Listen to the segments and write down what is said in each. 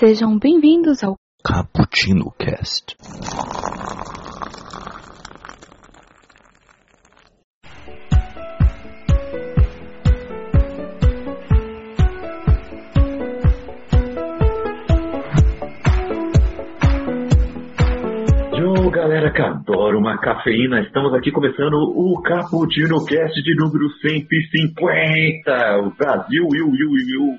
Sejam bem-vindos ao Cappuccino Cast. Galera que adora uma cafeína, estamos aqui começando o Cappuccino Cast de número 150. O Brasil, Will, Will, Will,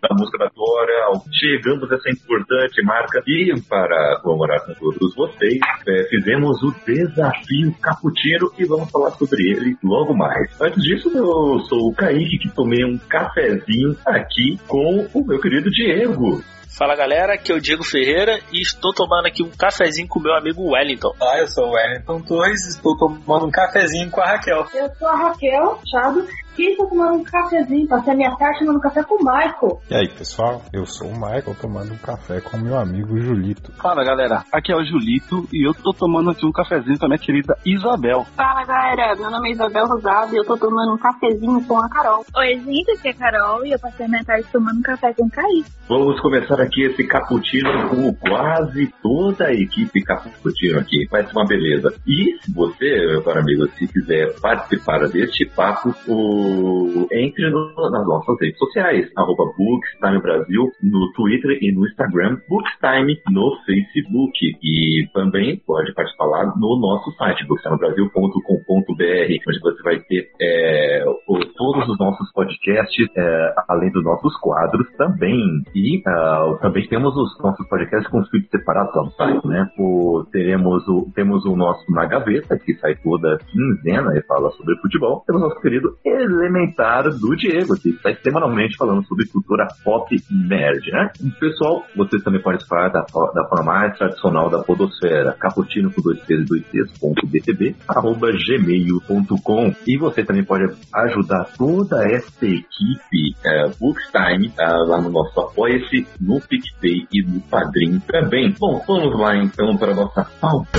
da música da Dora. Chegamos a essa importante marca e para comemorar com todos vocês, é, fizemos o desafio Cappuccino e vamos falar sobre ele logo mais. Antes disso, eu sou o Kaique que tomei um cafezinho aqui com o meu querido Diego. Fala galera, aqui é o Diego Ferreira e estou tomando aqui um cafezinho com o meu amigo Wellington. Olá, eu sou o Wellington Torres e estou tomando um cafezinho com a Raquel. Eu sou a Raquel Chado e estou tomando um cafezinho, passei a minha tarde tomando café com o Michael. E aí pessoal, eu sou o Michael tomando um café com meu amigo Julito. Fala galera, aqui é o Julito e eu tô tomando aqui um cafezinho com a minha querida Isabel. Fala galera, meu nome é Isabel Rosado e eu tô tomando um cafezinho com a Carol. Oi gente, aqui é a Carol e eu passei a minha tarde tomando um café com o Caí. Vamos começar aqui esse cappuccino com quase toda a equipe cappuccino aqui. Vai ser uma beleza. E se você, meu caro amigo, se quiser participar deste papo, o... entre no, nas nossas redes sociais, arroba Bookstime Brasil no Twitter e no Instagram, Bookstime no Facebook. E também pode participar lá no nosso site, bookstimebrasil.com.br, onde você vai ter é, o, todos os nossos podcasts, é, além dos nossos quadros também. E uh, também temos os nossos podcasts com feeds separados lá no site, né? O, teremos o, temos o nosso Na Gaveta, que sai toda quinzena e fala sobre futebol. Temos nosso querido Elementar do Diego, que sai semanalmente falando sobre cultura pop nerd, né? Pessoal, vocês também participar da, da forma mais tradicional da podosfera, caputino com dois e dois T's, ponto BTB, arroba gmail.com. E você também pode ajudar toda essa equipe é, Bookstime tá, lá no nosso Apoia-se, no PicPay e no Padrim também. Bom, vamos lá então para a nossa pauta.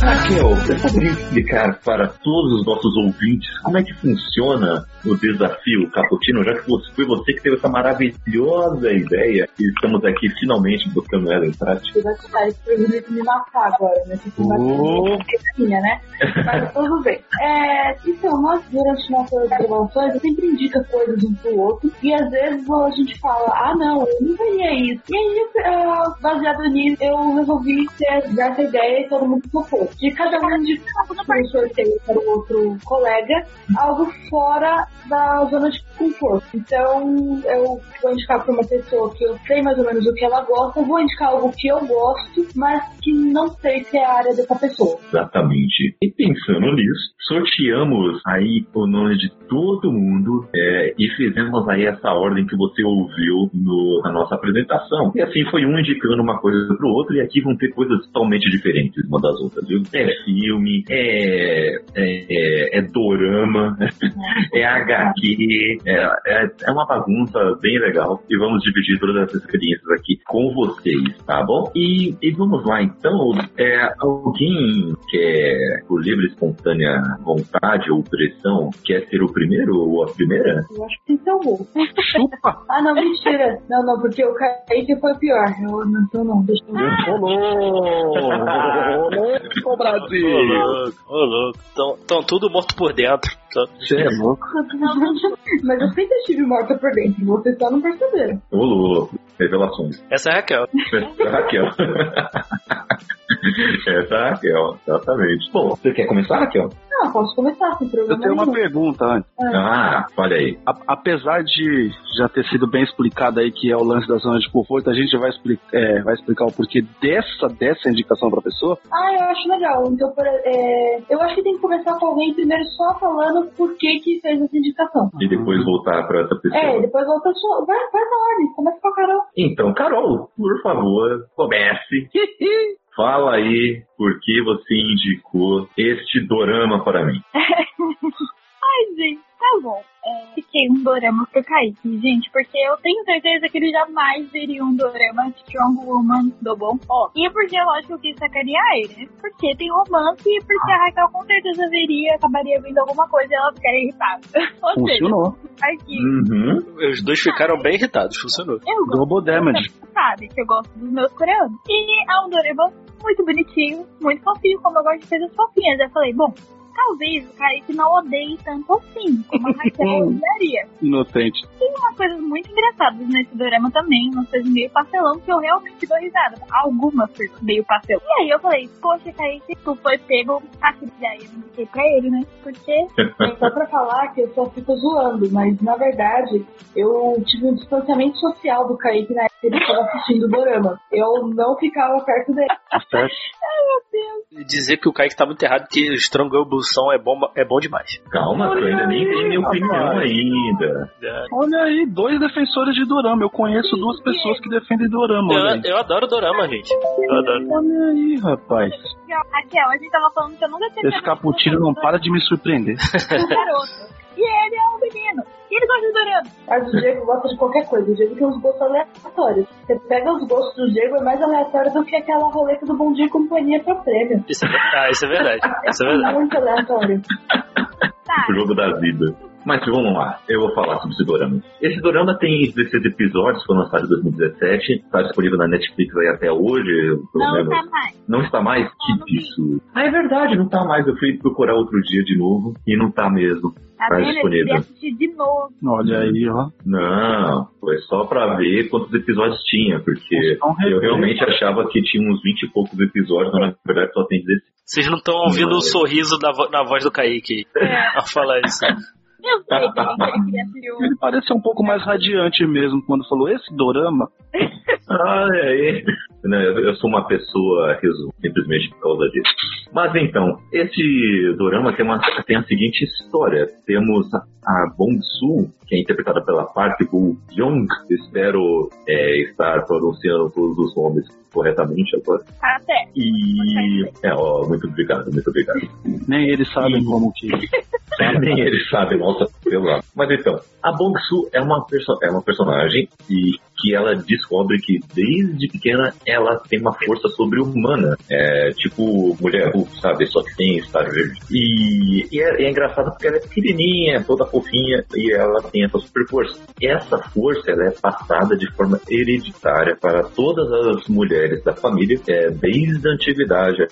Raquel, você poderia explicar para todos os nossos ouvintes como é que funciona o desafio Caputino, já que foi você que teve essa maravilhosa ideia e estamos aqui finalmente botando ela em prática? Você vai ficar esse me matar agora, né? Tipo, Oh. minha, né? Mas tudo bem. É, então, nós, durante nossas gravações, eu sempre indica coisas um pro outro e às vezes a gente fala, ah, não, eu não veria isso. E aí, ah, baseado nisso, eu resolvi ter, essa ideia e todo mundo topou. De cada um indicar um sorteio para o outro colega algo fora da zona de Então, eu vou indicar para uma pessoa que eu sei mais ou menos o que ela gosta, vou indicar algo que eu gosto, mas que não sei se é a área dessa pessoa. Exatamente. E pensando nisso, sorteamos aí o nome de todo mundo é, e fizemos aí essa ordem que você ouviu no, na nossa apresentação. E assim foi um indicando uma coisa pro outro e aqui vão ter coisas totalmente diferentes uma das outras, viu? É filme, é, é, é, é dorama, é HQ, é, é, é uma bagunça bem legal e vamos dividir todas essas experiências aqui com vocês, tá bom? E, e vamos lá então, é, alguém quer, por livre e espontânea vontade ou pressão, quer ser o primeiro ou a primeira? Eu acho que tem que ser o gol. ah, não, mentira. Não, não, porque o Kaique foi o pior. Eu não tô, não. Deixa eu ver. Ô louco, Brasil! Ô louco, ô louco. Tão, tão tudo morto por dentro. Você é louco. Mas eu sempre estive morta por dentro. Vocês só não perceberam. Ô louco, revelações. Essa é a Raquel. Essa é a Raquel. Essa é a Raquel, exatamente. Bom, você quer começar, Raquel? Não, posso começar sem Eu problema tenho uma nenhum. pergunta antes. Ah, olha aí. A- apesar de já ter sido bem explicado aí que é o lance da zona de conforto, a gente vai, expli é, vai explicar o porquê dessa, dessa indicação pra pessoa? Ah, eu acho legal. Então, por- é, eu acho que tem que começar com alguém primeiro só falando por que que fez essa indicação. E depois voltar para essa pessoa. É, depois volta só. Vai, vai na ordem. Começa com a Carol. Então, Carol, por favor, comece. Fala aí por que você indicou este dorama para mim. Ai, gente, tá bom. É, indiquei um dorama pro Kaique, gente, porque eu tenho certeza que ele jamais veria um dorama Strong Woman do bom ó. E porque, lógico, eu quis sacanear ele, né? Porque tem romance e porque a Raquel com certeza veria, acabaria vendo alguma coisa e ela ficaria irritada. Ou Funcionou. seja, aqui, Uhum. Os dois ficaram bem irritados, funcionou. eu gosto. Double damage. sabe que eu gosto dos meus coreanos. E é um dorama muito bonitinho, muito fofinho, como eu gosto de coisas fofinhas. Eu falei, bom, talvez o Kaique não odeie tanto assim, como a Raquel odiaria. Inocente. Tem umas coisas muito engraçadas nesse dorama também, umas coisas meio pastelão que eu realmente dou risada. Algumas coisas meio pastelão. E aí eu falei, poxa, Kaique, tu foi pego aqui. E aí eu indiquei pra ele, né? Porque Só pra falar que eu só fico zoando, mas na verdade eu tive um distanciamento social do Kaique na época que ele estava assistindo o Dorama. Eu não ficava perto dele. Tá certo. Dizer que o Kaique tá muito errado, que Strong Bullsão é bom, é bom demais. Calma, eu ainda nem dei minha opinião rapaz. ainda. Olha aí, dois defensores de Dorama. Eu conheço duas pessoas que defendem Dorama. Aí. Eu, eu adoro Dorama, gente. Eu adoro. Olha aí, rapaz. Raquel, a gente tava falando que eu nunca tinha Esse cappuccino não para de me surpreender. um garoto. E ele é um menino. E ele gosta de dorama. Mas o Diego gosta de qualquer coisa. O Diego tem uns gostos aleatórios. Você pega os gostos do Diego, é mais aleatório do que aquela roleta do Bom Dia e Companhia pra prêmio. Isso é, ah, isso é verdade. Isso é verdade. Muito aleatório. Tá. O jogo da vida. Mas vamos lá, eu vou falar sobre esse dorama. Esse dorama tem 16 episódios, foi lançado em 2017, está disponível na Netflix aí até hoje, pelo Não menos. tá mais. Não está mais? Não, não Que isso? Ah, é verdade, não tá mais. Eu fui procurar outro dia de novo e não tá mesmo. Tá Tá vendo? Eu disponível. assistir de novo. Olha aí, ó. Não, foi só pra ver quantos episódios tinha, porque Então, eu realmente achava que tinha uns 20 e poucos episódios, mas na verdade só tem 16. Vocês não estão ouvindo o sorriso da vo- na voz do Kaique É. a falar isso. Eu sei que ele queria Ele pareceu um pouco mais radiante mesmo quando falou esse Dorama. Ah, é. Não, eu, eu sou uma pessoa resumo, simplesmente por causa disso. Mas então, esse dorama tem, uma, tem a seguinte história. Temos a, a Bong Soo, que é interpretada pela Park Bo Young. Espero é, estar pronunciando todos os nomes corretamente agora. Até. E. É, ó, muito obrigado, muito obrigado. Nem eles sabem Ih. como que. Nem eles sabem, nossa, pelo. Mas então, a Bong Soo é uma, perso é uma personagem e que ela descobre que desde pequena ela tem uma força sobre-humana. É tipo mulher Hulk, sabe? Só que tem estar verde. E, e é, é engraçado porque ela é pequenininha, toda fofinha e ela tem essa super força. Essa força ela é passada de forma hereditária para todas as mulheres da família, é, desde a antiguidade,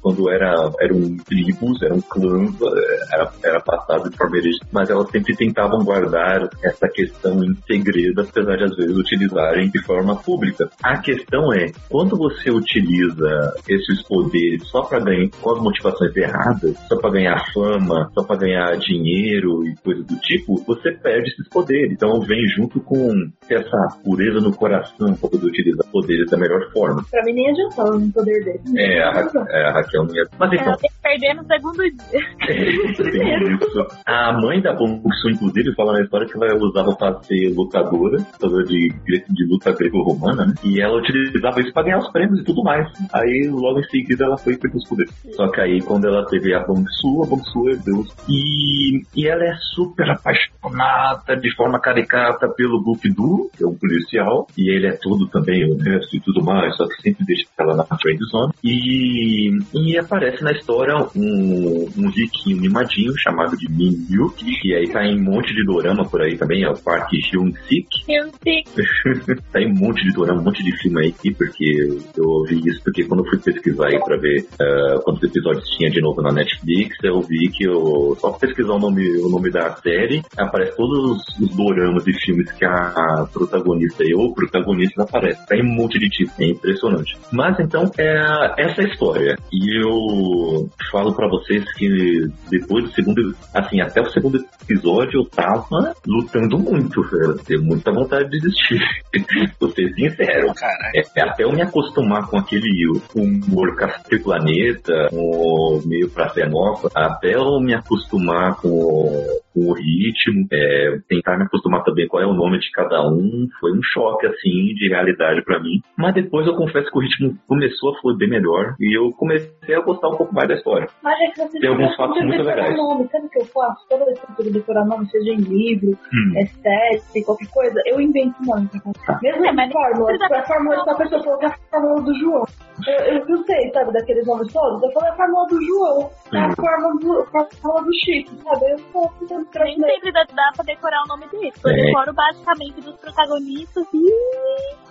quando era, eram tribos, eram clãs, é, era, era passado de forma hereditária, mas elas sempre tentavam guardar essa questão em segredo, apesar de às vezes utilizarem de forma pública. A questão é, quando você utiliza esses poderes só para ganhar, com as motivações erradas, só para ganhar fama, só para ganhar dinheiro e coisas do tipo, você perde esses poderes. Então vem junto com essa pureza no coração para poder utilizar poderes da melhor forma. Pra mim nem adiantava um poder dele. É, a, Ra- é, a Raquel não ia. Mas então, Ela tem que perder no segundo dia. Isso. A mãe da Bongsu, inclusive, fala na história que ela usava pra ser lutadora, lutadora de, de luta greco-romana, né? E ela utilizava isso pra ganhar os prêmios e tudo mais. Aí, logo em seguida, ela foi perdeu os poderes. Só que aí, quando ela teve a Bongsu, a Bongsu herdeu os... E, e ela é super apaixonada de forma caricata pelo Bukdu, que é um policial, e ele é todo também honesto e tudo mais, só que sempre deixa ela na friend zone. E, e aparece na história um, um riquinho mimadinho chamado de Min Hyuk, e aí tá em um monte de dorama por aí também, é o Park Hyun-sik, Eu sei. tá em um monte de dorama, um monte de filme aí, porque eu ouvi isso, porque quando eu fui pesquisar aí pra ver uh, quantos episódios tinha de novo na Netflix, eu vi que eu, só pesquisar o nome, o nome da série, aparece todos os, doramas e filmes que a, protagonista e o protagonista aparece. Tá em um monte de tipo, é impressionante. Mas então, é essa é a história. E eu falo pra vocês que depois do segundo, assim, até o segundo episódio eu tava lutando muito, velho. Tenho muita vontade de desistir. Vou ser sincero. É, até eu me acostumar com aquele humor Café Planeta, o meio pra nova, até eu me acostumar com com o ritmo, é, tentar me acostumar também qual é o nome de cada um. Foi um choque, assim, de realidade para mim. Mas depois eu confesso que o ritmo começou a fluir bem melhor e eu comecei a gostar um pouco mais da história. Mas é que você Tem alguns fatos muito legais. nome. Sabe o que eu faço? Toda vez que eu decorar nome, seja em livro, Hum. é série, qualquer coisa, eu invento nome pra contar. Mesmo É, em mas fórmula, tipo, a fórmula da pessoa falou que é a fórmula do João. Eu, eu não sei, sabe, daqueles nomes todos. Eu falei a fórmula do João, é a Hum. fórmula do, a fórmula do Chico, sabe? Eu tô tentando Nem sempre dá, dá pra decorar o nome deles. Eu É. decoro basicamente dos protagonistas e.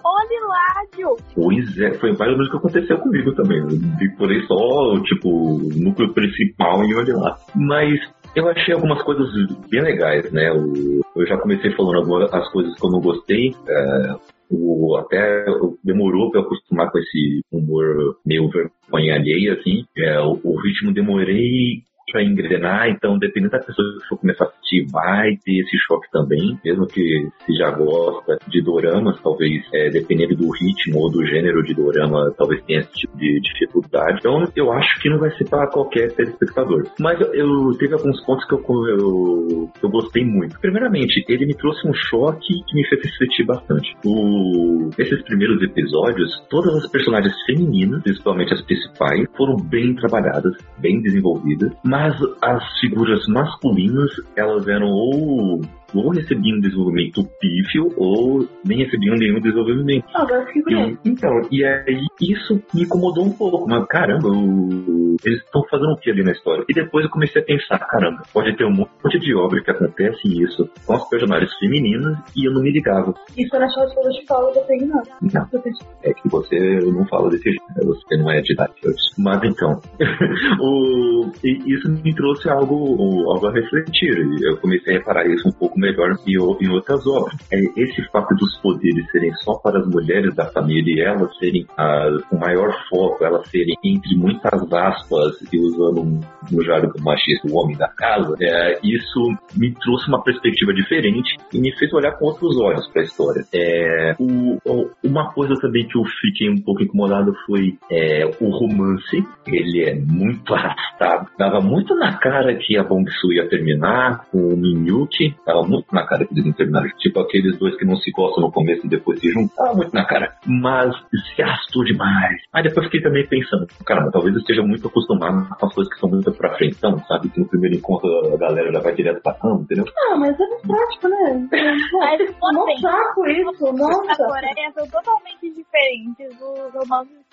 Olha lá. Pois é, foi mais ou menos o que aconteceu comigo também. Eu decorei só, tipo, o núcleo principal e olha lá. Mas eu achei algumas coisas bem legais, né? Eu já comecei falando algumas as coisas que eu não gostei. é, o, até demorou pra eu acostumar com esse humor meio vergonha alheia, assim. É, o, o ritmo demorei pra engrenar, então dependendo da pessoa que for começar a assistir, vai ter esse choque também, mesmo que se já gosta de doramas, talvez, é, dependendo do ritmo ou do gênero de dorama, talvez tenha esse tipo de dificuldade. Então eu acho que não vai ser para qualquer telespectador. Mas eu, eu teve alguns pontos que eu, eu, eu gostei muito. Primeiramente, ele me trouxe um choque que me fez refletir bastante. O, esses primeiros episódios, todas as personagens femininas, principalmente as principais, foram bem trabalhadas, bem desenvolvidas, mas as figuras masculinas, elas eram ou ou recebiam um desenvolvimento pífio ou nem recebiam nenhum desenvolvimento. Ah, agora fiquei curioso. então, e aí isso me incomodou um pouco, mas caramba, o- eles estão fazendo o que ali na história? E depois eu comecei a pensar, caramba, pode ter um monte de obra que acontece isso com as personagens femininas e eu não me ligava. Isso era só escola de fala, eu tenho nada. Não, é que você não fala desse jeito, né? você não é de idade. Mas então, o, isso me trouxe algo, algo a refletir. Eu comecei a reparar isso um pouco melhor em, em outras obras. É, esse fato dos poderes serem só para as mulheres da família e elas serem as, o maior foco, elas serem entre muitas aspas e usando um jargão machista, o homem da casa, é, isso me trouxe uma perspectiva diferente e me fez olhar com outros olhos para a história. É, o- o- uma coisa também que eu fiquei um pouco incomodado foi é, o romance. Ele é muito arrastado. Dava muito na cara que a Bong Su ia terminar com o Minyuki. Dava muito na cara que eles iam terminar. Tipo aqueles dois que não se gostam no começo e depois se juntam. Dava muito na cara. Mas se arrastou demais. Aí depois fiquei também pensando, caramba, talvez eu esteja muito acostumado com as coisas que são muito pra frente. Então, sabe? Que no primeiro encontro a galera já vai direto pra cama, entendeu? ah, mas é muito prático, né? Mas Não ontem, saco isso, na nossa. Coreia são totalmente diferentes dos romances.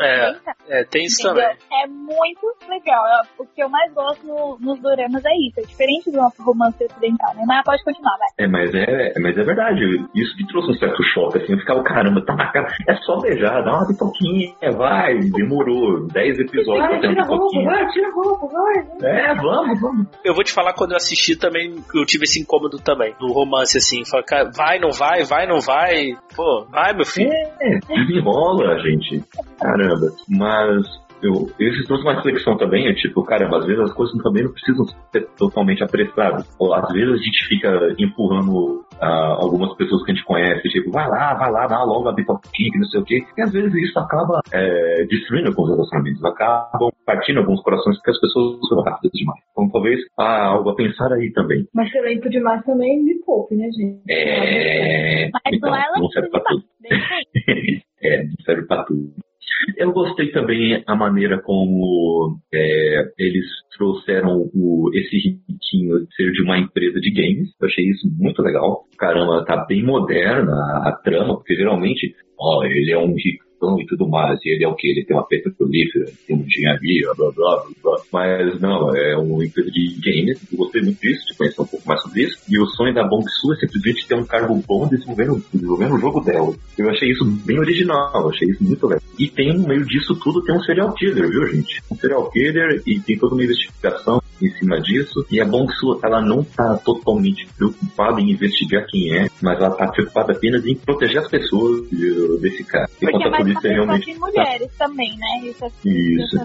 É. 80, É, tem isso entendeu? também. É muito legal. É- O que eu mais gosto no- nos doramas é isso. É diferente do nosso romance ocidental, né? Mas pode continuar, vai. É, mas é, mas é verdade. Isso que trouxe um certo choque, assim. Eu ficava, caramba, tá na cara. É só beijar, dá uma pipoquinha, vai. Demorou 10 episódios Vai, pra ter tira uma a roupa, pipoquinha. vai, tira a roupa, vai. É, vamos, vamos. Eu vou te falar quando eu assisti também, eu tive esse incômodo também, do romance, assim. Cara, vai, não vai, vai, não vai. Pô, vai, meu filho. É, desenrola, gente. Caramba. Mas eu, isso trouxe uma reflexão também, é tipo, caramba, às vezes as coisas também não precisam ser totalmente apressadas. Ou às vezes a gente fica empurrando ah, algumas pessoas que a gente conhece, tipo, vai lá, vai lá, dá logo a pipoquinha, que não sei o quê. E às vezes isso acaba é, destruindo alguns relacionamentos, acabam partindo alguns corações porque as pessoas são rápidas demais. Então talvez há algo a pensar aí também. Mas ser lento demais também me poupe, né, gente? É... Mas Então, não é lento demais. É, não serve pra tudo. Eu gostei também a maneira como é, eles trouxeram o, esse riquinho ser de uma empresa de games. Eu achei isso muito legal. Caramba, tá bem moderna a, a trama, porque geralmente, ó, ele é um e tudo mais, e ele é o que? Ele tem uma petrolífera, tem um engenharia, blá blá blá blá. Mas não, é uma empresa de games. Eu gostei muito disso, de conhecer um pouco mais sobre isso. E o sonho da Bong Su é simplesmente ter um cargo bom desenvolvendo, desenvolvendo o jogo dela. Eu achei isso bem original, eu achei isso muito legal. E tem no meio disso tudo tem um serial killer, viu, gente? Um serial killer e tem toda uma investigação em cima disso. E a Bong Su, ela não tá totalmente preocupada em investigar quem é, mas ela tá preocupada apenas em proteger as pessoas de- desse cara. Porque é mais uma polícia questão realmente de mulheres também, né? Isso é Isso.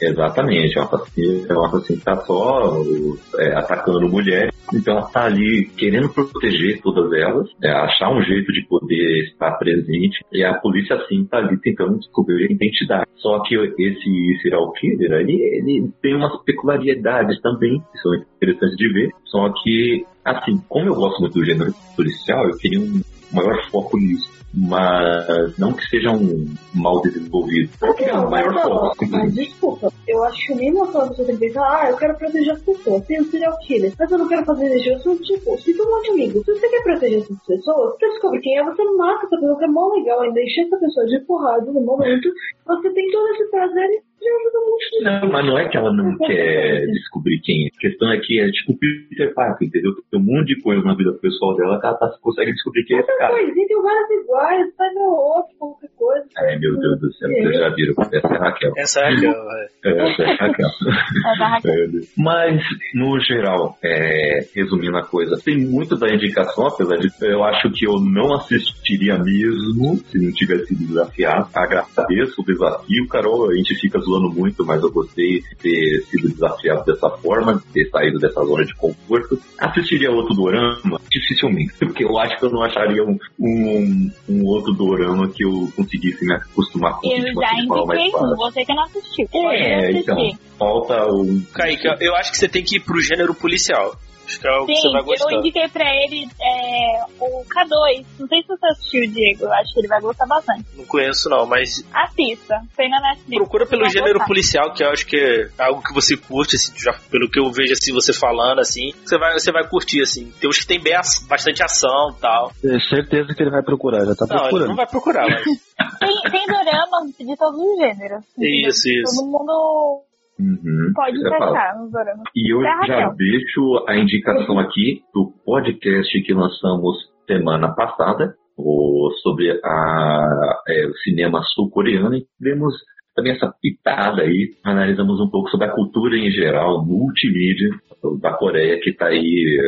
Exatamente, é um assassino, é um assassino que tá só é, atacando mulher Então ela tá ali querendo proteger todas elas, é, achar um jeito de poder estar presente, e a polícia assim tá ali tentando descobrir a identidade. Só que esse serial killer, ele, ele tem umas peculiaridades também, que são interessantes de ver, só que, assim, como eu gosto muito do gênero policial, eu queria um maior foco nisso mas não que sejam mal desenvolvidos. Porque é o maior foco. Mas desculpa, eu acho que nem uma você tem que pensar, ah, eu quero proteger as pessoas, tem o serial killer, mas eu não quero fazer isso. Tipo, se um amigo, se você quer proteger essas pessoas, você descobre quem é, você mata essa pessoa, que é mó legal ainda, encher essa pessoa de porrada no momento, você tem todo esse prazer e. Não, mas não é que ela não quer descobrir quem é. A questão é que é tipo Peter Parker, entendeu? Tem um monte de coisa na vida pessoal dela que ela tá, consegue descobrir quem é esse cara. coisinha, tem várias iguais, sai no outro, qualquer coisa. Ai, meu Deus do céu, vocês já viram. Essa é a Raquel. Essa é a Raquel, é. É, Essa é a Raquel. É Raquel. Mas, no geral, é, resumindo a coisa, tem muito da indicação, apesar de eu acho que eu não assistiria mesmo se não tivesse sido desafiado. Agradeço o desafio, Carol. A gente fica zoando muito, mas eu gostei de ter sido desafiado dessa forma, de ter saído dessa zona de conforto. Assistiria outro dorama? Dificilmente, porque eu acho que eu não acharia um, um, um outro dorama que eu conseguisse me acostumar com o Eu ritmo já mais indiquei um, fácil. você que não assistiu. É, então, falta um Kaique, eu- eu acho que você tem que ir pro gênero policial. Acho que é o que Sim, você vai gostar. eu indiquei pra ele é, o K2. Não sei se você assistiu, Diego. Eu acho que ele vai gostar bastante. Não conheço não, mas Assista. Tem na Netflix. procura pelo gênero gostar. policial, que eu acho que é algo que você curte, assim, já, pelo que eu vejo assim, você falando, assim, você vai, você vai curtir, assim. Tem uns que tem bem bastante ação e tal. É certeza que ele vai procurar, já tá Não, ele procurando. não vai procurar, mas. Tem, tem dorama de todos os gêneros. entendeu? Isso, isso. Todo mundo Uhum, pode doramas. E eu já Raquel. deixo a indicação aqui do podcast que lançamos semana passada, o, sobre a, é, o cinema sul-coreano, e demos também essa pitada aí, analisamos um pouco sobre a cultura em geral, multimídia da Coreia, que está aí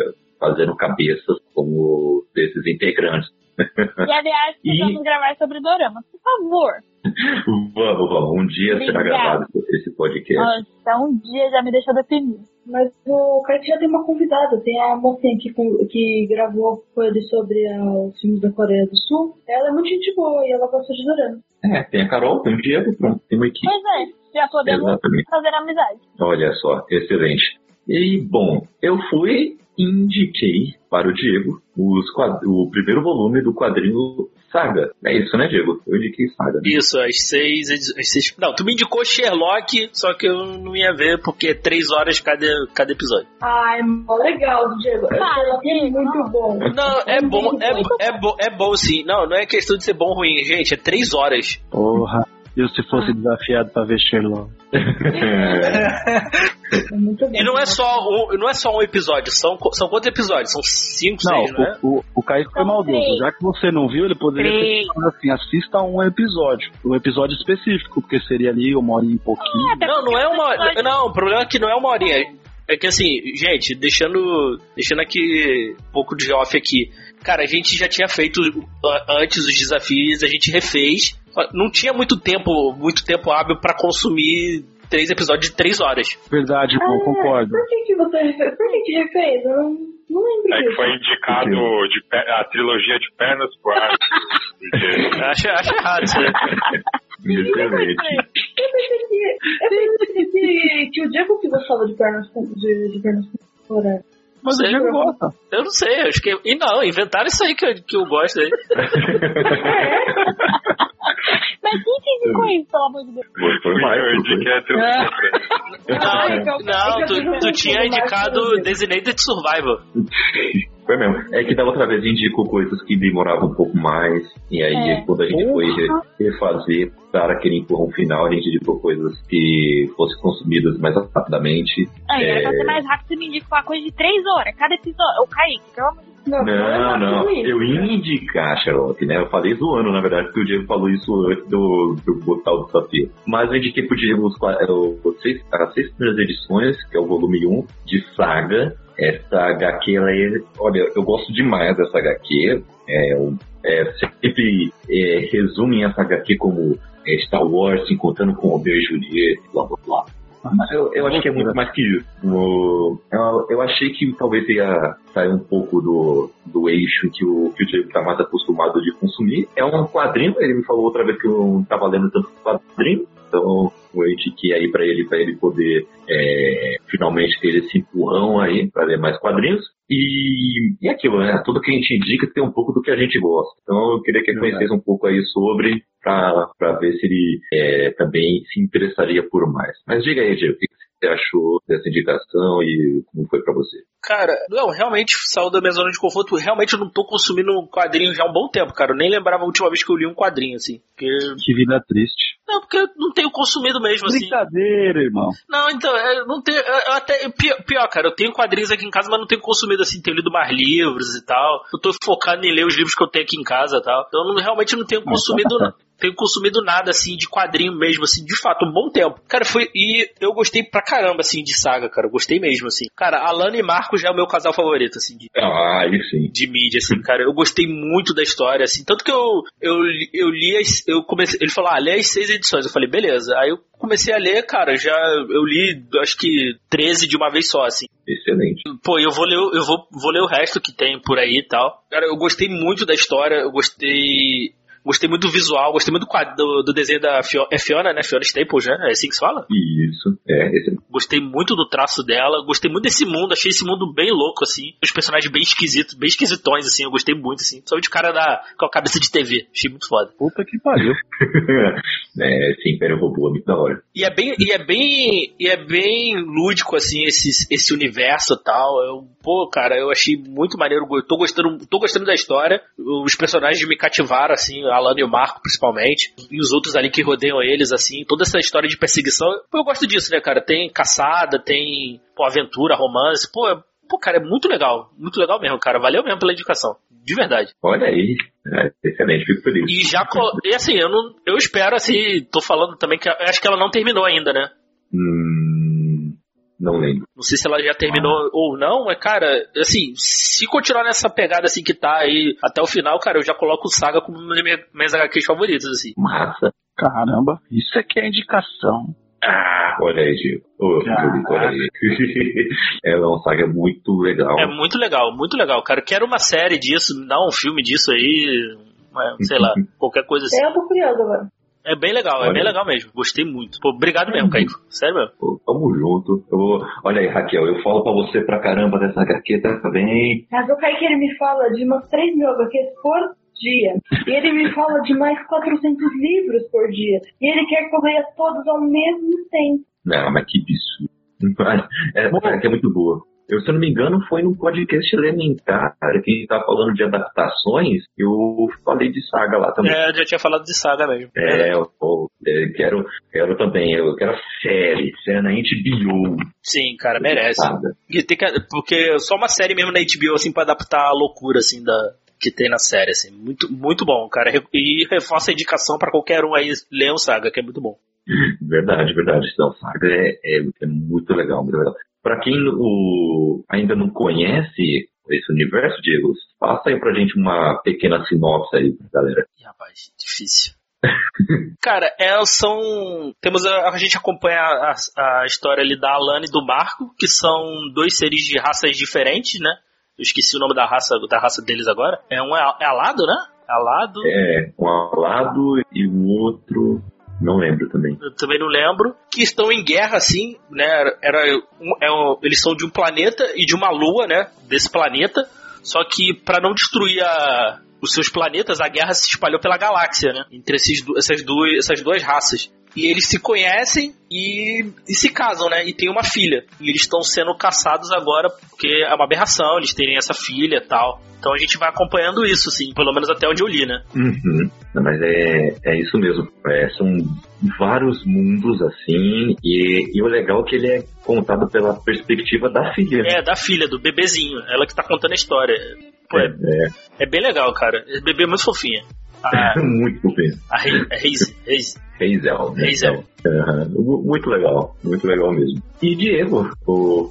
fazendo cabeças como desses integrantes. E aliás, E- precisamos gravar sobre doramas. Por favor. Vamos, vamos, um dia será Obrigada. gravado esse podcast. Nossa, um dia já me deixou deprimido. Mas o Kaique já tem uma convidada, tem a mocinha que, que gravou com ele sobre os filmes da Coreia do Sul. Ela é muito gente boa e ela gosta de dorama. É, tem a Carol, tem o Diego, pronto, tem uma equipe. Pois é, já podemos Exatamente. fazer amizade. Olha só, excelente. E, bom, eu fui indiquei para o Diego o primeiro volume do quadrinho Saga. É isso, né, Diego? Eu indiquei Saga. Isso, as seis, as seis. Não, tu me indicou Sherlock, só que eu não ia ver porque é três horas cada, cada episódio. Ai, mó legal, Diego. Eu Para, ela é muito bom. Não, é bom, é, é, bom, é bom sim. Não, não é questão de ser bom ou ruim, gente. É três horas. Porra. Eu se fosse desafiado pra ver Sherlock. É. E não é só um, não é só um episódio, são, são quantos episódios? São cinco, Não, seis, né? o, o, o Kaique foi maldoso. Já que você não viu, ele poderia ter falado assim, assista a um episódio. Um episódio específico, porque seria ali uma hora e pouquinho. Não, não é uma hora. Não, o problema é que não é uma horinha. É que assim, gente, deixando, deixando aqui um pouco de off aqui. Cara, a gente já tinha feito antes os desafios, a gente refez. Não tinha muito tempo, muito tempo hábil pra consumir três episódios de três horas. Verdade, Ah, concordo. Por que, que você? Por que, que refez? Eu não, não lembro É que disso. foi indicado de a trilogia de pernas pro Acho, acho errado isso. né? Eu pensei que, eu pensei que, que o Diego que gostava de pernas com- de, de pernas fora. Mas o Diego eu- gosta. Eu não sei, acho que. E não, inventaram isso aí que eu, que eu gosto aí. Mas quem te indicou isso, pelo amor de Deus? Foi, mais. de pernas. Não, não, É que tu, tu tinha um indicado Designated Survivor. Foi mesmo. É que da outra vez indicou coisas que demoravam um pouco mais. E aí, É. quando a gente foi re- refazer para aquele empurrão final, a gente indicou coisas que fossem consumidas mais rapidamente. Aí, era pra É. ser mais rápido, você me indica uma coisa de três horas, cada episódio. Pelo amor de Deus. Não, Não, não. é Eu ia indicar, Sherlock, né? Eu falei zoando, na verdade, porque o Diego falou isso antes do, do botar o desafio. Mas eu indiquei pro Diego os, é, os seis, as seis primeiras edições, que é o volume 1, de Saga. Essa HQ, ela é. Olha, eu gosto demais dessa HQ. É, um- é, sempre é, resumem essa HQ como é, Star Wars se encontrando com Romeo e Julieta, blá blá blá. Eu, eu acho que é muito mais que isso. Eu, eu achei que talvez ia sair um pouco do, do eixo que o, que o Diego tá mais acostumado de consumir. É um quadrinho, ele me falou outra vez que eu não tava lendo tanto quadrinho. Então, eu indiquei aí pra ele, pra ele poder é, finalmente ter esse empurrão aí pra ler mais quadrinhos. E, e aquilo, né? Tudo que a gente indica tem um pouco do que a gente gosta. Então, eu queria que ele conhecesse um pouco aí sobre, pra ver se ele é, também se interessaria por mais. Mas diga aí, Diego, o que que você achou dessa indicação e como foi pra você? Cara, não, realmente saiu da minha zona de conforto. Realmente eu não tô consumindo um quadrinho já há um bom tempo, cara. Eu nem lembrava a última vez que eu li um quadrinho, assim. Porque... Que vida triste. Não, porque eu não tenho consumido mesmo, assim. Brincadeira, irmão. Não, então, eu não tenho. Eu, até, pior, pior, cara, eu tenho quadrinhos aqui em casa, mas não tenho consumido assim, tenho lido mais livros e tal. Eu tô focado em ler os livros que eu tenho aqui em casa e tal. Então eu não- realmente não tenho consumido. Tenho consumido nada assim de quadrinho mesmo, assim, de fato, um bom tempo. Cara, foi. E eu gostei pra caramba, assim, de saga, cara. Eu gostei mesmo, assim. Cara, Alana e Marcos já é o meu casal favorito, assim, de, Ah, sim. de mídia, assim, cara. Eu gostei muito da história, assim. Tanto que eu, eu, li- eu li as. Eu comecei, ele falou, ah, lê as seis edições. Eu falei, beleza. Aí eu comecei a ler, cara, já. Eu li, acho que 13 de uma vez só, assim. Excelente. Pô, eu vou ler, eu vou, vou ler o resto que tem por aí e tal. Cara, eu gostei muito da história, eu gostei. Gostei muito do visual, gostei muito do, quad- do, do desenho da Fiona, é Fiona, né? Fiona Staples, né? É assim que se fala? Isso, é, excelente. Gostei muito do traço dela, gostei muito desse mundo, achei esse mundo bem louco, assim. Os personagens bem esquisitos, bem esquisitões, assim, eu gostei muito, assim. Principalmente o cara da, com a cabeça de TV, achei muito foda. Puta que pariu. é, esse Império Robô é muito da hora. E é bem, e é bem, e é bem lúdico assim esse, esse universo e tal. Eu, pô, cara, eu achei muito maneiro. Eu tô gostando, tô gostando da história. Os personagens me cativaram assim, a Alana e o Marco principalmente, e os outros ali que rodeiam eles assim. Toda essa história de perseguição, eu gosto disso, né, cara? Tem caçada, tem pô, aventura, romance, pô, é- pô, cara, é muito legal, muito legal mesmo, cara. Valeu mesmo pela indicação, de verdade. Olha aí, é, excelente, fico feliz. E já, e assim, eu não, eu espero assim, tô falando também que eu acho que ela não terminou ainda, né? Hum, não lembro. Não sei se ela já terminou ou não, mas, cara, assim, se continuar nessa pegada assim que tá aí até o final, cara, eu já coloco o Saga como uma das minhas- minhas HQs favoritas, assim. Massa. Caramba, isso aqui é indicação. Ah, olha aí, Gil. Julito, olha aí. Ela é uma saga muito legal. É muito legal, muito legal, cara. Quero uma série disso, dá um filme disso aí, é, sei lá, qualquer coisa assim. Eu tô curiosa agora. É bem legal, é Olha. bem legal mesmo. Gostei muito. Pô, obrigado mesmo, Kaique. Sério mesmo. Pô, Tamo junto. Eu vou- Olha aí, Raquel, eu falo pra você pra caramba dessa HQ também. Mas o Kaique ele me fala de umas 3 mil HQs por dia. E ele me fala de mais 400 livros por dia. E ele quer que eu leia todos ao mesmo tempo. Não, mas que absurdo. É, HQ é muito boa. Eu, se eu não me engano, foi no podcast Elementar, cara, que tá falando de adaptações. Eu falei de saga lá também. É, eu já tinha falado de Saga mesmo. É, eu, eu, eu quero, quero também, eu quero série, série na HBO. Sim, cara, merece. Saga. E tem que- porque só uma série mesmo na HBO, assim, pra adaptar a loucura, assim, da, que tem na série, assim. Muito, muito bom, cara. E reforça a indicação pra qualquer um aí ler o Saga, que é muito bom. Verdade, verdade. Então, Saga é, é, é muito legal, muito legal. Pra quem o, ainda não conhece esse universo, Diego, passa aí pra gente uma pequena sinopse aí, galera. Ih, rapaz, difícil. Cara, é, são. Temos a, a gente acompanha a, a história ali da Alana e do Marco, que são dois seres de raças diferentes, né? Eu esqueci o nome da raça, da raça deles agora. É um é, alado, né? Alado. É, um ao lado e o outro, não lembro também. eu também não lembro, que estão em guerra, assim, né? Era, um- é um- eles são de um planeta e de uma lua, né? Desse planeta. Só que para não destruir a- os seus planetas, a guerra se espalhou pela galáxia, né? Entre esses, essas, duas, essas duas raças. E eles se conhecem e, e se casam, né? E tem uma filha. E eles estão sendo caçados agora porque é uma aberração, eles terem essa filha e tal. Então a gente vai acompanhando isso, assim, pelo menos até onde eu li, né? Uhum. Não, mas é, é isso mesmo. É, são vários mundos assim, e, e o legal é que ele é contado pela perspectiva da filha. É, da filha, do bebezinho. Ela que tá contando a história. Pô, é, É, é bem legal, cara. Bebê é muito fofinha. A, é muito fofinho. a Rei- a Reise, Reise. Hazel. né? Hazel. Mu- Muito legal, muito legal mesmo. E Diego,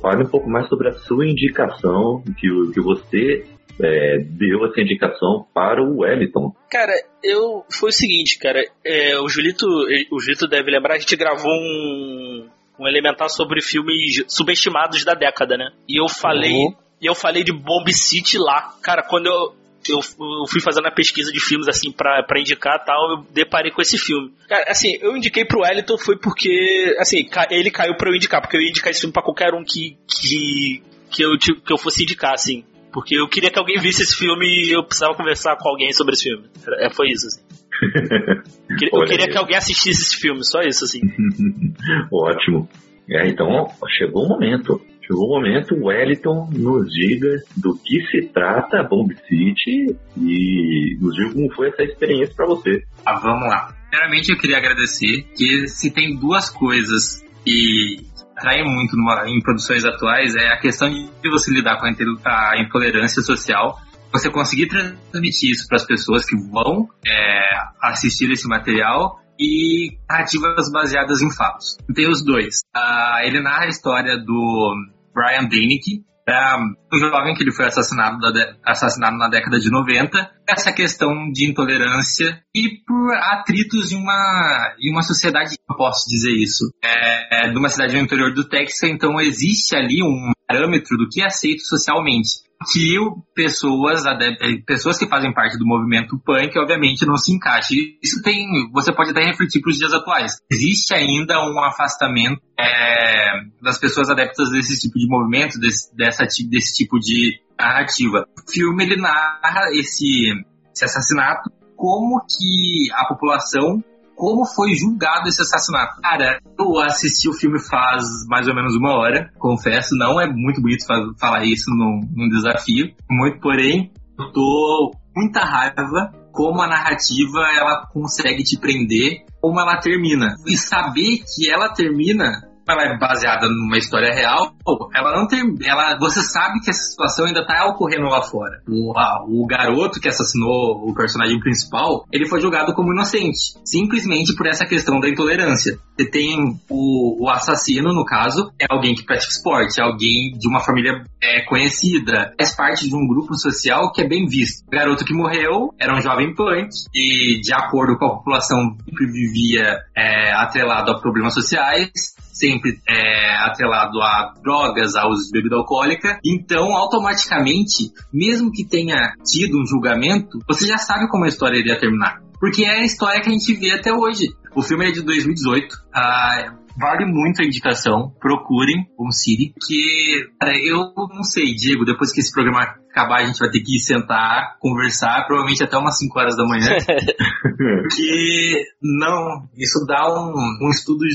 fale um pouco mais sobre a sua indicação, que, que você é, deu essa indicação para o Wellington. Cara, eu. Foi o seguinte, cara. é, o, Julito, o Julito deve lembrar, a gente gravou um, um elementar sobre filmes subestimados da década, né? E eu falei, Uhum. e eu falei de Bomb City lá. Cara, quando eu, eu, eu fui fazendo a pesquisa de filmes assim pra, pra indicar e tal, eu deparei com esse filme. Cara, assim, eu indiquei pro Wellington foi porque, assim, ele caiu pra eu indicar, porque eu ia indicar esse filme pra qualquer um que, que, que, eu, que eu fosse indicar, assim. Porque eu queria que alguém visse esse filme e eu precisava conversar com alguém sobre esse filme. É, foi isso, assim. Eu queria- Eu Olha queria aí. que alguém assistisse esse filme, só isso, assim. Ótimo. É, então, chegou o momento. Chegou o momento, Wellington nos diga do que se trata Bomb City e nos diga como foi essa experiência para você. Ah, vamos lá. Primeiramente, eu queria agradecer que se tem duas coisas que atraem muito numa- em produções atuais é a questão de você lidar com a intolerância social, você conseguir transmitir isso para as pessoas que vão é, assistir esse material e narrativas baseadas em fatos. Tem os dois. Ah, ele narra a história do Brian Danick, é um jovem que ele foi assassinado, assassinado na década de 90. Essa questão de intolerância e por atritos em uma, em uma sociedade, eu posso dizer isso, é, é, de uma cidade no interior do Texas, então existe ali um parâmetro do que é aceito socialmente. Que pessoas, eh, pessoas que fazem parte do movimento punk, obviamente, não se encaixam. E Isso tem, você pode até refletir para os dias atuais. Existe ainda um afastamento é, das pessoas adeptas desse tipo de movimento, desse, dessa, desse tipo de narrativa. O filme ele narra esse, esse assassinato, como que a população, como foi julgado esse assassinato. Cara, eu assisti o filme faz mais ou menos uma hora, confesso, não é muito bonito fa- falar isso num, num desafio, muito porém, eu tô muita raiva como a narrativa ela consegue te prender, como ela termina. E saber que ela termina ela é baseada numa história real, ela não tem. Ela, você sabe que essa situação ainda tá ocorrendo lá fora. O, a- o garoto que assassinou o personagem principal, ele foi julgado como inocente. Simplesmente por essa questão da intolerância. Você tem o, o assassino, no caso, é alguém que pratica esporte, é alguém de uma família é, conhecida, faz parte de um grupo social que é bem visto. O garoto que morreu era um jovem punk e, de acordo com a população, sempre vivia é, atrelado a problemas sociais sempre é, atrelado a drogas, a uso de bebida alcoólica. Então, automaticamente, mesmo que tenha tido um julgamento, você já sabe como a história iria terminar. Porque é a história que a gente vê até hoje. O filme é de 2018. ah, vale muito a indicação. Procurem o City. Que eu não sei, Diego, depois que esse programa acabar, a gente vai ter que sentar, conversar, provavelmente até umas 5 horas da manhã. Porque não, isso dá um, um estudo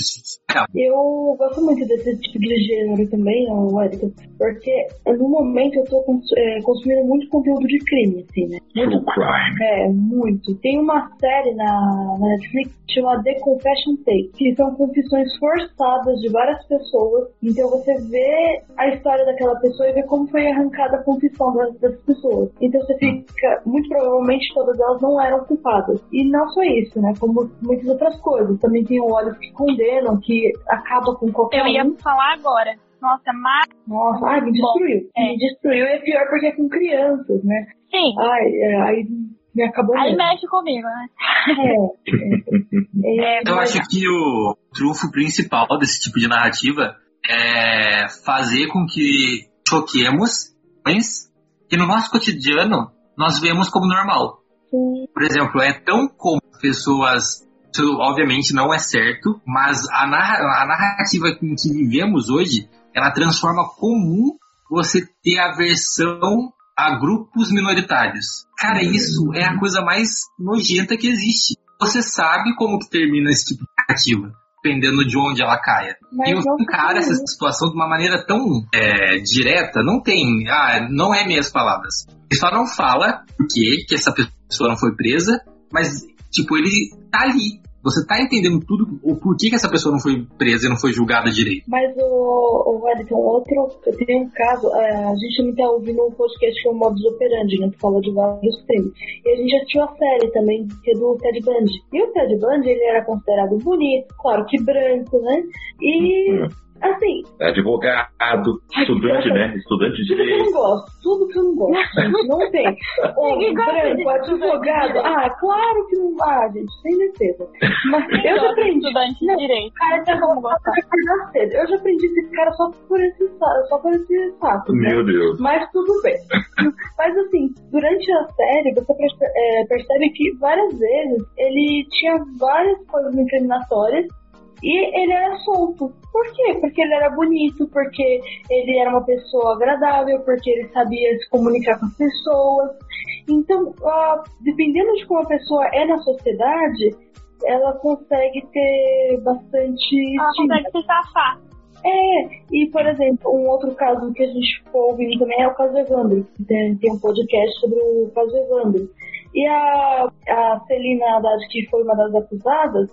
real. Eu gosto muito desse tipo de gênero também, Wellington, porque no momento eu tô cons- é, consumindo muito conteúdo de crime, assim, né? True crime. É, muito. Tem uma série na, na Netflix chamada The Confession Tape, que são confissões forçadas de várias pessoas. Então você vê a história daquela pessoa e vê como foi arrancada a confissão das, das pessoas. Então você fica, muito provavelmente todas elas não eram culpadas. E não só isso, né? Como muitas outras coisas. Também tem olhos que condenam, que acaba com qualquer Eu ia um. falar agora. Nossa, mas. Nossa, ai, me destruiu. é. Me destruiu e é pior porque é com crianças, né? Sim. Ai, é, aí me acabou Aí mesmo. mexe comigo, né? É, é, Eu mas- acho que o trunfo principal desse tipo de narrativa é fazer com que choquemos mas que no nosso cotidiano nós vemos como normal. Por exemplo, é tão comum pessoas. Isso obviamente não é certo, mas a, narra- a narrativa em que vivemos hoje ela transforma comum você ter aversão a grupos minoritários. Cara, isso é a coisa mais nojenta que existe. Você sabe como que termina esse tipo de narrativa, dependendo de onde ela caia. Mas e não encara essa situação de uma maneira tão é, direta, não tem, ah, não é minhas palavras. Ele só não fala por que que essa pessoa não foi presa, mas, tipo, ele tá ali. Você tá entendendo tudo, o porquê que essa pessoa não foi presa e não foi julgada direito. Mas o, o Wellington, outro, tem um caso, é, a gente também tá ouvindo um podcast que é o Modus Operandi, né, que fala de vários crimes. E a gente assistiu a série também, que é do Ted Bundy. E o Ted Bundy, ele era considerado bonito, claro que branco, né? E Assim, Advogado, estudante, né? Estudante de tudo que eu direito. não gosto, tudo que eu não gosto, gente, não tem. Homem, branco, advogado, ah, claro que não. Ah, gente, sem defesa. Mas Quem eu já aprendi. estudante de Não, direito? Cara gostar? de acordar cedo. Eu já aprendi esse cara só por esse, só por esse fato. né? Meu Deus. Mas tudo bem. Mas assim, durante a série, você perce- é, percebe que várias vezes ele tinha várias coisas incriminatórias e ele era solto. Por quê? Porque ele era bonito, porque ele era uma pessoa agradável, porque ele sabia se comunicar com as pessoas. Então, ah, dependendo de como a pessoa é na sociedade, ela consegue ter bastante Ela estima. consegue se safar. É, e por exemplo, um outro caso que a gente ficou ouvindo também é o caso Evandro. Tem, tem um podcast sobre o caso Evandro. E a, a Celina Haddad, que foi uma das acusadas,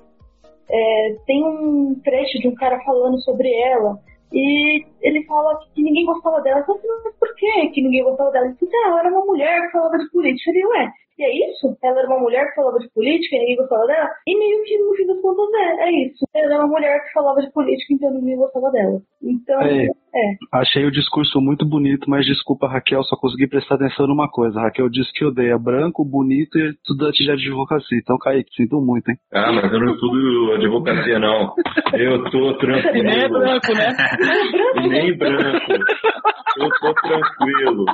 é, tem um trecho de um cara falando sobre ela. E ele fala que ninguém gostava dela. Eu falei, mas por que que ninguém gostava dela? Ele disse, ah, ela era uma mulher que falava de política. Eu falei, ué, e é isso? Ela era uma mulher que falava de política e ninguém gostava dela? E meio que no fim das contas é, é isso. Ela era uma mulher que falava de política, então ninguém gostava dela. Então, É. é. Achei o discurso muito bonito, mas desculpa, Raquel, só consegui prestar atenção numa coisa. Raquel disse que odeia branco, bonito e estudante de advocacia. Então, Kaique, sinto muito, hein? Ah, mas eu não estudo advocacia, não. Eu tô tranquilo. E nem é branco, né? E nem branco. Eu tô tranquilo.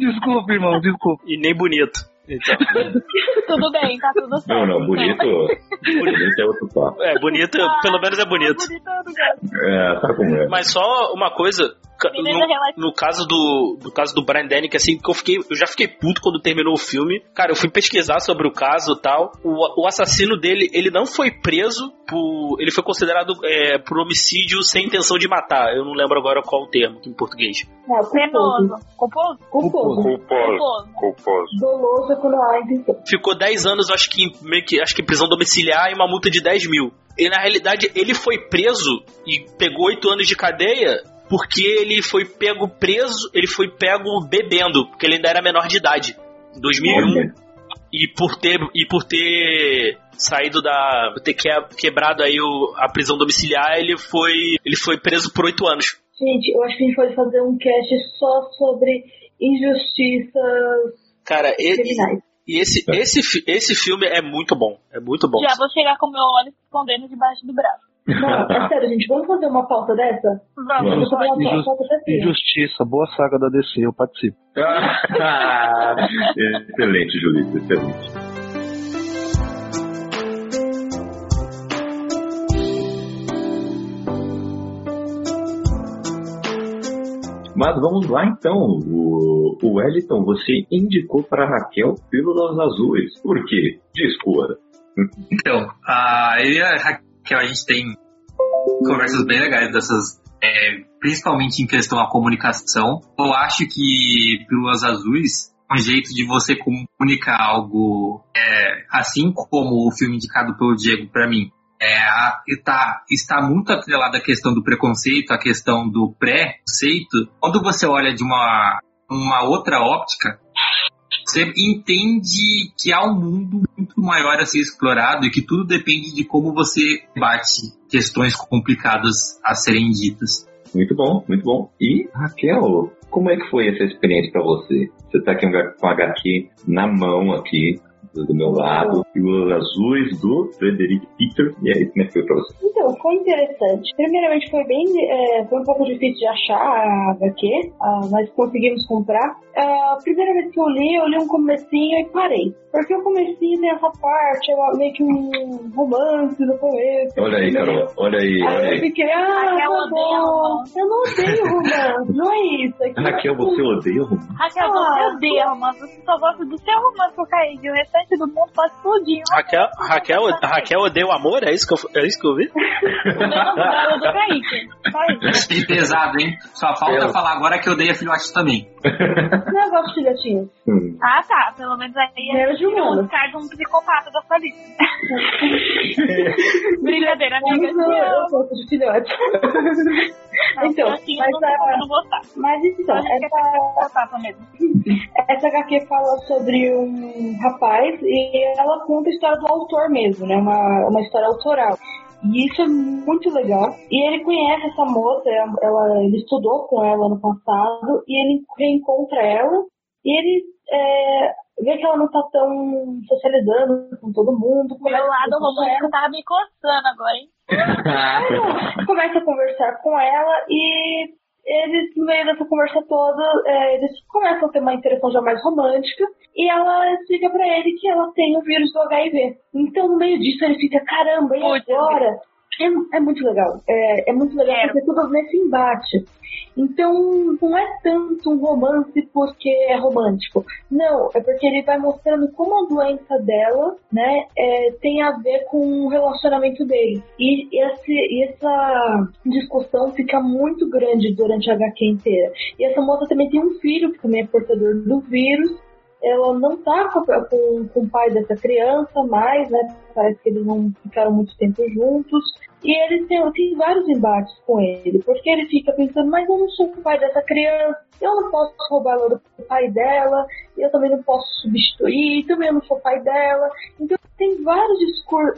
Desculpa, irmão, desculpa. E nem bonito. Então, Tudo bem, tá tudo certo. Não, não, bonito. Bonito é outro papo. é bonito, pelo menos é bonito. Bonito gosto. É, tá como é. Mas só uma coisa, no, no caso do, do caso do Brian Danick, assim, que eu fiquei, eu já fiquei puto quando terminou o filme. Cara, eu fui pesquisar sobre o caso e tal. O, o assassino dele, ele não foi preso por, ele foi considerado é, por homicídio sem intenção de matar. Eu não lembro agora qual o termo em português. Não, culposo. Culposo? Culposo. Culposo. Culposo. Culposo. Doloso Ficou 10 anos, acho que em- meio que acho que prisão domiciliar e uma multa de 10 mil. E na realidade ele foi preso e pegou 8 anos de cadeia porque ele foi pego preso, ele foi pego bebendo, porque ele ainda era menor de idade. Em 2001. Olha, E por ter, e por ter saído da. ter que- quebrado aí o- a prisão domiciliar, ele foi, ele foi preso por 8 anos. Gente, eu acho que a gente pode fazer um cast só sobre injustiças Cara, e, e esse, esse, fi- esse filme é muito bom. É muito bom. Já vou chegar com meu olho escondendo debaixo do braço. Não, é sério, gente, vamos fazer uma pauta dessa? Vamos, Vamos fazer uma Injus- pauta dessa. Injustiça, boa saga da DC, eu participo. excelente, Julito, excelente. Mas vamos lá então. O, o Wellington, você indicou para Raquel Pílulas Azuis. Por quê? Discorra. Então, a, eu e a Raquel, a gente tem conversas bem legais dessas, é, principalmente em questão à comunicação. Eu acho que Pílulas Azuis é um jeito de você comunicar algo, é, assim como o filme indicado pelo Diego para mim. É, está, está muito atrelada à questão do preconceito, à questão do pré-conceito. Quando você olha de uma, uma outra óptica, você entende que há um mundo muito maior a ser explorado e que tudo depende de como você bate questões complicadas a serem ditas. Muito bom, muito bom. E, Raquel, como é que foi essa experiência para você? Você tá aqui com a HQ na mão aqui, do do meu lado, Pílulas Azuis do Frederic Peter. E aí, como é que foi pra você? Então, foi interessante. Primeiramente, foi bem. é, foi um pouco difícil de achar a HQ, ah, mas conseguimos comprar. Ah, a primeira vez que eu li, eu li um comecinho e parei. Porque o comecinho tem essa parte, é uma- meio que um romance no começo. Olha aí, Carol, olha aí, olha Aí eu aí. fiquei, ah, Raquel tá bom. romance. Eu não odeio romance, não é isso. É que Raquel, você odeia romance? Raquel, você Ah. odeia romance. Você só gosta do seu romance com o Kaique. O restante do mundo pode explodir. Raquel, Raquel, Raquel odeia o amor? É isso que eu, é isso que eu vi? O meu namorado é do Kaique. Só isso. Que pesado, hein? Só falta Eu- falar agora que eu odeio a filhote também. Não, eu gosto de filhotinhos. Hum. Ah, tá. Pelo menos aí Menos de um ano. descarta um psicopata da sua lista. Brincadeira, amiga. Eu, gosto de filhote. então, assim, mas não a, mas então, essa, essa HQ fala sobre um rapaz e ela conta a história do autor mesmo, né? Uma, uma história autoral. E isso é muito legal. E ele conhece essa moça, ela, ele estudou com ela no passado, e ele reencontra ela, e ele é, vê que ela não tá tão socializando com todo mundo. Meu lado romântico tava me coçando agora, hein? começa a conversar com ela e eles, no meio dessa conversa toda, é, eles começam a ter uma interação já mais romântica e ela explica pra ele que ela tem o vírus do HIV. Então, no meio disso, ele fica, caramba, e agora? É, é muito legal. É, é muito legal Quero. porque tudo nesse embate. Então, não é tanto um romance porque é romântico. Não, é porque ele vai mostrando como a doença dela, né, é, tem a ver com o relacionamento dele. E esse, e essa discussão fica muito grande durante a HQ inteira. E essa moça também tem um filho que também é portador do vírus. Ela não tá com, com, com o pai dessa criança mais, né? Parece que eles não ficaram muito tempo juntos. E eles têm, têm vários embates com ele, porque ele fica pensando, mas eu não sou o pai dessa criança, eu não posso roubar ela do pai dela, eu também não posso substituir, também eu não sou pai dela. Então tem vários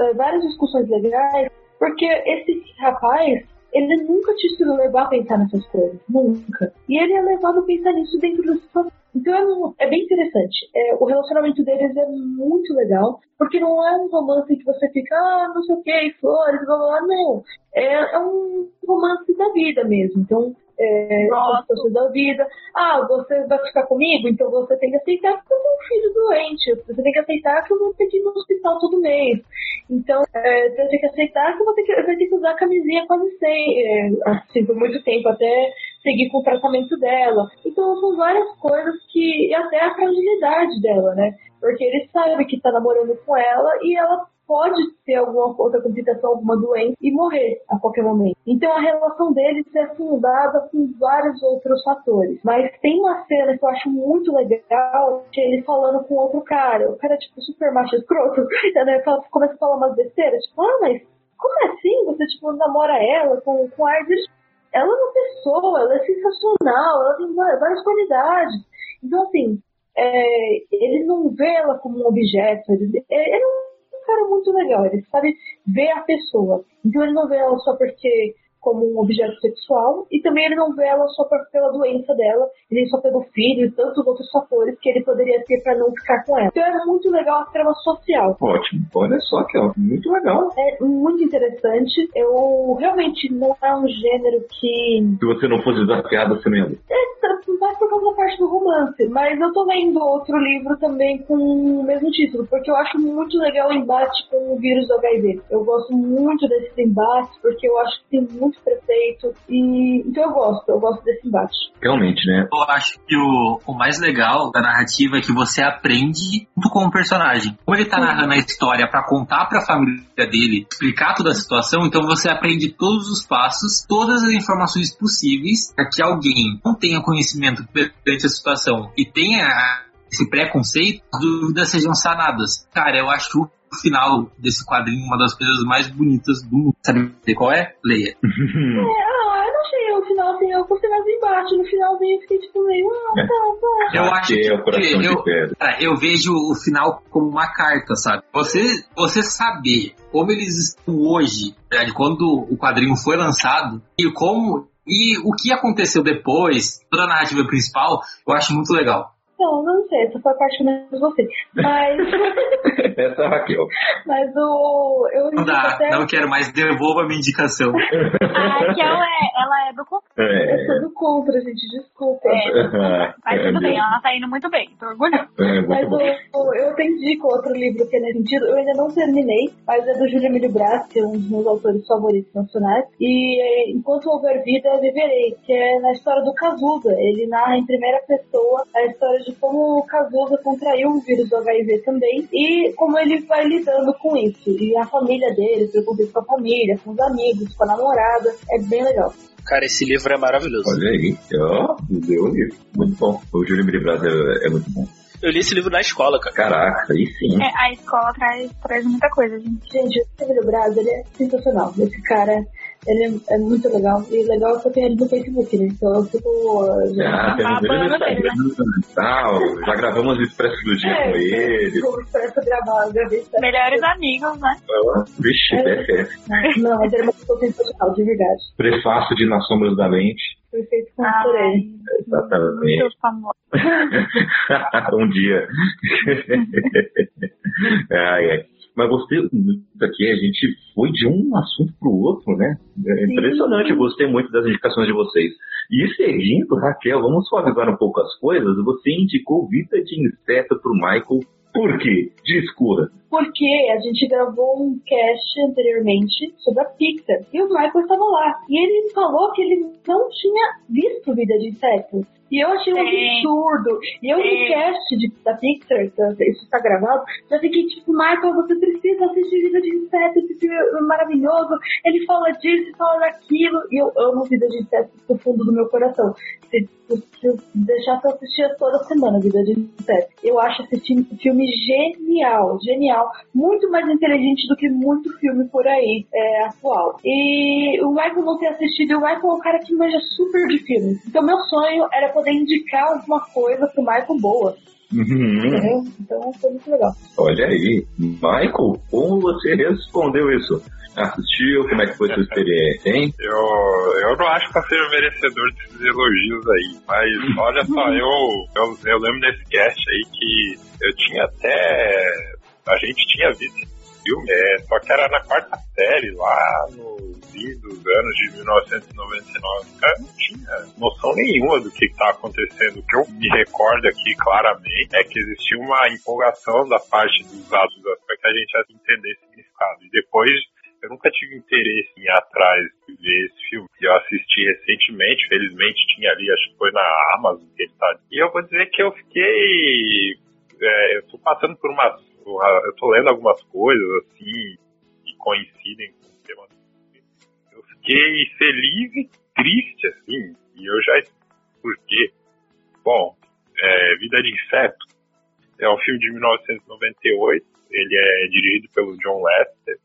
eh, várias discussões legais, porque esse rapaz, ele nunca te levar a pensar nessas coisas, nunca. E ele é levado a pensar nisso dentro do seu então é, é bem interessante. É, o relacionamento deles é muito legal, porque não é um romance que você fica, ah, não sei o que, flores, blá blá. Não. É, é um romance da vida mesmo. Então, é, as pessoas da vida. Ah, você vai ficar comigo? Então você tem que aceitar que eu tenho um filho doente. Você tem que aceitar que eu vou ter que ir no hospital todo mês. Então, é, você tem que aceitar que eu vou ter que, eu vou ter que usar a camisinha quase sem, é, assim, por muito tempo, até seguir com o tratamento dela. Então, são várias coisas que. e até a fragilidade dela, né? Porque ele sabe que tá namorando com ela e ela pode ter alguma outra complicação, alguma doença e morrer a qualquer momento. Então a relação deles é fundada com vários outros fatores. Mas tem uma cena que eu acho muito legal, que é ele falando com outro cara. O cara tipo super macho escroto. Fala- começa a falar umas besteiras, tipo, ah, mas como assim? Você tipo namora ela com, com ar de ela é uma pessoa, ela é sensacional, ela tem várias qualidades. Então, assim, é, ele não vê ela como um objeto, ele, ele é um cara muito legal, ele sabe ver a pessoa. Então, ele não vê ela só porque como um objeto sexual e também ele não vê ela só pela doença dela, ele só pelo filho e tantos outros fatores que ele poderia ter para não ficar com ela. Então é muito legal a trama social. Ótimo. Olha só que ó, muito legal. É muito interessante. Eu realmente não é um gênero que Se você não fosse desafiado, você não ia ler. mais por causa da parte do romance, mas eu tô lendo outro livro também com o mesmo título, porque eu acho muito legal o embate com o vírus do HIV. Eu gosto muito desses embates, porque eu acho que tem muito prefeito, e então eu gosto, eu gosto desse embate. Realmente, né? Eu acho que o, o mais legal da narrativa é que você aprende junto com o personagem. Como ele tá narrando a história pra contar pra família dele, explicar toda a situação, então você aprende todos os passos, todas as informações possíveis para que alguém não tenha conhecimento perante a situação e tenha esse preconceito, as dúvidas sejam sanadas. Cara, eu acho final desse quadrinho é uma das coisas mais bonitas do mundo. Sabe qual é? Leia. É, ah, eu não achei o final assim, eu gostei mais embate, no finalzinho eu fiquei tipo meio, ah, tá, tá. Eu acho que eu, cara, eu vejo o final como uma carta, sabe? Você, você saber como eles estão hoje, né, de quando o quadrinho foi lançado, e como e o que aconteceu depois, toda a narrativa principal, eu acho muito legal. Não, não sei, essa foi a parte que eu menos gostei. Mas, Essa é a Raquel. mas o. Eu Não dá, até. não quero mais, devolva a minha indicação. A Raquel é, ela é do contra. Eu sou do contra, gente, desculpa. É, mas É tudo bem, mesmo. ela tá indo muito bem, tô orgulhosa. É, Mas bom. o, eu até indico outro livro que é nesse sentido. Eu ainda não terminei, mas é do Júlio Emílio Brás, que é um dos meus autores favoritos nacionais. E é, Enquanto Houver Vida, Viverei, que é na história do Cazuza. Ele narra em primeira pessoa a história de como o Cazuza contraiu o vírus do HIV também e como ele vai lidando com isso. E a família dele, preconceito com a família, com os amigos, com a namorada. É bem legal. Cara, esse livro é maravilhoso. Olha aí, ó, deu o livro. Muito bom. O Júlio Brás é, é muito bom. Eu li esse livro na escola, cara. Caraca, aí sim. É, a escola traz, traz muita coisa, gente. Gente, o Emílio Brás, ele é sensacional. Esse cara Ele é, é muito legal. E legal é que eu tenho ele no Facebook, né? Então eu fico. Já... Ah, temos ele no Instagram e tal. Já gravamos o Expresso do Dia É, com ele. O Expresso gravar, gravei. Melhores amigos, né? Vixe, BFF. Não, mas ele é uma pessoa sensacional, de verdade. Prefácio de Nas Sombras da Mente. Perfeito com ele. Exatamente. Muito famoso. um dia. ai, ai. Mas gostei muito aqui, a gente foi de um assunto pro outro, né? É impressionante, eu gostei muito das indicações de vocês. E seguindo, Raquel, vamos suavizar um pouco as coisas. Você indicou Vida de Inseto pro Michael. Por quê? Discorra. Porque a gente gravou um cast anteriormente sobre a Pixar e o Michael estava lá. E ele falou que ele não tinha visto Vida de Insetos. E eu achei um absurdo. E eu no cast de, da Pixar, tá- isso está gravado, já fiquei tipo, Michael, você precisa assistir Vida de Insetos, esse filme é maravilhoso. Ele fala disso, fala daquilo. E eu amo Vida de Insetos do fundo do meu coração. Se, se, deixasse eu assistir toda semana Vida de Insetos. Eu acho esse filme, filme genial, genial. Muito mais inteligente do que muito filme por aí é, atual. E o Michael não ter assistido, o Michael é um cara que manja super de filmes. Então meu sonho era poder indicar alguma coisa pro Michael boa. Uhum. Então foi muito legal. Olha aí, Michael, como você respondeu isso? Assistiu? Como é que foi sua experiência, hein? Eu, eu não acho que eu seja merecedor desses elogios aí, mas olha só, eu, eu, eu lembro desse cast aí que eu tinha até. A gente tinha visto filme, é, só que era na quarta série, lá no fim dos anos de 1999. Cara, não tinha noção nenhuma do que estava acontecendo. O que eu me recordo aqui claramente é que existia uma empolgação da parte dos adultos para que a gente entender significado. E depois eu nunca tive interesse em ir atrás de ver esse filme. Eu assisti recentemente, felizmente tinha ali, acho que foi na Amazon que ele tá. E eu vou dizer que eu fiquei. é, eu tô passando por umas. Eu tô lendo algumas coisas assim que coincidem com o tema. Eu fiquei feliz e triste, assim. E eu já. Por quê? Bom, é, Vida de Inseto é um filme de 1998. Ele é dirigido pelo John Lester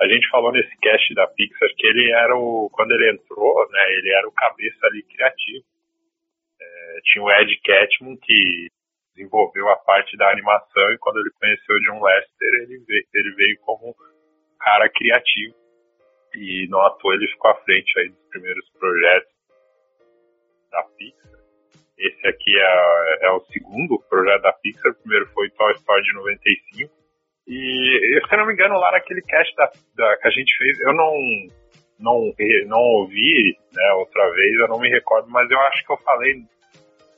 a gente falou nesse cast da Pixar que ele era o. Quando ele entrou, né? Ele era o cabeça ali criativo. É, tinha o Ed Catmull que desenvolveu a parte da animação e quando ele conheceu o John Lester, ele veio, ele veio como cara criativo. E não à ele ficou à frente aí dos primeiros projetos da Pixar. Esse aqui é, é o segundo projeto da Pixar. O primeiro foi Toy Story de 95. E, se eu não me engano, lá naquele cast da, da- que a gente fez, eu não, não, não ouvi né, outra vez, eu não me recordo, mas eu acho que eu falei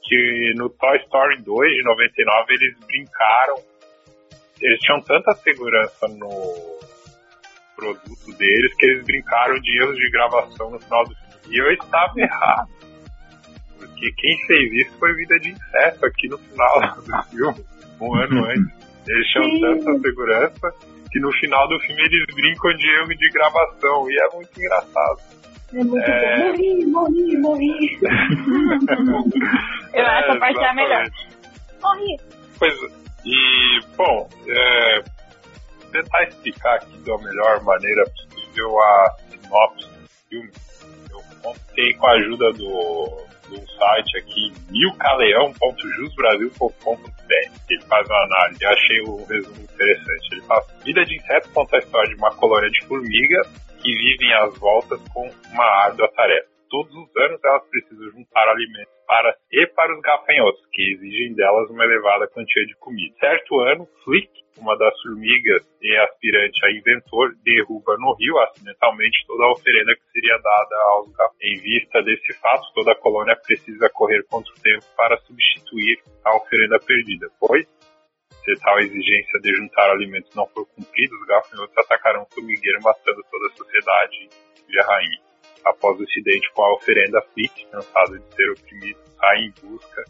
que no Toy Story 2 de 99 eles brincaram, eles tinham tanta segurança no produto deles que eles brincaram de erros de gravação no final do filme. E eu estava errado. Porque quem fez isso foi Vida de Inseto aqui no final do filme, um ano antes. Eles tinham Sim. tanta segurança que no final do filme eles brincam de erro de gravação e é muito engraçado. É muito É. bom. Morri, morri, morri. Eu acho essa parte é a melhor. exatamente. Morri. Pois, e, bom, é, tentar explicar aqui da melhor maneira possível a sinopse do filme. Eu contei com a ajuda do, do site aqui, milcaleão.jusbrasil.com.br. Ele faz uma análise. Achei o resumo interessante. Ele fala: Vida de inseto conta a história de uma colônia de formigas que vivem às voltas com uma árdua tarefa. Todos os anos elas precisam juntar alimentos para e para os gafanhotos, que exigem delas uma elevada quantia de comida. Certo ano, Flick, uma das formigas e aspirante a inventor, derruba no rio acidentalmente toda a oferenda que seria dada aos gafanhotos. Em vista desse fato, toda a colônia precisa correr contra o tempo para substituir a oferenda perdida, pois se tal exigência de juntar alimentos não for cumprida, os gafanhotos atacarão o formigueiro, matando toda a sociedade de a rainha. Após o incidente com a oferenda, Flick, cansado de ser oprimido, sai em busca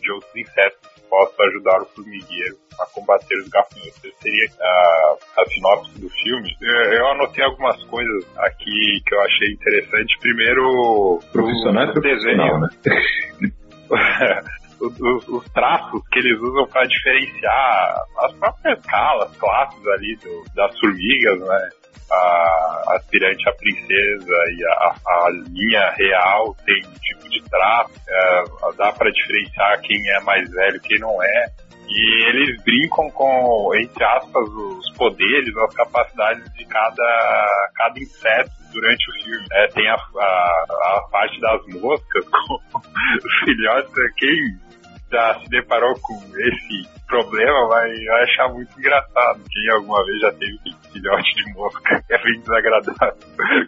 de outros insetos que possam ajudar o formigueiro a combater os gafanhotos. Seria a, a sinopse do filme. Eu, eu anotei algumas coisas aqui que eu achei interessante. Primeiro, Profissional é o profissional, né? os, os- os traços que eles usam para diferenciar as próprias escalas, classes ali do- das formigas, né? a aspirante a princesa e a, a linha real tem um tipo de traço, é, dá para diferenciar quem é mais velho e quem não é. E eles brincam com, entre aspas, os poderes, as capacidades de cada, cada inseto durante o filme. É, tem a, a, a, parte das moscas com os filhotes. Quem já se deparou com esse problema vai, vai achar muito engraçado. Quem alguma vez já teve filhote de mosca é bem desagradável.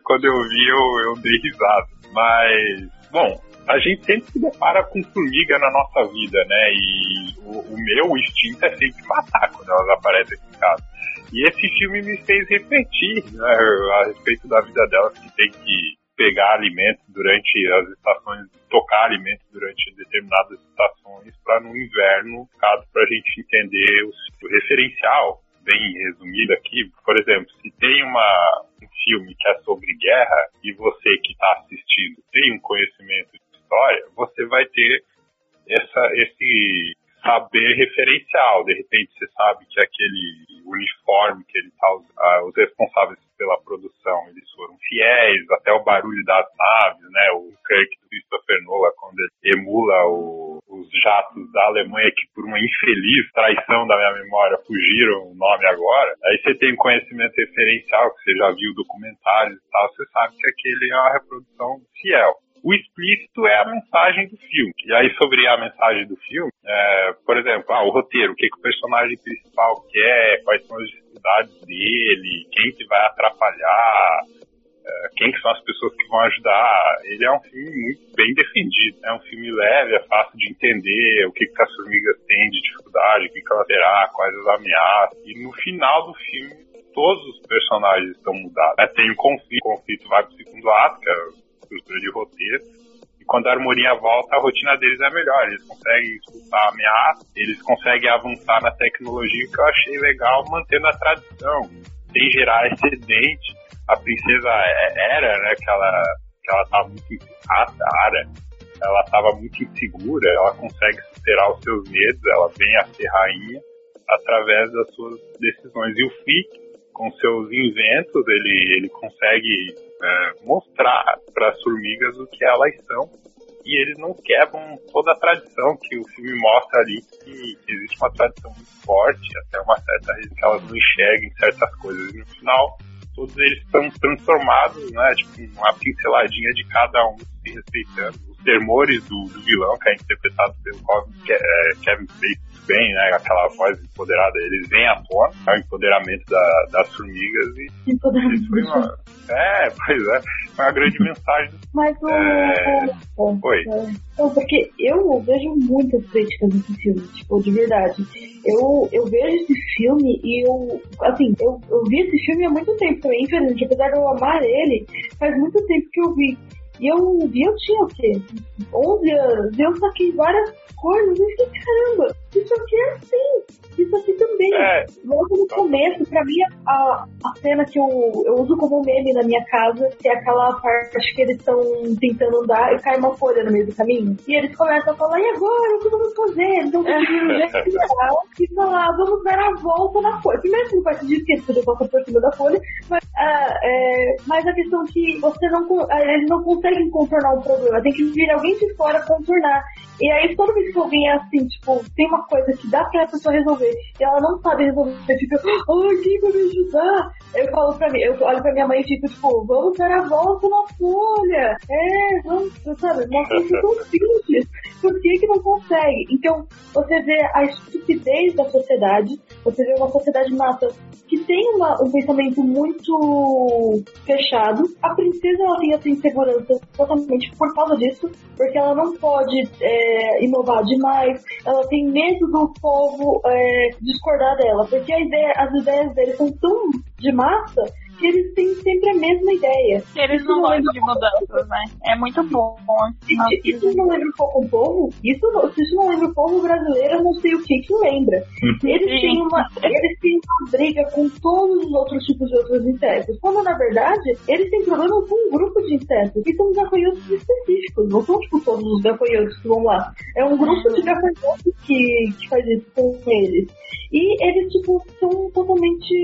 Quando eu vi, eu, eu dei risada. Mas, bom, a gente sempre se depara com formiga na nossa vida, né? E o, o meu instinto é sempre matar quando elas aparecem aqui em casa. E esse filme me fez refletir né, a respeito da vida delas, que tem que pegar alimentos durante as estações, tocar alimentos durante determinadas estações, para no inverno, caso para a gente entender o, o referencial, bem resumido aqui. Por exemplo, se tem uma, um filme que é sobre guerra e você que está assistindo tem um conhecimento história, você vai ter essa, esse saber referencial. De repente você sabe que aquele uniforme que ele tá, uh, os responsáveis pela produção, eles foram fiéis, até o barulho das naves, né? O Kirk do Christopher Nolan, quando ele emula o, os jatos da Alemanha, que por uma infeliz traição da minha memória fugiram o nome agora. Aí você tem conhecimento referencial, que você já viu documentários e tal, você sabe que aquele é uma reprodução fiel. O explícito é a mensagem do filme. E aí, sobre a mensagem do filme, é, por exemplo, ah, o roteiro, o que, que o personagem principal quer, quais são as dificuldades dele, quem que vai atrapalhar, é, quem que são as pessoas que vão ajudar. Ele é um filme muito bem defendido. É um filme leve, é fácil de entender o que, que as formigas têm de dificuldade, o que, que ela terá, quais as ameaças. E no final do filme, todos os personagens estão mudados. É, tem um conflito, o conflito vai para o segundo ato, que é estrutura de roteiro. E quando a harmonia volta, a rotina deles é melhor. Eles conseguem escutar ameaça, eles conseguem avançar na tecnologia, que eu achei legal, mantendo a tradição, sem gerar excedente. A princesa era, né, que ela, que ela tava muito a Ara, ela estava muito insegura, ela consegue superar os seus medos, ela vem a ser rainha através das suas decisões. E o Fick, com seus inventos, ele, ele consegue é, mostrar para as formigas o que elas são e eles não quebram toda a tradição que o filme mostra ali, que existe uma tradição muito forte, até uma certa que elas não enxerguem certas coisas. E no final, todos eles estão transformados, né? Tipo, uma pinceladinha de cada um se respeitando. Temores do, do vilão, que é interpretado pelo Kevin Spacey, bem, né? Aquela voz empoderada, eles vêm à tona, é o empoderamento da, das formigas e empoderamento. foi uma, é, pois é, foi uma grande mensagem. Mas o. É... Oi. Não, porque eu vejo muitas críticas desse filme, tipo, de verdade. Eu, eu vejo esse filme e eu, assim, eu, eu vi esse filme há muito tempo também, infelizmente, apesar de eu amar ele, faz muito tempo que eu vi. E eu eu tinha o quê? 11 anos, e eu saquei várias coisas, e fiquei, caramba, isso aqui é assim, isso aqui também. É. Logo no começo, pra mim, a, a cena que eu, eu uso como meme na minha casa, que é aquela parte que eles estão tentando andar e cai uma folha no meio do caminho. E eles começam a falar, e agora, o que vamos fazer? Então, jeito e falar, vamos dar a volta na folha. Primeiro que não faz sentido, porque eles volta por cima da folha, mas, ah, é, mas a questão que você não, eles não conseguem contornar o problema, tem que vir alguém de fora contornar. E aí, toda vez que alguém é assim, tipo, tem uma coisa que dá pra pessoa resolver e ela não sabe resolver, fica, ai, quem vai me ajudar? Eu falo pra mim, eu olho pra minha mãe e fico, tipo, vamos dar a volta na folha. É, vamos, sabe, uma coisa tão simples. Por que que não consegue? Então, você vê a estupidez da sociedade, você vê uma sociedade massa que tem uma, um pensamento muito fechado. A princesa, ela tem essa insegurança totalmente por causa disso, porque ela não pode é, inovar demais, ela tem medo do povo é, discordar dela, porque ideia, as ideias deles são tão de massa eles têm sempre a mesma ideia. Eles isso não gostam de mudanças, né? É muito bom. Isso, isso não lembra um pouco o povo? Isso, se isso não lembra o povo brasileiro, eu não sei o que que lembra. Eles têm, uma, eles têm uma briga com todos os outros tipos de outros insetos. Quando, na verdade, eles têm problema com um grupo de insetos. E são gafanhotos específicos. Não são, tipo, todos os gafanhotos que vão lá. É um grupo de gafanhotos que, que faz isso com eles. E eles, tipo, são totalmente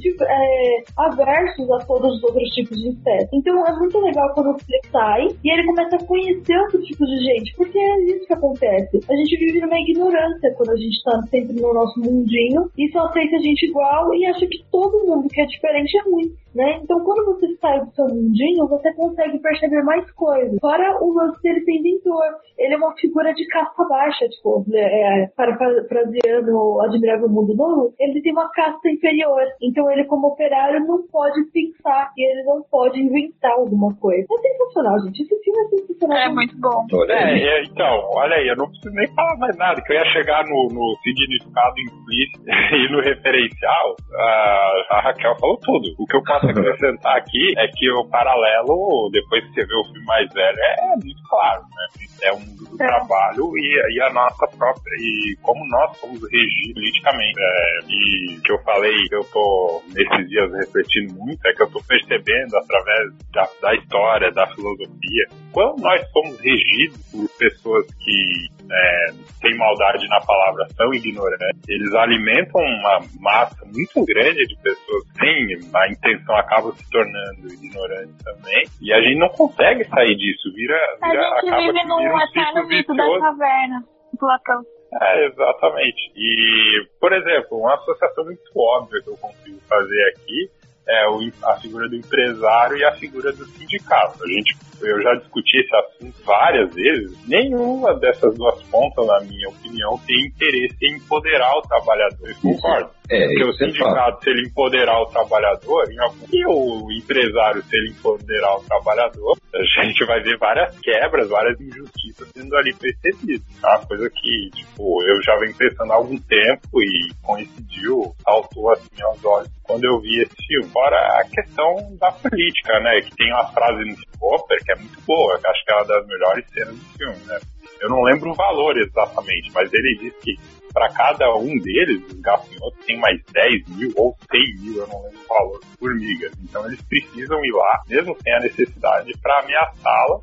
de- é, aversos a todos os outros tipos de insetos. Então é muito legal quando ele sai e ele começa a conhecer outros tipos de gente, porque é isso que acontece. A gente vive numa ignorância quando a gente tá sempre no nosso mundinho e só aceita a gente igual e acha que todo mundo que é diferente é ruim. Né? Então, quando você sai do seu mundinho, você consegue perceber mais coisas. Fora o lance dele ser inventor. Ele é uma figura de casta baixa, tipo, é, parafraseando o Admirável Mundo Novo, ele tem uma casta inferior. Então, ele, como operário, não pode pensar e ele não pode inventar alguma coisa. É sensacional, gente. Esse filme é sensacional. É muito bom. É, é, então, olha aí, eu não preciso nem falar mais nada, que eu ia chegar no, no significado implícito e no referencial, a, a Raquel falou tudo. O que eu posso acrescentar aqui é que o paralelo, depois que você vê o filme mais velho, é muito claro, né? É um do trabalho e, e a nossa própria, e como nós somos regidos politicamente. É, e que eu falei, que eu tô nesses dias refletindo muito, é que eu tô percebendo através da, da história, da filosofia, quando nós somos regidos por pessoas que é, têm maldade na palavra, são ignorantes, eles alimentam uma massa muito grande de pessoas sem a intenção acaba se tornando ignorante também, e a gente não consegue sair disso, vira, A vira gente acaba vive num um eterno mito da caverna, Platão. É, exatamente. E, por exemplo, uma associação muito óbvia que eu consigo fazer aqui é o, a figura do empresário e a figura do sindicato. A gente, eu já discuti esse assunto várias vezes. Nenhuma dessas duas pontas, na minha opinião, tem interesse em empoderar o trabalhador. Eu concordo. É, Porque o isso é sindicato, se ele empoderar o trabalhador, e o empresário, se ele empoderar o trabalhador, a gente vai ver várias quebras, várias injustiças sendo ali percebidas. Uma coisa que, tipo, eu já venho pensando há algum tempo e coincidiu, saltou assim aos olhos quando eu vi esse filme. Fora a questão da política, né? Que tem uma frase no Hopper que é muito boa, acho que é uma das melhores cenas do filme, né? Eu não lembro o valor exatamente, mas ele diz que para cada um deles, os gafanhotos tem mais 10 mil ou 100 mil, eu não lembro o valor, formigas. Então eles precisam ir lá, mesmo sem a necessidade, para ameaçá-la,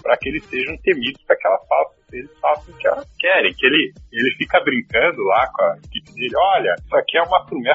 para que eles sejam temidos, para que elas façam, eles façam o que elas querem. Que ele, ele fica brincando lá com a equipe dele, olha, isso aqui é uma que é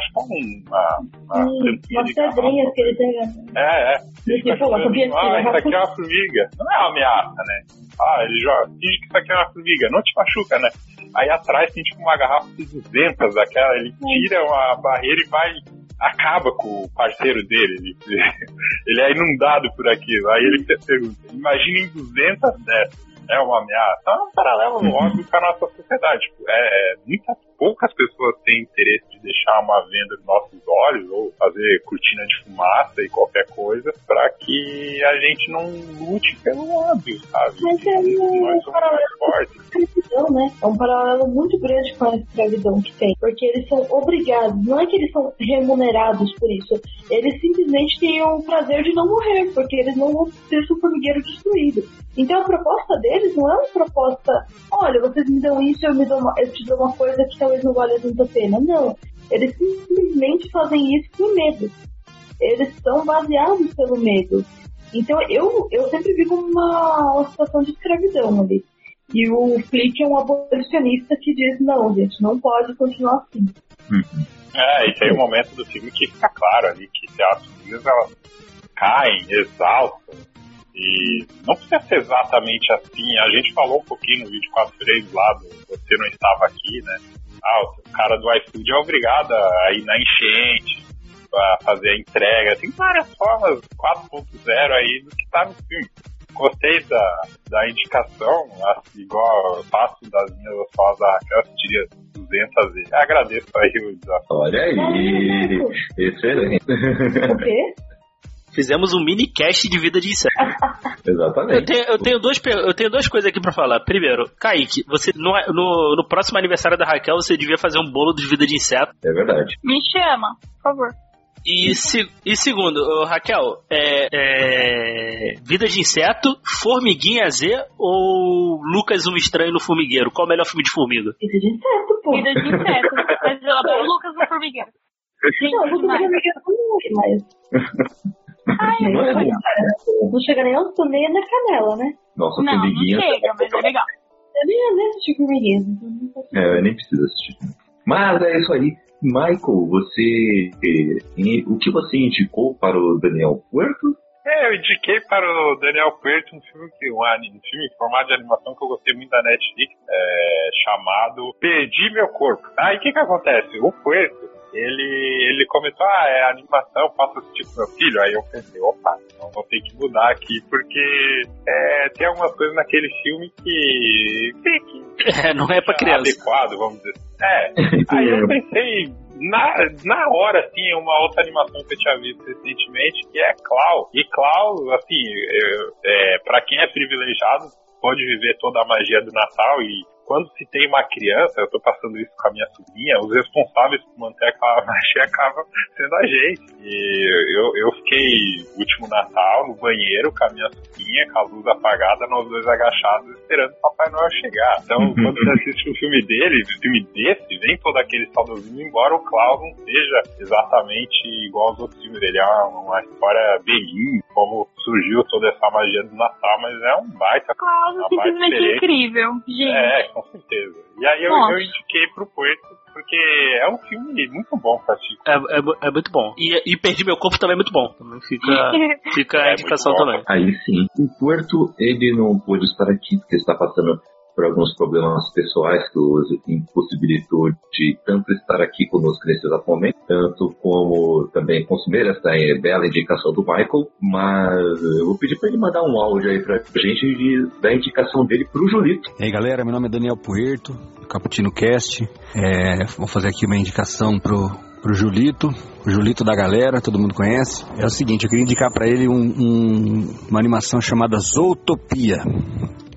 uma, uma, tampinha umas de garrafa. pedrinhas que ele tem. É, é. Ele Fica falando, ah, isso aqui é uma formiga. Não é uma ameaça, né? Ah, ele joga, finge que isso aqui é uma formiga, não te machuca, né? Aí atrás tem tipo uma garrafa de 200 daquela, ele tira uma barreira e vai, acaba com o parceiro dele. Ele, ele é inundado por aquilo. Aí ele pergunta, imaginem 200 dessas. É uma ameaça? É um paralelo óbvio com a nossa sociedade. Tipo, é, é, muitas, poucas pessoas têm interesse de deixar uma venda nos nossos olhos ou fazer cortina de fumaça e qualquer coisa para que a gente não lute pelo óbvio, sabe? Mas é um Nós somos mais fortes. Escravidão, né? É um paralelo muito grande com a escravidão que tem. Porque eles são obrigados, não é que eles são remunerados por isso. Eles simplesmente têm o prazer de não morrer, porque eles não vão ter seu formigueiro destruído. Então a proposta deles não é uma proposta, olha, vocês me dão isso, eu, me dou uma, eu te dou uma coisa que talvez não valha tanto a pena. Não. Eles simplesmente fazem isso por medo. Eles são baseados pelo medo. Então eu, eu sempre vi como uma, uma situação de escravidão ali. E o Flick é um abolicionista que diz, não, gente, não pode continuar assim. É, e tem um momento do filme que fica claro ali que as formigas elas caem, exaustas, e não precisa ser exatamente assim. A gente falou um pouquinho no vídeo 4.3 lá do Você Não Estava Aqui, né? Ah, o cara do iFood é obrigado a ir na enchente, a fazer a entrega. Tem várias formas 4.0 aí do que tá no filme. Gostei da, da indicação, assim, igual eu faço das minhas falas da Raquel, assistiria 200 vezes. Agradeço aí o desafio. Olha aí, excelente. O quê? Fizemos um mini cast de vida de inseto. Eu Exatamente. tenho, eu, tenho duas, eu tenho duas coisas aqui pra falar. Primeiro, Kaique, você no, no, no próximo aniversário da Raquel, você devia fazer um bolo de vida de inseto. É verdade. Me chama, por favor. E, se- e segundo, Raquel, é, é, Vida de Inseto, Formiguinha Z ou Lucas um Estranho no Formigueiro? Qual o melhor filme de formiga? Vida de inseto, pô. Vida de inseto. Mas eu adoro Lucas no Formigueiro. Não, Gente, não demais. mas Ai, não, é legal. não chega nem aos nem na canela, né? Nossa, Não, não formiguinha. chega, mas é legal. Eu nem assisti Formiguinhas, então não É, eu nem preciso assistir. Mas é isso aí. Michael, você. eh, O que você indicou para o Daniel Puerto? É, eu indiquei para o Daniel Puerto um filme, que, um, ani- um filme em formato de animação que eu gostei muito da Netflix, é, chamado Perdi Meu Corpo. Aí o que que acontece? O Puerto, ele, ele começou, ah, é animação, posso assistir com meu filho? Aí eu pensei, opa, então vou ter que mudar aqui, porque é, tem algumas coisas naquele filme que... que, que É, não é pra criança. adequado, vamos dizer. É, aí eu pensei, na, na hora, assim, uma outra animação que eu tinha visto recentemente, que é Clau. E Clau, assim, eu- é, pra quem é privilegiado, pode viver toda a magia do Natal e quando se tem uma criança, eu tô passando isso com a minha sobrinha, os responsáveis por manter aquela magia acabam sendo a gente. E eu, eu fiquei último Natal no banheiro com a minha sobrinha, com a luz apagada, nós dois agachados esperando o Papai Noel chegar. Então, quando você assiste um filme dele, um filme desse, vem todo aquele saudosinho, embora o Klaus não seja exatamente igual aos outros filmes dele. É uma, uma história belinha, como surgiu toda essa magia do Natal, mas é um baita. Klaus é baita simplesmente incrível, gente. É, com certeza. E aí eu, eu indiquei pro Puerto, porque é um filme muito bom pra assistir. É, é, é muito bom. E, e Perdi Meu Corpo também é muito bom. Também fica, fica a É indicação bom. também. Aí sim. O Puerto, ele não pôde estar aqui porque está passando por alguns problemas pessoais que os impossibilitou de tanto estar aqui conosco nesse exato momento, tanto como também consumir essa bela indicação do Michael, mas eu vou pedir para ele mandar um áudio aí pra gente de, da indicação dele pro Julito. E aí galera, meu nome é Daniel Puerto, Caputino Cast. É, vou fazer aqui uma indicação pro, pro Julito, o Julito da galera, todo mundo conhece. É o seguinte, eu queria indicar pra ele um- um- uma animação chamada Zootopia.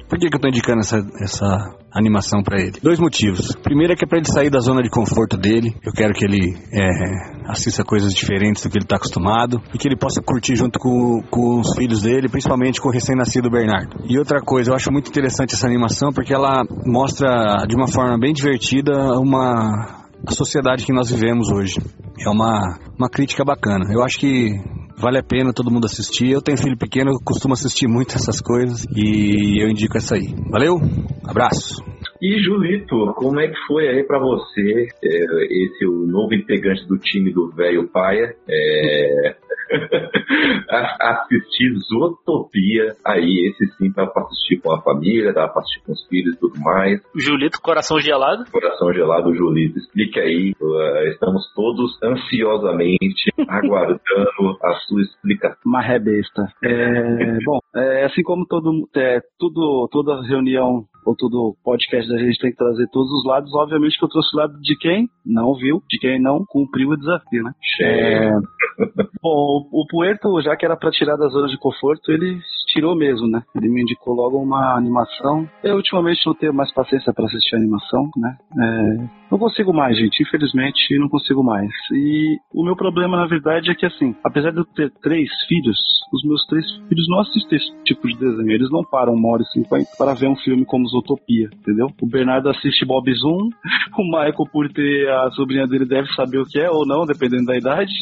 Por que, que eu tô indicando essa, essa animação pra ele? Dois motivos. Primeiro é que é pra ele sair da zona de conforto dele. Eu quero que ele é, assista coisas diferentes do que ele tá acostumado e que ele possa curtir junto com, com os filhos dele, principalmente com o recém-nascido Bernardo. E outra coisa, eu acho muito interessante essa animação porque ela mostra de uma forma bem divertida uma a sociedade que nós vivemos hoje. É uma, uma crítica bacana. Eu acho que vale a pena todo mundo assistir. Eu tenho filho pequeno, eu costumo assistir muito essas coisas e eu indico essa aí. Valeu, abraço. E Julito, como é que foi aí pra você, é, esse o novo integrante do time do velho Paia, é, a- assistir Zootopia aí, esse sim dá pra assistir com a família, dá pra assistir com os filhos e tudo mais. Julito, coração gelado. Coração gelado, Julito, explique aí, uh, estamos todos ansiosamente aguardando a sua explicação. Marré besta. É, bom, é, assim como todo, é, tudo, toda reunião ou todo podcast da gente tem que trazer todos os lados, obviamente que eu trouxe o lado de quem não viu, de quem não cumpriu o desafio, né? É, bom, o, o Puerto, já que era pra tirar da zona de conforto, ele tirou mesmo, né? Ele me indicou logo uma animação. Eu ultimamente não tenho mais paciência pra assistir animação, né? É, não consigo mais, gente. Infelizmente, não consigo mais. E o meu problema, na verdade, é que, assim, apesar de eu ter três filhos, os meus três filhos não assistem esse tipo de desenho. Eles não param uma hora e cinquenta para ver um filme como Zootopia, entendeu? O Bernardo assiste Bob Zoom, o Michael, por ter a sobrinha dele, deve saber o que é ou não, dependendo da idade.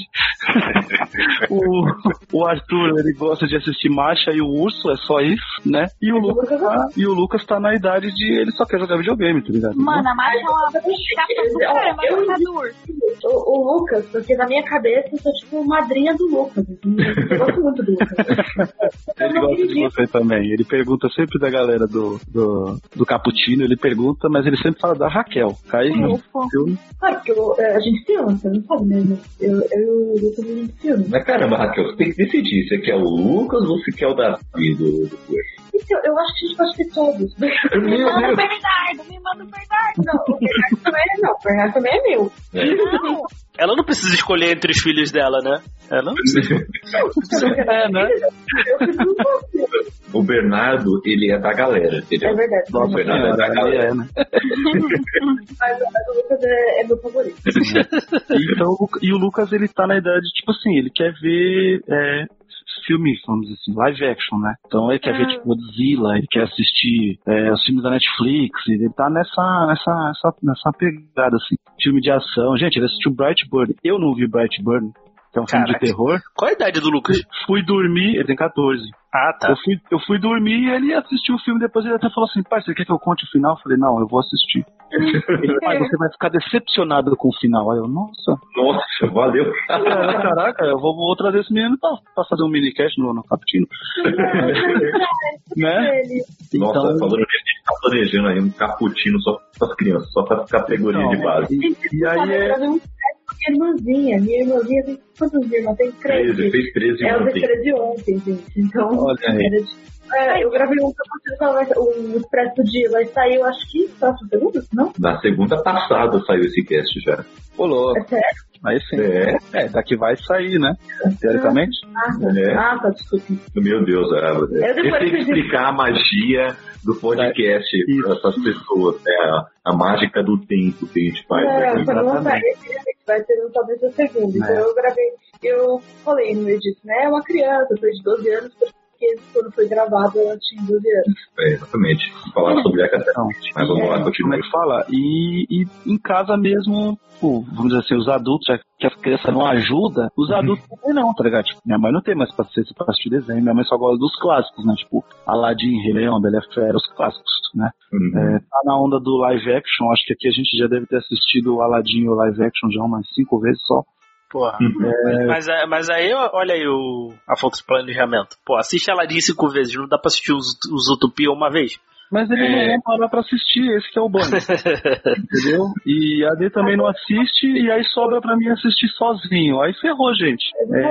o, o Arthur, ele gosta de assistir Marcha e o Urso, é só isso, né? E o Lucas tá, e o Lucas tá na idade de ele só quer jogar videogame, tá ligado? Mano, a Marcia é uma capa jogador. O, o Lucas, porque na minha cabeça eu sou tipo madrinha do Lucas. assim, Eu gosto muito do Lucas. Ele gosta de você também. Ele pergunta sempre da galera do, do, do Cappuccino, ele pergunta, mas ele sempre fala da Raquel. Cai no filme. Sabe, porque eu, é, a gente filma, você não sabe mesmo. Eu, eu e o Lucas a gente filma. Mas caramba, Raquel, você tem que decidir. Você quer o Lucas ou você quer o Davi do, do? Então, eu acho que a gente pode ter todos. Me manda o Bernardo, me manda o Bernardo. Não, o Bernardo também é não, o Bernardo também é meu. Não, Ela não precisa escolher entre os filhos dela, né? Ela não precisa. É, né? Eu. O Bernardo, ele é da galera, entendeu? É verdade. O Bernardo é da Ele galera. é, né? Mas, mas o Lucas é, é meu favorito. Então, e o Lucas, ele tá na idade, tipo assim, ele quer ver é, filme, vamos dizer assim, live action, né? Então ele quer ver, tipo, Godzilla, ele quer assistir é, os filmes da Netflix, ele tá nessa, nessa, nessa, nessa pegada, assim, filme de ação. Gente, ele assistiu Brightburn. Eu não vi Brightburn. que é um filme de Caraca. terror. Qual a idade do Lucas? Fui dormir, ele tem 14. Ah, tá. Eu fui, eu fui dormir e ele assistiu o filme, depois ele até falou assim, pai, você quer que eu conte o final? Eu falei, não, eu vou assistir. Ele, pai, você vai ficar decepcionado com o final. Aí eu, nossa. Nossa, valeu. É, caraca, eu vou, vou trazer esse menino pra, pra fazer um minicast no, no Caputino. né? Nossa, Então- falando nisso, a gente tá planejando aí um cappuccino só para as crianças, só para categoria de base. E, e aí é. Minha irmãzinha. Minha irmãzinha tem quantos irmãos? Tem 13. 13, fez 13 É, eu ontem. fiz 13 ontem, gente. Então, Olha aí. de- É, eu gravei um um expresso do dia, vai sair, eu acho que próximo segundo, não? Na segunda passada saiu esse cast já. Pulou. É sério? Aí sim. É. É, daqui vai sair, né? Teoricamente. Ah, tá. É. Ah, tá, desculpe. Meu Deus, é, Eu é, depois tem que explicar a magia do podcast para essas pessoas, né? A, a mágica do tempo que a gente faz É, aqui. realmente vai ter talvez a segunda. Então É. eu gravei, eu falei no disso, né? É uma criança, foi de 12 anos, porque quando foi gravado ela tinha 12 anos. É, exatamente. Falar sobre a catástrofe. Mas vamos lá, Como continua. é que fala? E, e em casa mesmo, pô, vamos dizer assim, os adultos, já que a criança não ajuda, os adultos também não, tá ligado? Tipo, minha mãe não tem mais paciência pra assistir desenho, minha mãe só gosta dos clássicos, né? Tipo, Aladdin, Rei Leão, Bela Fera, os clássicos, né? É, tá na onda do live action, acho que aqui a gente já deve ter assistido o Aladdin e o live action já umas cinco vezes só. Porra. É, Mas, é- mas aí, olha aí o a Fox Planejamento. Pô, assiste ela de cinco vezes, não dá pra assistir os, os Utopia uma vez? Mas ele não vai parar pra assistir, esse que é o bom. entendeu? E a D também não assiste, e aí sobra pra mim assistir sozinho. Aí ferrou, gente. Eu vou É,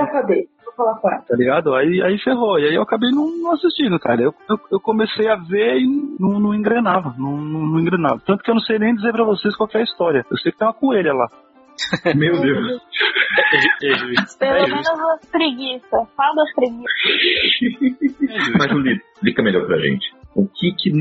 vou falar com ela. tá ligado? Aí, aí ferrou. E aí eu acabei não, não assistindo, cara. Eu, eu, eu comecei a ver e não, não engrenava. Não, não, não engrenava. Tanto que eu não sei nem dizer pra vocês qual que é a história. Eu sei que tem uma coelha lá. Meu Deus. Pelo menos as preguiças. Fala das preguiças. Mas, Julito, explica melhor pra gente. O que que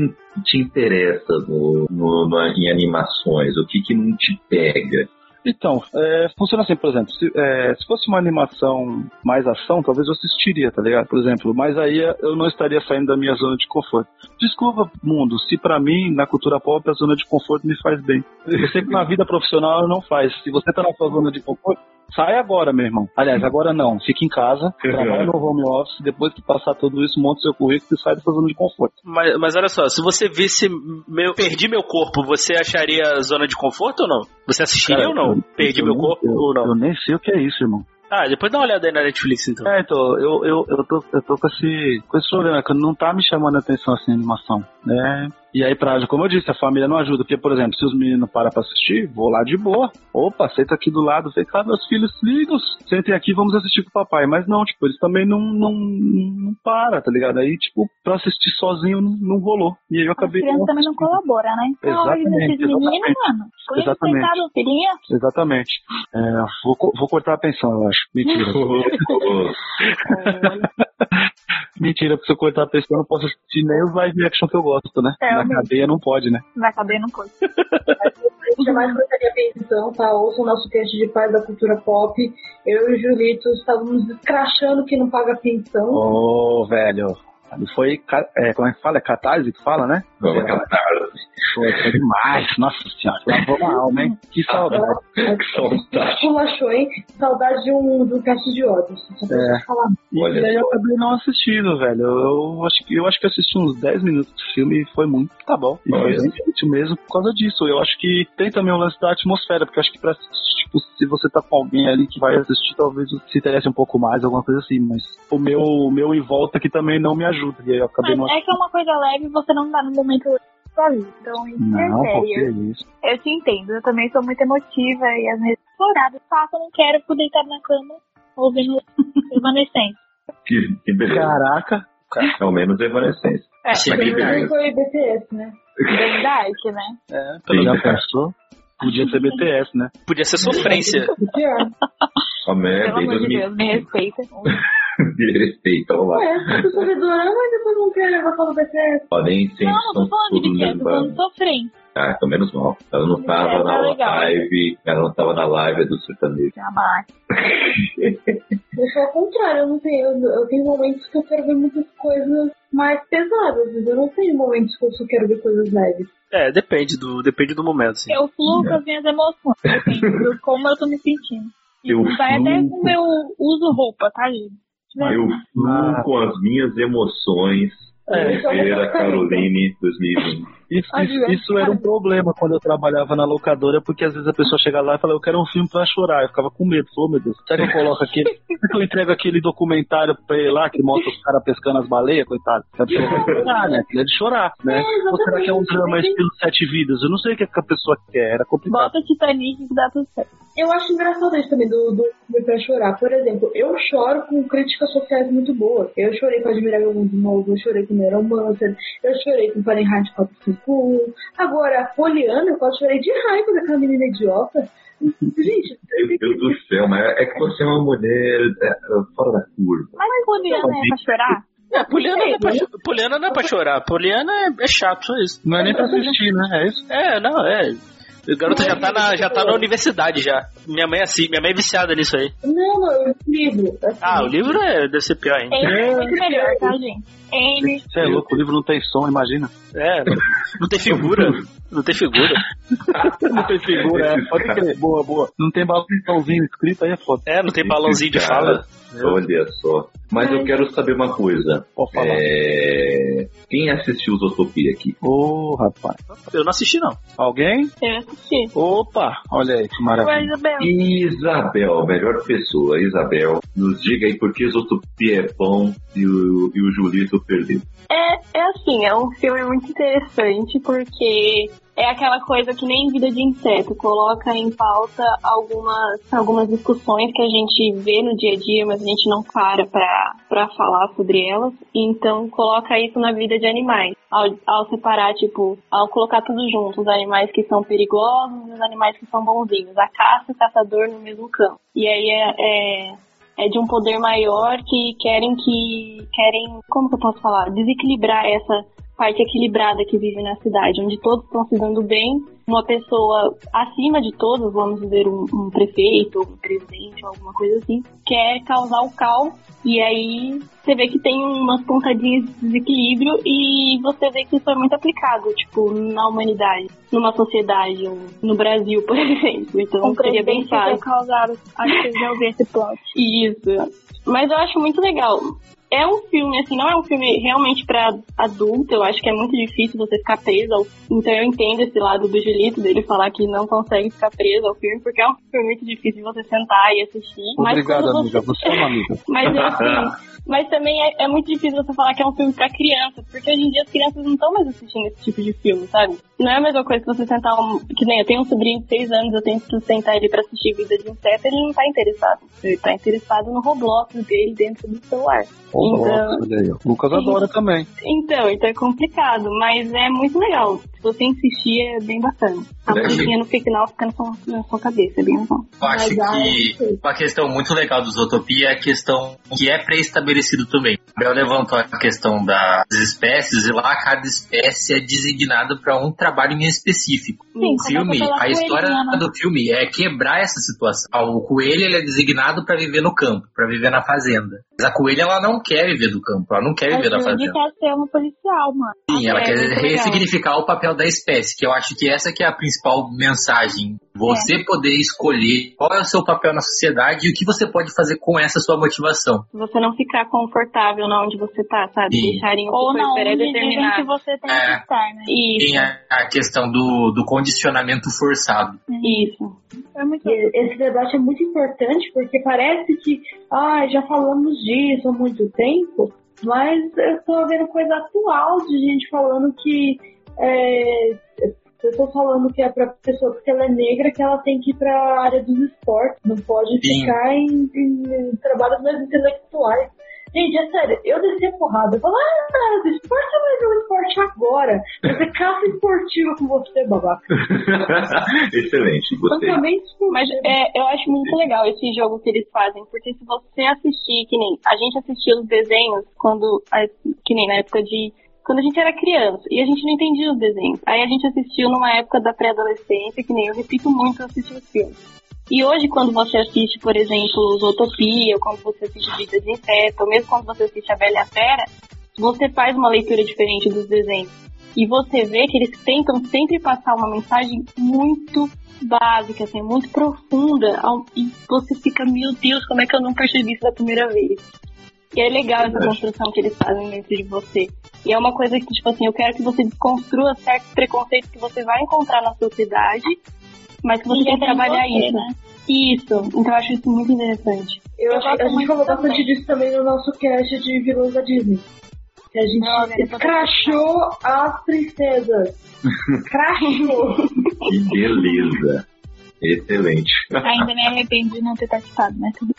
te interessa no, no- no- em animações? O que que não te pega? Então, é, funciona assim, por exemplo, se, é, se fosse uma animação mais ação, talvez eu assistiria, tá ligado? Por exemplo, mas aí eu não estaria saindo da minha zona de conforto. Desculpa, mundo, se pra mim, na cultura pop, a zona de conforto me faz bem. Eu sei que na vida profissional não faz. Se você tá na sua zona de conforto, sai agora, meu irmão. Aliás, agora não. Fica em casa, trabalha no home office, depois que passar tudo isso, monta seu currículo e sai dessa zona de conforto. Mas, mas olha só, se você visse meu, Perdi Meu Corpo, você acharia zona de conforto ou não? Você assistiria Cara, ou não? eu- Perdi eu Meu Corpo eu- ou não? Eu nem sei o que é isso, irmão. Ah, depois dá uma olhada aí na Netflix então. É, então, eu, eu, eu, tô, eu tô com esse, com esse problema, que não tá me chamando a atenção assim a animação, né? E aí, pra, como eu disse, a família não ajuda, porque, por exemplo, se os meninos param pra assistir, vou lá de boa. Opa, senta aqui do lado, vem cá, meus filhos lindos, sentem aqui, vamos assistir com o papai. Mas não, tipo, eles também não, não, não param, tá ligado? Aí, tipo, pra assistir sozinho não, não rolou. E aí eu A acabei. criança também não colabora, né? Então, Exatamente, esses meninos, exatamente. mano. Exatamente. Exatamente. É, vou, vou cortar a pensão, eu acho. Mentira. Mentira, porque se eu cortar a pensão, eu não posso assistir nem os live action que eu gosto, né? É, Na cadeia não pode, né? Vai caber no coisa. Eu jamais cortaria a pensão, tá? Ouça o nosso cast de paz da cultura pop. Eu e o Julito estávamos escrachando que não paga pensão. Ô, velho. Ali foi. É, como é que fala? É catarse que fala, né? A catarse. Foi, foi demais. Nossa senhora. Lavou uma alma, hein? Que saudade. Que saudade. Pulachou, hein? Saudade de um, de um cast de preciso É. falar. E aí eu acabei não assistindo, velho. Eu acho que eu acho que assisti uns 10 minutos do filme e foi muito. Tá bom. E foi bem feito mesmo por causa disso. Eu acho que tem também o lance da atmosfera, porque eu acho que pra assistir, tipo, se você tá com alguém ali que vai assistir, talvez se interesse um pouco mais, alguma coisa assim. Mas o meu, o meu em volta aqui também não me ajuda. E aí eu acabei não Mas é que é uma coisa leve e você não tá no momento vida. Então, isso Não, é sério. isso? Eu te entendo. Eu também sou muito emotiva e às vezes explorada. Faço, eu não quero ficar deitar na cama ouvindo Evanescente. Que, que beleza. Caraca. Ao menos evanescência. É, Mas que Pelo foi BTS, né? verdade, né? É, pelo já pensou? Podia ser BTS, né? Podia ser sofrência. Amém. Pelo amor de Deus, me respeita. De respeito, vamos lá. Ué, as pessoas vê dorama e depois não querem gostar do BTS. Podem sempre Não, não tô falando de eu tô falando sofrência. Ah, então menos mal. Ela não tava É, tá na legal. live, ela não tava na live do sertanejo. Jamais. Eu sou ao contrário, eu não tenho. Eu, eu tenho momentos que eu quero ver muitas coisas mais pesadas, mas eu não tenho momentos que eu só quero ver coisas leves. É, depende do, depende do momento, sim. Eu fluo com as minhas emoções. Depende de como eu tô me sentindo. Eu Vai até fluo, com o meu uso roupa, tá, gente? Eu fluo com as minhas emoções. É. Ver a Caroline 2020. Isso, isso, isso era um problema quando eu trabalhava na locadora, porque às vezes a pessoa chega lá e fala, eu quero um filme pra chorar. Eu ficava com medo, falou, oh, meu Deus, será que eu coloco aquele. Será que eu entrego aquele documentário pra ele lá que mostra os caras pescando as baleias, coitado? A pessoa vai chorar, né? É de chorar, né? Ou será que é um drama estilo Sete Vidas? Eu não sei o que, que a pessoa quer, era complicado. Bota Titanic que dá tudo certo. Eu acho engraçado isso também do, do filme pra chorar. Por exemplo, eu choro com críticas sociais muito boas. Eu chorei com Admirável Mundo Novo, eu chorei com Neuromancer, eu chorei com Fahrenheit 451. Agora, a Poliana, eu quase chorei de raiva daquela menina idiota. Gente, Meu Deus do céu, mas é que você é uma mulher é, fora da curva. Mas Poliana é pra chorar? É, Poliana não é pra, Poliana não é pra chorar. Poliana é, é chato, só isso. Não é nem pra assistir, né? É isso? É, não, é. O garoto já tá, na, já tá na universidade já. Minha mãe é assim, minha mãe é viciada nisso aí. Não, não, o livro. assim, Ah, o livro é, deve ser pior ainda. É muito melhor, tá, gente? N. Você é louco, o livro não tem som, imagina. É, não tem figura. Não tem figura. Não tem figura, é. Pode crer. Boa, boa. Não tem balãozinho escrito, aí é foda. É, não tem balãozinho de fala. Olha só. Mas eu quero saber uma coisa. Pode falar. É... Quem assistiu Zootopia aqui? Ô, rapaz. Eu não assisti, não. Alguém? Eu assisti. Opa, olha aí, que maravilha. Isabel. Isabel, melhor pessoa. Isabel, nos diga aí por que Zootopia é bom e o, e o Julito perdeu. É, é assim, é um filme muito interessante porque é aquela coisa que nem vida de inseto, coloca em pauta algumas, algumas discussões que a gente vê no dia a dia, mas a gente não para pra falar sobre elas. Então coloca isso na vida de animais. Ao, ao separar, tipo, ao colocar tudo junto, os animais que são perigosos e os animais que são bonzinhos, a caça e o caçador no mesmo campo. E aí é, é é de um poder maior que querem que querem como que eu posso falar? Desequilibrar essa parte equilibrada que vive na cidade onde todos estão se dando bem. Uma pessoa acima de todos vamos dizer um, um prefeito um presidente alguma coisa assim quer causar o caos e aí você vê que tem umas pontadinhas de desequilíbrio e você vê que isso é muito aplicado tipo na humanidade numa sociedade no Brasil por exemplo então Um seria bem fácil causar. Acho que eu já ouvi esse plot. isso. Mas eu acho muito legal. É um filme, assim, não é um filme realmente pra adulto. Eu acho que é muito difícil você ficar preso. Ao... Então eu entendo esse lado do Julito dele falar que não consegue ficar preso ao filme, porque é um filme muito difícil de você sentar e assistir. Obrigado, quando amiga. Você é uma amiga. Mas assim. Mas também é, é muito difícil você falar que é um filme pra criança, porque hoje em dia as crianças não estão mais assistindo esse tipo de filme, sabe? Não é a mesma coisa que você sentar um. Que nem eu tenho um sobrinho de 6 anos, eu tento sentar ele pra assistir Vida de Inseto, ele não tá interessado. Ele tá interessado no Roblox dele dentro do celular. Ô, Então- olha aí, ó. Lucas adora também. Então, então é complicado, mas é muito legal. Você insistir, é bem bacana. A musiquinha no final fica na sua, na sua cabeça, é bem legal. Eu acho Mas, que uma questão muito legal do Zootopia é a questão que é pré-estabelecido também. O Bel levantou a questão das espécies e lá cada espécie é designada para um trabalho em específico. Sim, o filme, pela a história coelhinha, né? do filme é quebrar essa situação. O coelho ele é designado para viver no campo, para viver na fazenda. Mas a coelha ela não quer viver do campo, ela não quer viver Judy fazenda. quer ser uma policial, mano. Sim, ela É, quer legal. ressignificar o papel da espécie, que eu acho que essa que é a principal mensagem. Você É. poder escolher qual é o seu papel na sociedade e o que você pode fazer com essa sua motivação. Você não ficar confortável na onde você tá, sabe? Sim. Deixarem o que Ou não, onde dizem que você tem É. que estar, né? Isso, Tem a, a questão do, do condicionamento forçado. isso. É muito Esse debate é muito importante porque parece que ah, já falamos disso há muito tempo, mas eu tô vendo coisa atual de gente falando que é, pessoas falando que é pra pessoa porque ela é negra que ela tem que ir pra área dos esportes, não pode Sim. ficar em, em- em trabalhos mais intelectuais. Gente, é sério, eu desci a porrada. Eu falo, ah, o esporte vai ver o esporte agora. Fazer caça esportiva com você, babaca. Excelente, gostei. Totalmente Mas é, eu acho muito legal esse jogo que eles fazem, porque se você assistir, que nem a gente assistia os desenhos quando, que nem na época de quando a gente era criança e a gente não entendia os desenhos. Aí a gente assistiu numa época da pré-adolescência, que nem eu repito muito eu assisti os filmes. E hoje, quando você assiste, por exemplo, Zootopia, ou quando você assiste Vida de Inseto, ou mesmo quando você assiste A Bela e a Fera, você faz uma leitura diferente dos desenhos. E você vê que eles tentam sempre passar uma mensagem muito básica, assim, muito profunda. E você fica, meu Deus, como é que eu não percebi isso da primeira vez? E é legal essa construção que eles fazem dentro de você. E é uma coisa que, tipo assim, eu quero que você desconstrua certos preconceitos que você vai encontrar na sociedade, mas que você E tem que trabalhar você, isso. né? Isso. Então eu acho isso muito interessante. Eu Eu acho, a gente falou bastante também. disso também no nosso cast de vilões da Disney. Que a gente tô- crachou as princesas. crachou. Que beleza. Excelente. Ainda me arrependo de não ter participado, mas tudo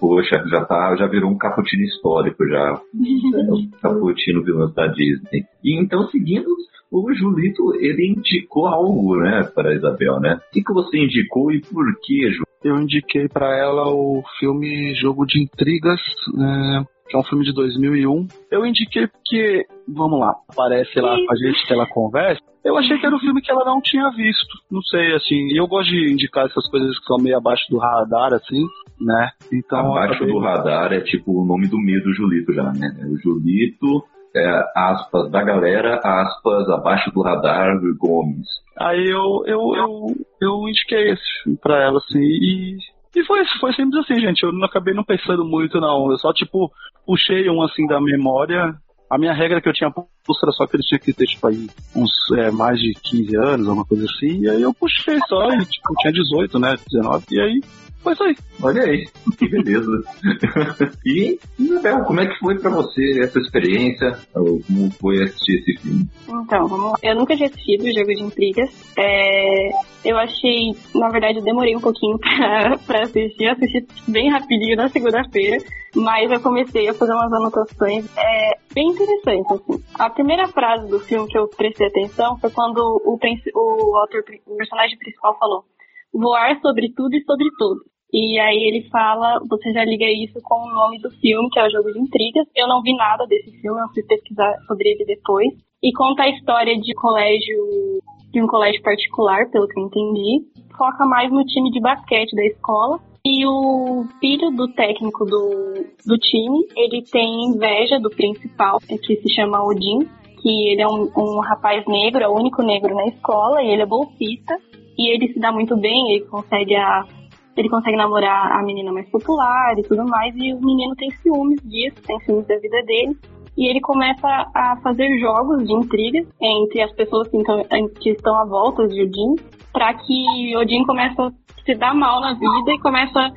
Poxa, já tá, já virou um cappuccino histórico já. O cappuccino vilão da Disney. E então, seguindo, o Julito, ele indicou algo, né, para a Isabel, né? O que, que você indicou e por que, Ju? Eu indiquei pra ela o filme Jogo de Intrigas, é, que é um filme de 2001. Eu indiquei porque, vamos lá, aparece lá com a gente que ela conversa. Eu achei que era um filme que ela não tinha visto. Não sei, assim. E eu gosto de indicar essas coisas que são meio abaixo do radar, assim, né? Então. Abaixo do radar é tipo o nome do meio do Julito já, né? O Julito, é, aspas, da galera, aspas, abaixo do radar, Gomes. Aí eu, eu, eu, eu indiquei esse filme pra ela, assim, e, e foi, foi simples assim, gente. Eu não acabei não pensando muito, não. Eu só, tipo, puxei um assim da memória. A minha regra que eu tinha posto era só que ele tinha que ter, tipo, aí, uns é, mais de 15 anos, alguma coisa assim. E aí eu puxei só, e, tipo, tinha 18, né? 19, e aí foi isso aí. Olha aí, que beleza. e, Isabel, como é que foi pra você essa experiência? Ou Como foi assistir esse filme? Então, vamos lá. Eu nunca tinha assistido o Jogo de Intrigas. É, eu achei, na verdade, eu demorei um pouquinho pra, pra assistir. Eu assisti bem rapidinho na segunda-feira. Mas eu comecei a fazer umas anotações é, bem interessantes, assim. A primeira frase do filme que eu prestei atenção foi quando o, o, autor, o personagem principal falou voar sobre tudo e sobre todos. E aí ele fala, você já liga isso com o nome do filme, que é o Jogo de Intrigas. Eu não vi nada desse filme, eu fui pesquisar sobre ele depois. E conta a história de colégio, de um colégio particular, pelo que eu entendi. Foca mais no time de basquete da escola. E o filho do técnico do, do time, ele tem inveja do principal, que se chama Odin, que ele é um, um rapaz negro, é o único negro na escola, e ele é bolsista. E ele se dá muito bem, ele consegue a, ele consegue namorar a menina mais popular e tudo mais, e o menino tem ciúmes disso, tem ciúmes da vida dele. E ele começa a fazer jogos de intriga entre as pessoas que, então, que estão à volta de Odin, para que Odin comece a se dar mal na vida e começa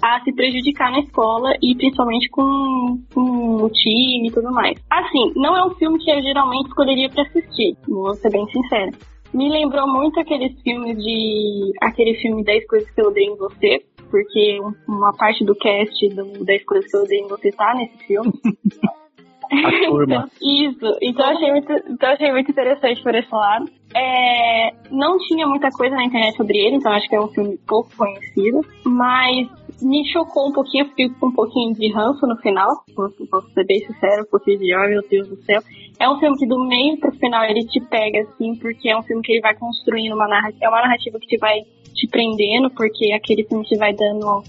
a se prejudicar na escola e principalmente com, com o time e tudo mais. Assim, não é um filme que eu geralmente escolheria para assistir, vou ser bem sincera. Me lembrou muito aqueles filmes de. aquele filme 10 Coisas que eu odeio em você, porque uma parte do cast do 10 Coisas que eu odeio em você tá nesse filme. A turma. Isso, então achei muito, então achei muito interessante por esse lado. É, não tinha muita coisa na internet sobre ele, então acho que é um filme pouco conhecido, mas me chocou um pouquinho, eu fiquei com um pouquinho de ranço no final, vou, vou ser bem sincero, porque de, oh meu Deus do céu. É um filme que do meio pro final ele te pega, assim, porque é um filme que ele vai construindo uma narrativa, é uma narrativa que te vai te prendendo, porque aquele filme que vai dando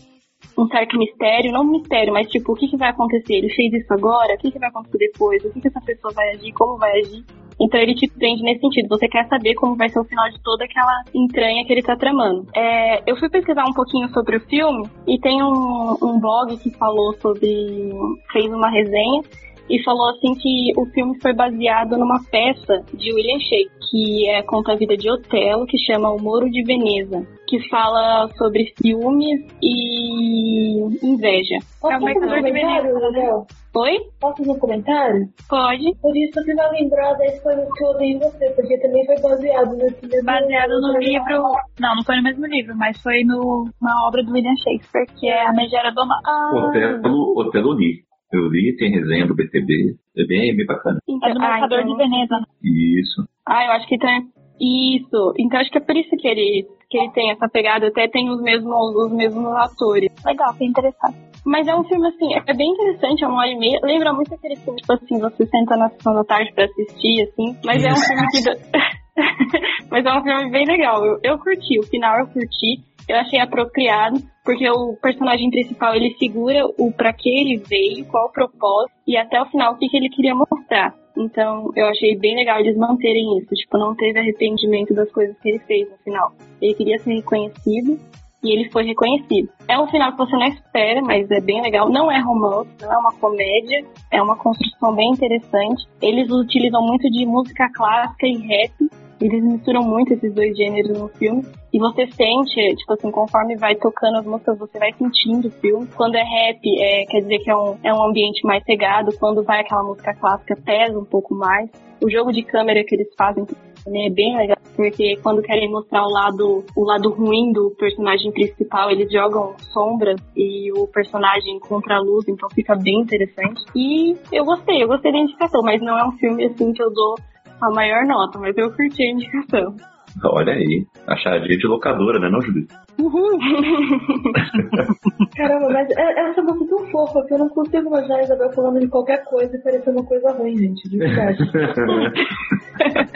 um certo mistério, não um mistério, mas tipo, o que, que vai acontecer? Ele fez isso agora? O que, que vai acontecer depois? O que, que essa pessoa vai agir? Como vai agir? Então ele te prende nesse sentido. Você quer saber como vai ser o final de toda aquela entranha que ele tá tramando. É, eu fui pesquisar um pouquinho sobre o filme e tem um, um blog que falou sobre. fez uma resenha e falou assim que o filme foi baseado numa peça de William Shakespeare, que é, conta a vida de Otelo, que chama O Moro de Veneza, que fala sobre ciúmes e inveja. Posso É um fazer um mercador de comentário, Veneza, né? Oi? Posso fazer um comentário? Pode. Por isso que vai lembrar das coisas que eu odeio em você, porque também foi baseado nesse mesmo... baseado no livro. Não, não foi no mesmo livro, mas foi no, na obra do William Shakespeare, que é A Megera do Mar. Ah, Otelo, Otelo li. Eu li, tem resenha do BTB. É bem, bem bacana. É do Mercador de Veneza. Isso. Ah, eu acho que tem. Isso. Então acho que é por isso que ele, que ele tem essa pegada, até tem os mesmos, os mesmos atores. Legal, fiquei interessado. Mas é um filme, assim, é bem interessante, é uma hora e meia. Lembra muito aquele filme, tipo assim, você senta na sessão da tarde pra assistir, assim. Mas é um filme que. mas é um filme bem legal. Eu, eu curti, o final eu curti. Eu achei apropriado, porque o personagem principal ele segura o para que ele veio, qual o propósito e até o final o que, que ele queria mostrar. Então eu achei bem legal eles manterem isso. Tipo, não teve arrependimento das coisas que ele fez no final. Ele queria ser reconhecido e ele foi reconhecido. É um final que você não espera, mas é bem legal. Não é romance, não é uma comédia, é uma construção bem interessante. Eles utilizam muito de música clássica e rap. Eles misturam muito esses dois gêneros no filme. E você sente, tipo assim, conforme vai tocando as músicas, você vai sentindo o filme. Quando é rap, é, quer dizer que é um, é um ambiente mais pegado. Quando vai aquela música clássica, pesa um pouco mais. O jogo de câmera que eles fazem também é bem legal, porque quando querem mostrar o lado, o lado ruim do personagem principal, eles jogam sombras e o personagem contra a luz, então fica bem interessante. E eu gostei, eu gostei da indicação, mas não é um filme assim que eu dou a maior nota, mas eu curti a indicação. Olha aí, achadinha de locadora, né, não, Júlio? Uhum. Caramba, mas é- essa moça é tão fofa que eu não consigo imaginar a Isabel falando de qualquer coisa e parecer uma coisa ruim, gente, de verdade.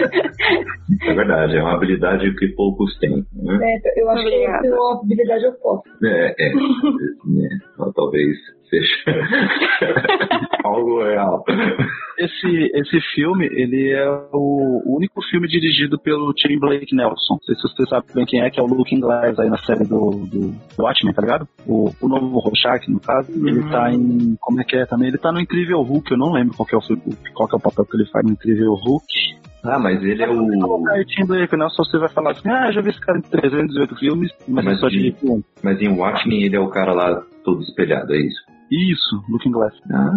é verdade, é uma habilidade que poucos têm. Né? É, eu acho que tenho uma habilidade oposta. É, é. Então, Talvez seja algo real. Esse, esse filme, ele é o único filme dirigido pelo Tim Blake Nelson. Não sei se você sabe bem quem é, que é o Looking Glass aí na série do, do, do Watchmen, tá ligado? O, o novo Rorschach, no caso, ele Uhum. tá em... Como é que é também? Ele tá no Incrível Hulk, eu não lembro qual que é o, filme- qual que é o papel que ele faz no Incrível Hulk. Ah, mas ele é o. Aí Tim Blake Nelson, você vai falar assim, ah, já vi esse cara em 308 filmes, mas, Mas ele só de- dirigiu um. Mas em Watchmen ele é o cara lá todo espelhado, é isso? Isso, Looking Glass. Ah,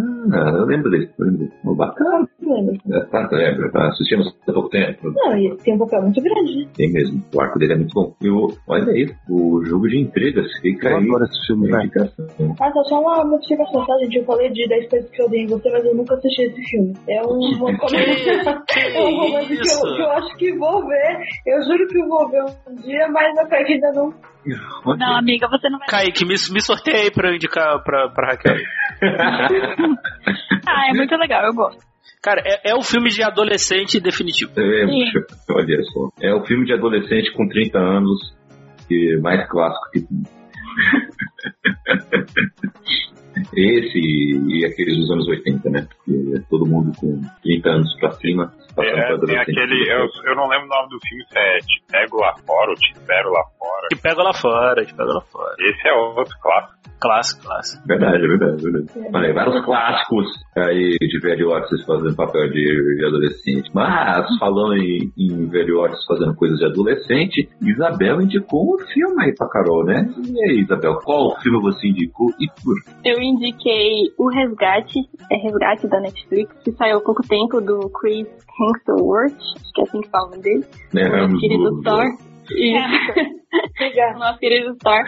eu lembro dele, eu lembro dele. Oh, bacana. Lembra? É, Tá, lembra, tá assistindo há pouco tempo. Não, e tem um papel muito grande, né? Tem mesmo, o arco dele é muito bom. E o, olha aí, o jogo de intrigas, fica Eu aí. adoro esse filme, indicação. Ah, só só uma notificação, tá, gente? Eu falei de 10 coisas que eu odeio em você, mas eu nunca assisti esse filme. É um. É um romance que eu, que eu acho que vou ver. Eu juro que eu vou ver um dia, mas até que ainda não. Não, amiga, você não vai. Kaique, me, me sorteia aí pra eu indicar pra, pra Raquel. Ah, é muito legal, eu gosto. Cara, é, é um filme de adolescente definitivo. É, Sim. olha só. É o filme de adolescente com 30 anos, que é mais clássico que. Esse e aqueles dos anos 80, né? Que é todo mundo com 30 anos pra cima, É, tem aquele. Eu, eu não lembro o nome do filme, se é Te Pego Lá Fora ou Te Espero Lá Fora. Te pego lá fora, te pego lá fora. Esse é outro clássico. Clássico, clássico. Verdade, é verdade, é verdade. Aí, vários clássicos aí de velhotes fazendo papel de, de adolescente. Mas, falando em, em velhotes fazendo coisas de adolescente, Isabel indicou um filme aí pra Carol, né? E aí, Isabel, qual filme você indicou e por quê? Eu indiquei O Resgate, é Resgate da Netflix, que saiu há pouco tempo do Chris Hemsworth, que é assim que fala o nome dele. Né, o querido do- Thor. Isso. o nosso querido Thor.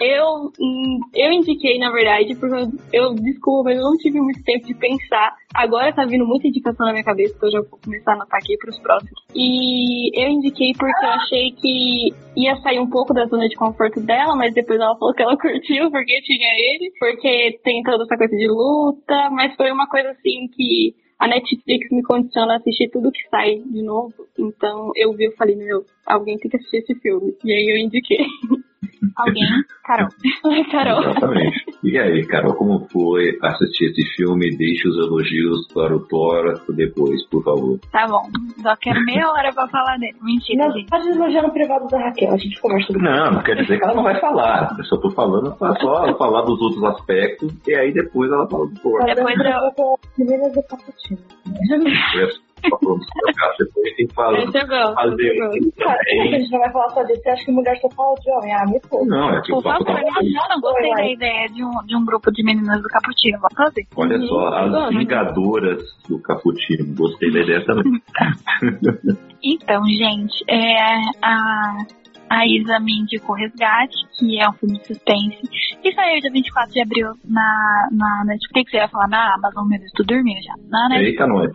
eu, hum, eu indiquei, na verdade, porque eu, eu desculpa, mas eu não tive muito tempo de pensar. Agora tá vindo muita indicação na minha cabeça, que eu já vou começar a anotar aqui pros próximos. E eu indiquei porque eu achei que ia sair um pouco da zona de conforto dela, mas depois ela falou que ela curtiu porque tinha ele, porque tem toda essa coisa de luta, mas foi uma coisa assim que a Netflix me condiciona a assistir tudo que sai de novo. Então eu vi e falei, meu, alguém tem que assistir esse filme. E aí eu indiquei. Alguém? Carol. Carol. Exatamente. E aí, Carol, como foi assistir esse filme? Deixe os elogios para o Thor depois, por favor. Tá bom. Só quero meia hora pra falar dele. Mentira, Não, gente. pode elogiar no privado da Raquel, a gente conversa sobre Não, não quer dizer que ela não vai falar. Eu só tô falando pra só falar dos outros aspectos e aí depois ela fala do Thor. Depois eu- com meninas do Caputino. Caso, depois tem que fazer eu gosto. Que a gente não vai falar só? Você acha que mulher só fala de homem? Ah, me poupa. Não, é que o papo tá eu não gostei da ideia de um, de um grupo de meninas do Cappuccino. Vamos fazer. Olha só, as vingadoras do Caputino. Gostei da ideia também. Então, gente, é, a, a Isa me indicou Resgate, que é um filme de suspense, que saiu dia 24 de abril na, na Netflix. Eu ia falar na Amazon, meu Deus, tô dormindo já. Na Netflix. Eita, nós.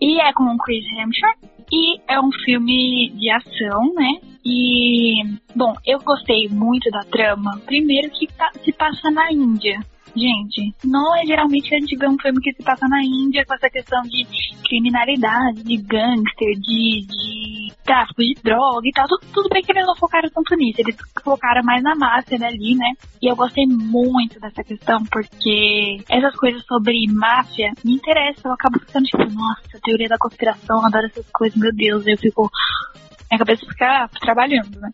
E é com o Chris Hemsworth. E é um filme de ação, né? E, bom, eu gostei muito da trama. Primeiro que se passa na Índia. Gente, não é geralmente a gente vê um filme que se passa na Índia com essa questão de criminalidade, de gangster, de, de tráfico de droga e tal. Tudo, tudo bem que eles não focaram tanto nisso, eles focaram mais na máfia dali, né? E eu gostei muito dessa questão, porque essas coisas sobre máfia me interessam. Eu acabo ficando tipo, nossa, teoria da conspiração, adoro essas coisas, meu Deus, eu fico. Minha cabeça fica trabalhando, né?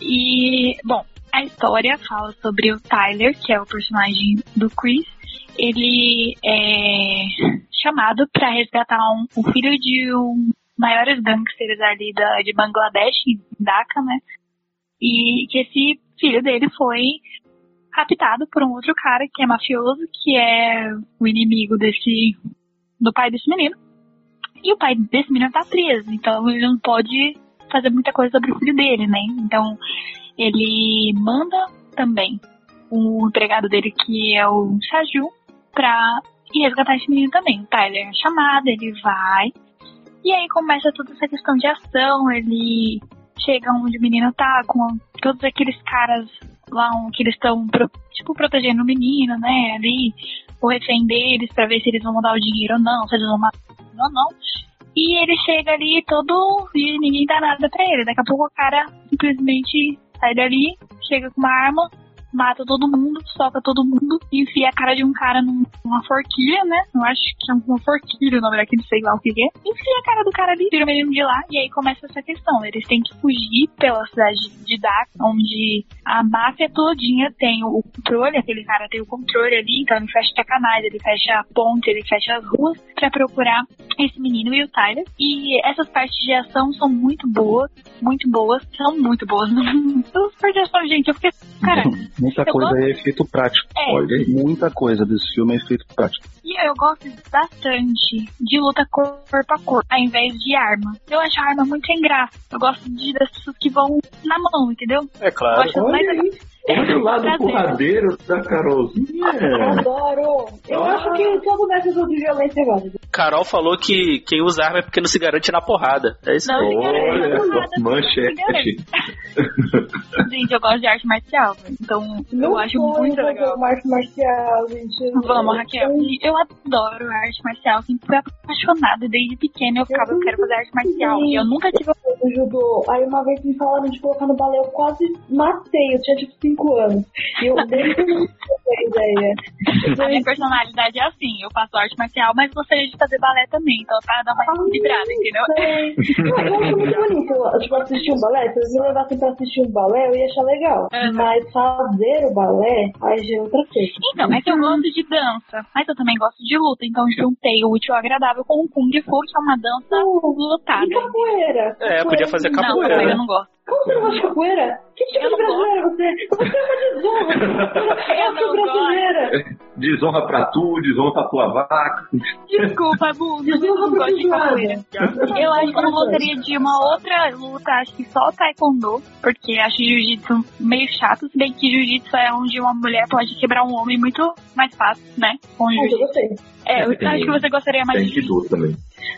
E, bom, a história fala sobre o Tyler, que é o personagem do Chris. Ele é chamado para resgatar um, o filho de um maiores gangsters ali da, de Bangladesh, em Dhaka, né? E que esse filho dele foi raptado por um outro cara que é mafioso, que é o inimigo desse do pai desse menino. E o pai desse menino tá preso, então ele não pode fazer muita coisa sobre o filho dele, né? Então ele manda também o empregado dele, que é o Saju, pra ir resgatar esse menino também. O Tyler é chamado, ele vai. E aí começa toda essa questão de ação, ele chega onde o menino tá, com todos aqueles caras lá que eles estão, tipo, protegendo o menino, né, ali, o refém deles, pra ver se eles vão mandar o dinheiro ou não, se eles vão matar ou não. E ele chega ali todo e ninguém dá nada pra ele. Daqui a pouco o cara simplesmente sai dali, chega com uma arma, mata todo mundo, soca todo mundo, enfia a cara de um cara numa forquilha, né? Eu acho que é uma forquilha o nome daquele, sei lá o que é. Enfia a cara do cara ali, tira o menino de lá, e aí começa essa questão. Eles têm que fugir pela cidade de Dhaka, onde a máfia todinha tem o controle, aquele cara tem o controle ali, então ele fecha canais, ele fecha a ponte, ele fecha as ruas para procurar esse menino e o Tyler. E essas partes de ação são muito boas, muito boas, são muito boas. As partes de ação, gente, eu fiquei, cara, Muita eu coisa gosto- é efeito prático. É. Olha, muita coisa desse filme é efeito prático. E eu gosto bastante de luta corpo a corpo, ao invés de arma. Eu acho a arma muito sem graça. Eu gosto de, das pessoas que vão na mão, entendeu? É Eu acho mais Olha o lado porradeiro da Carolzinha. Adoro. Eu acho que todo método de violência é válido. Carol falou que quem usa arma é porque não se garante na porrada. É isso Não, Olha, porrada, manchete. Gente, eu gosto de arte marcial, então eu acho muito legal. Arte marcial, gente. Vamos, Raquel. E Eu adoro arte marcial. Sempre fui apaixonada desde pequena. Eu ficava, eu quero fazer arte marcial. E eu nunca tive. no judô. Aí uma vez me falaram de colocar no balé, eu quase matei. Eu tinha tipo 5 anos. E eu tive ideia. A minha personalidade é assim: eu faço arte marcial, mas gostaria de fazer balé também. Então, pra dar uma equilibrada, entendeu? Eu eu acho muito bonito. Tipo, assistir um balé. Se eles me levassem pra assistir um balé, eu ia achar legal. Mas fazer o balé, aí já é outra coisa. Então, é que eu gosto de dança, mas eu também gosto de luta. Então, juntei o útil ao agradável com o Kung Fu, que é uma dança lutada. E capoeira? É, podia fazer Não, capoeira. capoeira né? eu não gosto. Como você não gosta de capoeira? Que tipo Eu de brasileira você é? Você é uma desonra. Eu é não brasileira. Desonra pra tu, desonra pra tua vaca. Desculpa, Bu, eu não gosto de capoeira. Eu acho que eu não gostaria de uma outra luta, acho que só o taekwondo, porque acho jiu-jitsu meio chato, se bem que jiu-jitsu é onde uma mulher pode quebrar um homem muito mais fácil, né? Com eu jiu-jitsu. gostei. É, eu Tem- acho que você gostaria mais Tem de dor também.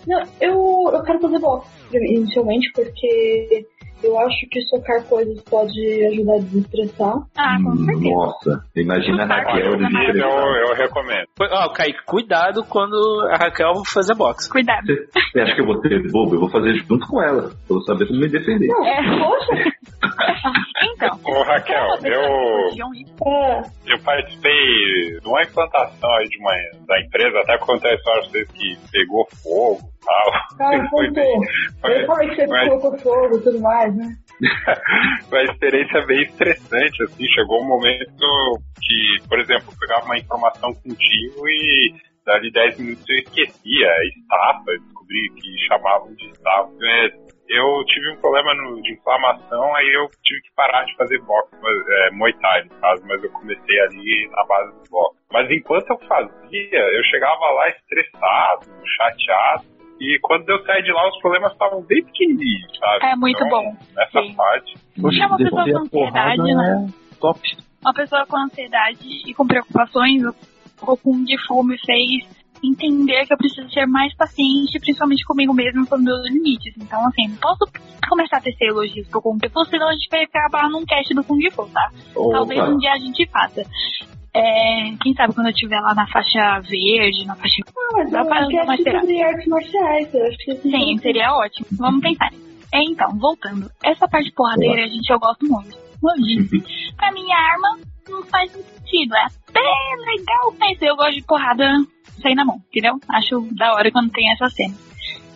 Não, eu, eu quero fazer boxe, inicialmente, porque eu acho que socar coisas pode ajudar a desestressar. Ah, com certeza. Nossa, imagina a Raquel de Isso eu, eu recomendo. Ó, Kaique, cuidado quando a Raquel for fazer boxe. Cuidado. Você, você acha que eu vou ser bobo? Eu vou fazer junto com ela. pra Eu saber como me defender. É, Poxa! então. Ô Raquel, eu, É, eu participei de uma implantação aí de uma, da empresa, até contar a história pra vocês que pegou fogo tal. cara, Foi contou. Eu falei que você mas- colocou fogo e tudo mais, né? Foi uma experiência bem estressante, assim, chegou um momento que, por exemplo, eu pegava uma informação contigo e dali 10 minutos eu esquecia, estafa, descobri que chamavam de estafa. É, Eu tive um problema no- de inflamação, aí eu tive que parar de fazer boxe, é, Muay Thai no caso, mas eu comecei ali na base do boxe. Mas enquanto eu fazia, eu chegava lá estressado, chateado, e quando eu saí de lá, os problemas estavam bem pequenininhos, sabe? É muito Então, bom. Nessa Sim. parte. É uma pessoa com ansiedade, né? é top. Uma pessoa com ansiedade e com preocupações, o Kung Fu me fez entender que eu preciso ser mais paciente, principalmente comigo mesmo, com meus limites. Então, assim, não posso começar a tecer elogios pro Kung Fu, senão a gente vai acabar num cast do Kung Fu, tá? Opa. Talvez um dia a gente faça. É, quem sabe quando eu estiver lá na faixa verde, na faixa. Ah, mas Dá eu pra acho que é mais sobre artes marciais. Eu acho que Sim, seria ótimo. Vamos pensar. É, então, voltando. Essa parte porradeira, gente, eu gosto muito. Como eu disse, pra mim, a arma não faz sentido. É até legal, mas eu gosto de porrada sair na mão, entendeu? Acho da hora quando tem essa cena.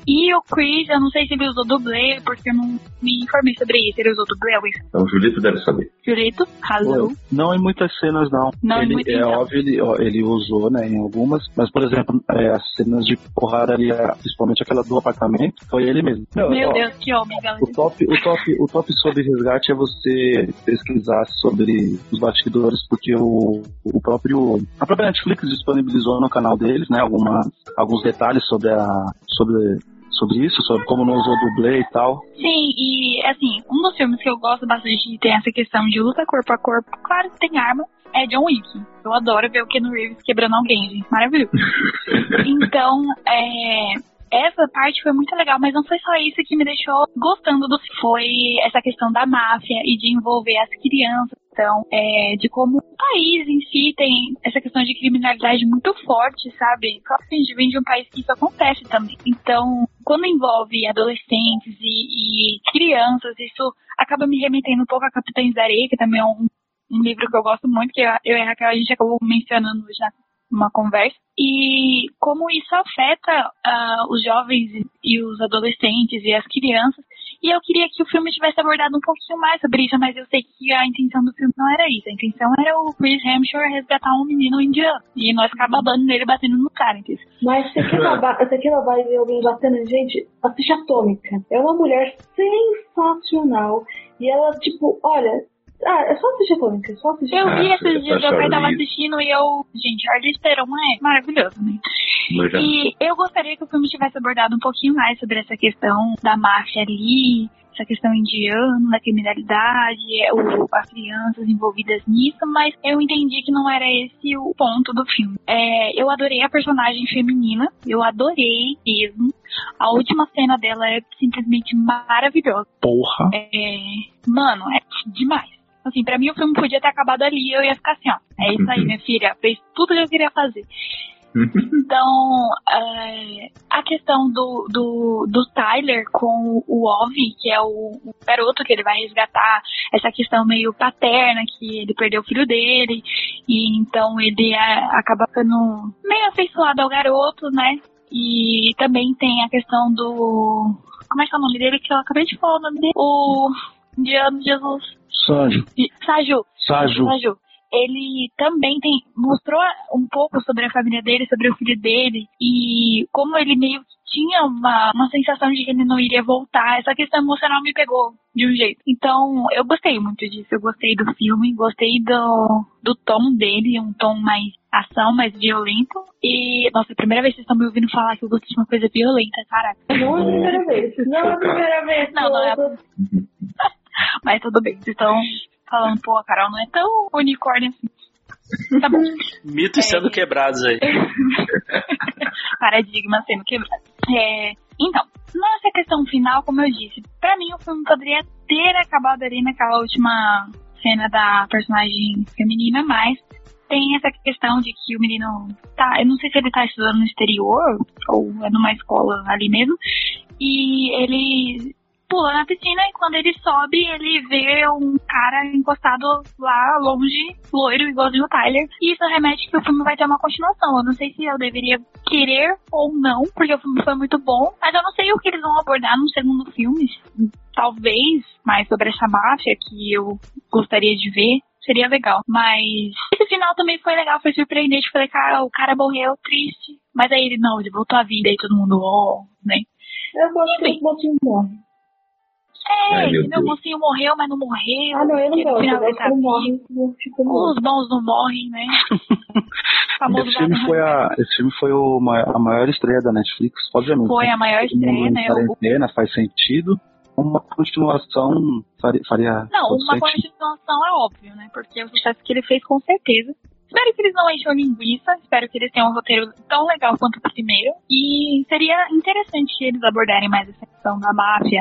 E o Chris, eu não sei se ele usou dublê, porque eu não me informei sobre isso. Ele usou dublê, Luiz? Então o Julito deve saber. Julito, razão. Não em muitas cenas, não. Não em ele, muitas, É não. óbvio, ele, ó, ele usou, né, em algumas, mas, por exemplo, é, as cenas de porrada ali, a- principalmente aquela do apartamento, foi ele mesmo. Meu ó, Deus, que homem, galera. O top, o, top, o top sobre resgate é você pesquisar sobre os bastidores, porque o, o próprio. A própria Netflix disponibilizou no canal deles, né? Algumas, alguns detalhes sobre a. sobre, sobre isso, sobre como não usou dublê e tal. Sim, e assim, um dos filmes que eu gosto bastante de ter essa questão de luta corpo a corpo, claro que tem arma, é John Wick. Eu adoro ver o Keanu Reeves quebrando alguém, gente. Maravilhoso. então, é, essa parte foi muito legal, mas não foi só isso que me deixou gostando do filme. Foi essa questão da máfia e de envolver as crianças. Então, é, de como o país em si tem essa questão de criminalidade muito forte, sabe? Só que a gente vem de um país que isso acontece também. Então, quando envolve adolescentes e, e crianças, isso acaba me remetendo um pouco a Capitães da Areia, que também é um, um livro que eu gosto muito, que eu e a Raquel a gente acabou mencionando hoje na uma conversa e como isso afeta ah, os jovens e os adolescentes e as crianças e eu queria que o filme tivesse abordado um pouquinho mais sobre isso, mas eu sei que a intenção do filme não era isso. A intenção era o Chris Hemsworth resgatar um menino indiano. E nós ficar babando nele, batendo no cara, entendeu? Mas você quer, babar, você quer babar e ver alguém batendo gente? Assiste Atômica. É uma mulher sensacional. E ela, tipo, olha. Ah, é só assistir a Atômica. É só assistir. Eu vi Ah, esses dias, meu pai tava assistindo e eu... Gente, Charlize Theron é maravilhoso, né? Já- E eu gostaria que o filme tivesse abordado um pouquinho mais sobre essa questão da máfia ali, essa questão indiana, da criminalidade, o- as crianças envolvidas nisso, mas eu entendi que não era esse o ponto do filme. É, eu adorei a personagem feminina, eu adorei mesmo. A última cena dela é simplesmente maravilhosa. Porra. É, mano, é demais. Assim, pra mim o filme podia ter acabado ali eu ia ficar assim, ó. É isso aí, minha filha. Fez tudo que eu queria fazer. Então, é, a questão do, do, do Tyler com o Ovi, que é o, o garoto que ele vai resgatar, essa questão meio paterna, que ele perdeu o filho dele, e então ele é, acaba ficando meio afeiçoado ao garoto, né? E também tem a questão do. Como é que é o nome dele? Que eu acabei de falar o nome dele. O Indiano Jesus. Sanjo. Saju. Saju. Saju. Ele também tem mostrou um pouco sobre a família dele, sobre o filho dele e como ele meio que tinha uma, uma sensação de que ele não iria voltar. Essa questão emocional me pegou de um jeito. Então, eu gostei muito disso. Eu gostei do filme, gostei do, do tom dele, um tom mais ação, mais violento. E, nossa, é a primeira vez que vocês estão me ouvindo falar que eu gosto de uma coisa violenta, caraca. Não é a primeira vez. Não é a primeira vez. Não, não é a todo. Mas tudo bem, vocês estão falando, pô, a Carol não é tão unicórnio assim. Tá bom. Mitos sendo quebrados aí. Paradigma sendo quebrado. É, então, nessa questão final, como eu disse, pra mim o filme poderia ter acabado ali naquela última cena da personagem feminina, mas tem essa questão de que o menino tá, eu não sei se ele tá estudando no exterior ou é numa escola ali mesmo, e ele pula na piscina e quando ele sobe, ele vê um cara encostado lá longe, loiro, igualzinho o Tyler. E isso remete que o filme vai ter uma continuação. Eu não sei se eu deveria querer ou não, porque o filme foi muito bom, mas eu não sei o que eles vão abordar no segundo filme. Talvez mais sobre essa máfia que eu gostaria de ver. Seria legal. Mas esse final também foi legal, foi surpreendente. Falei, cara, o cara morreu triste. Mas aí ele, não, ele voltou à vida e todo mundo, oh, né? Eu gosto que o mocinho morre. É, Ai, entendeu? O mocinho morreu, mas não morreu. Ah, não, eu não Ele, no gosto. final, Eu ele gosto tá que morre. Os bons não morrem, né? Esse filme foi, a, esse filme foi o, a maior estreia da Netflix, obviamente. Foi a maior estreia, né? Quarentena, faz sentido. Uma continuação faria, faria Não, uma sentido. continuação é óbvio, né? Porque o sucesso que ele fez, com certeza. Espero que eles não encham linguiça, espero que eles tenham um roteiro tão legal quanto o primeiro. E seria interessante que eles abordarem mais essa questão da máfia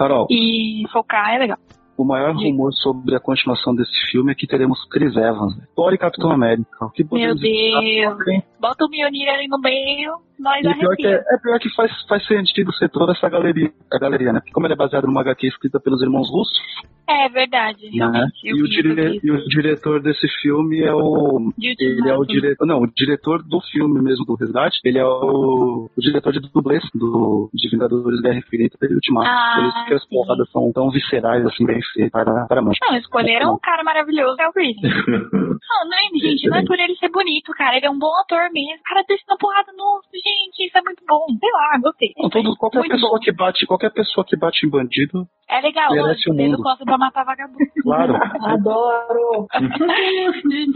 Carol, e focar, é legal. o maior rumor sobre a continuação desse filme é que teremos Chris Evans, né? Thor e Capitão América. O que Meu Deus. Bota o Mionir ali no meio, nós E pior que é, é pior que faz, faz sentido ser toda essa galeria, a galeria, né? Porque Como ele é baseado numa HQ escrita pelos irmãos russos, É verdade, né? E o, dire... e o diretor desse filme é o. Ele é o diretor. Não, o diretor do filme mesmo, do Resgate. Ele é o, o diretor de dublês do, de Vingadores Guerra Infinita e Ultimato. Ah, Por isso que as porradas são tão viscerais, assim, bem feitas para, para a. Não, escolheram um cara maravilhoso, é o Reed. Não, não é, gente, não é por ele ser bonito, cara. Ele é um bom ator mesmo. O cara desce na porrada no. Gente, isso é muito bom. Sei lá, gostei. Não, todo, qualquer Muito pessoa bom. que bate, qualquer pessoa que bate em bandido, É legal, merece o mundo. costa pra matar vagabundo. claro. Adoro.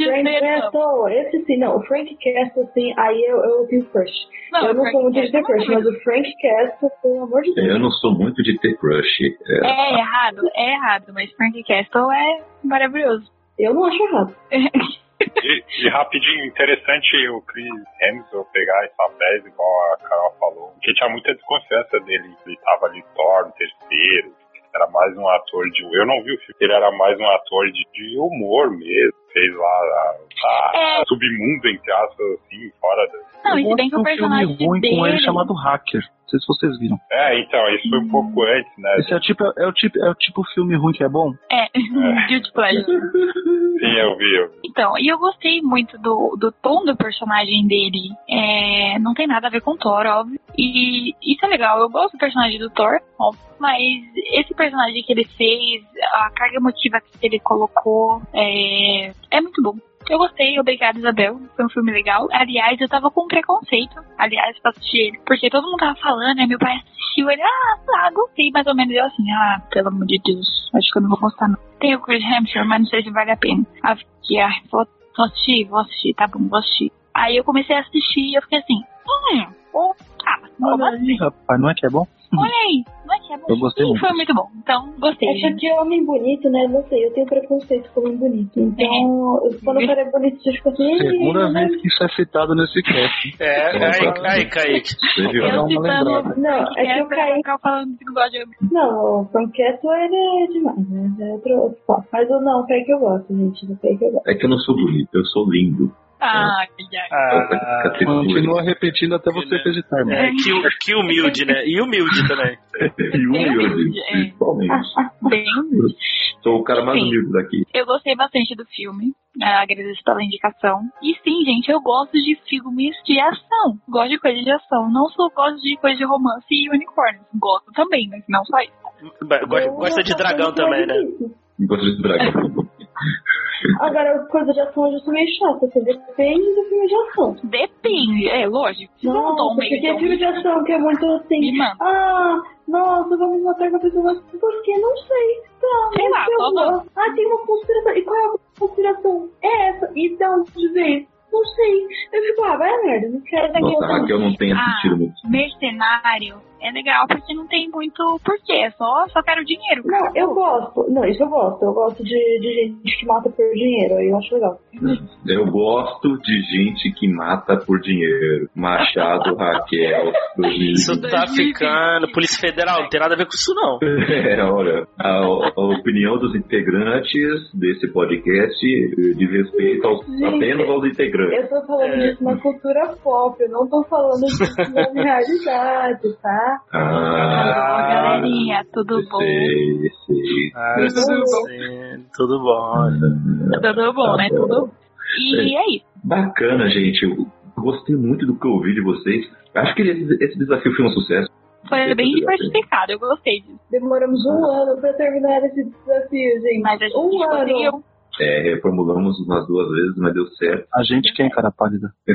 Frank. Castle, esse sim, não. O Frank Castle, sim, aí eu, eu tenho crush. Não, eu não Frank sou muito de ter é crush, mas o Frank Castle, pelo amor de Deus. Eu não sou muito de ter crush. É, É errado, é errado, mas Frank Castle é maravilhoso. Eu não acho errado. E, e rapidinho, interessante o Chris Hemsworth pegar esse papéis, igual a Carol falou, porque tinha muita desconfiança dele. Ele tava ali Thor, no terceiro, era mais um ator de. Eu não vi o filme, ele era mais um ator de, de humor mesmo. Fez lá a, a É. submundo, entre aspas, assim, fora da. Não, e se bem que o Tem um filme personagem ruim com ele dele. chamado Hacker. Não sei se vocês viram. É, então, isso foi um pouco antes, né? Esse é o tipo, é o tipo, é o tipo filme ruim que é bom? É, Guilty Pleasure. Sim, eu vi, eu vi. Então, e eu gostei muito do, do tom do personagem dele. É, não tem nada a ver com Thor, óbvio. E isso é legal, eu gosto do personagem do Thor, óbvio. Mas esse personagem que ele fez, a carga emotiva que ele colocou, é, é muito bom. Eu gostei, obrigada Isabel. Foi um filme legal. Aliás, eu tava com preconceito, aliás, pra assistir ele. Porque todo mundo tava falando, né? Meu pai assistiu ele, ah, ah, gostei, mais ou menos. Eu assim, ah, pelo amor de Deus, acho que eu não vou gostar não. Tem o Chris Hemsworth, mas não sei se vale a pena. Aí eu fiquei, ah, vou, vou assistir, vou assistir, tá bom, vou assistir. Aí eu comecei a assistir e eu fiquei assim, hum, oh, ah, vamos Olha aí, rapaz, não é que é bom? Olha aí, é que é bom. Eu gostei muito. foi muito bom. Então, gostei. É gente. porque homem bonito, né? Não sei, eu tenho preconceito com homem bonito. Então, quando o cara é bonito, você fica assim. Segunda "Ih, vez que isso é citado nesse cast. É, aí, aí, Kaique. Você viu? Dá Eu citando. Não, é que eu caí. falando que não gosta de homem. Não, o Castle, ele é demais, né? É outro, outro. Mas eu não, o Kaique eu gosto, gente. Do Kaique eu gosto. é que eu não sou bonito, eu sou lindo. Ai, ai. Ah, Continua repetindo até você acreditar, mano. é, que, que humilde, né? E humilde também. E humilde, É. principalmente. Bem humilde. Sou o cara mais Sim. humilde daqui. Eu gostei bastante do filme. É, agradeço pela indicação. E sim, gente, eu gosto de filmes de ação. Gosto de coisa de ação. Não só gosto de coisa de romance e unicórnios. Gosto também, mas não só isso. Gosta, gosta de dragão também, né? Enquanto de dragão. Agora, coisa de ação eu já sou meio chata, você depende do filme de ação. Depende, é lógico. Não um porque então, filme de ação que é muito assim. Ah, nossa, vamos matar uma pessoa, mas por que? Não sei. Tá, Sei lá, eu vamos. Ah, tem uma conspiração. E qual é a conspiração? É essa. E de onde veio? Não sei. Eu fico, ah, vai a merda, não quero. Nossa, Raquel não tem Ah. assistido muito. mercenário é legal porque não tem muito porquê. É só, só quero dinheiro. Não, eu gosto. Não, isso eu gosto. Eu gosto de, de gente que mata por dinheiro. Aí eu acho legal. Eu gosto de gente que mata por dinheiro. Machado, Raquel, 2020. Isso tá ficando. Polícia Federal, não tem nada a ver com isso, não. É, olha, a, a opinião dos integrantes desse podcast eh, diz respeito aos, Gente, apenas aos integrantes. Eu tô falando É. disso na cultura pop. Eu não tô falando disso na realidade, tá? Ah, galerinha, tudo bom? sei, sei. Ah, Tudo sim, tudo bom. Tudo bom, né? Tudo. E é isso. Bacana, gente. Eu gostei muito do que eu ouvi de vocês. Acho que esse, esse desafio foi um sucesso. Foi bem diversificado, eu gostei disso. Demoramos um ano pra terminar esse desafio, gente. Mas a gente um ano. conseguiu. É, reformulamos umas duas vezes, mas deu certo. A gente quem, cara pálida?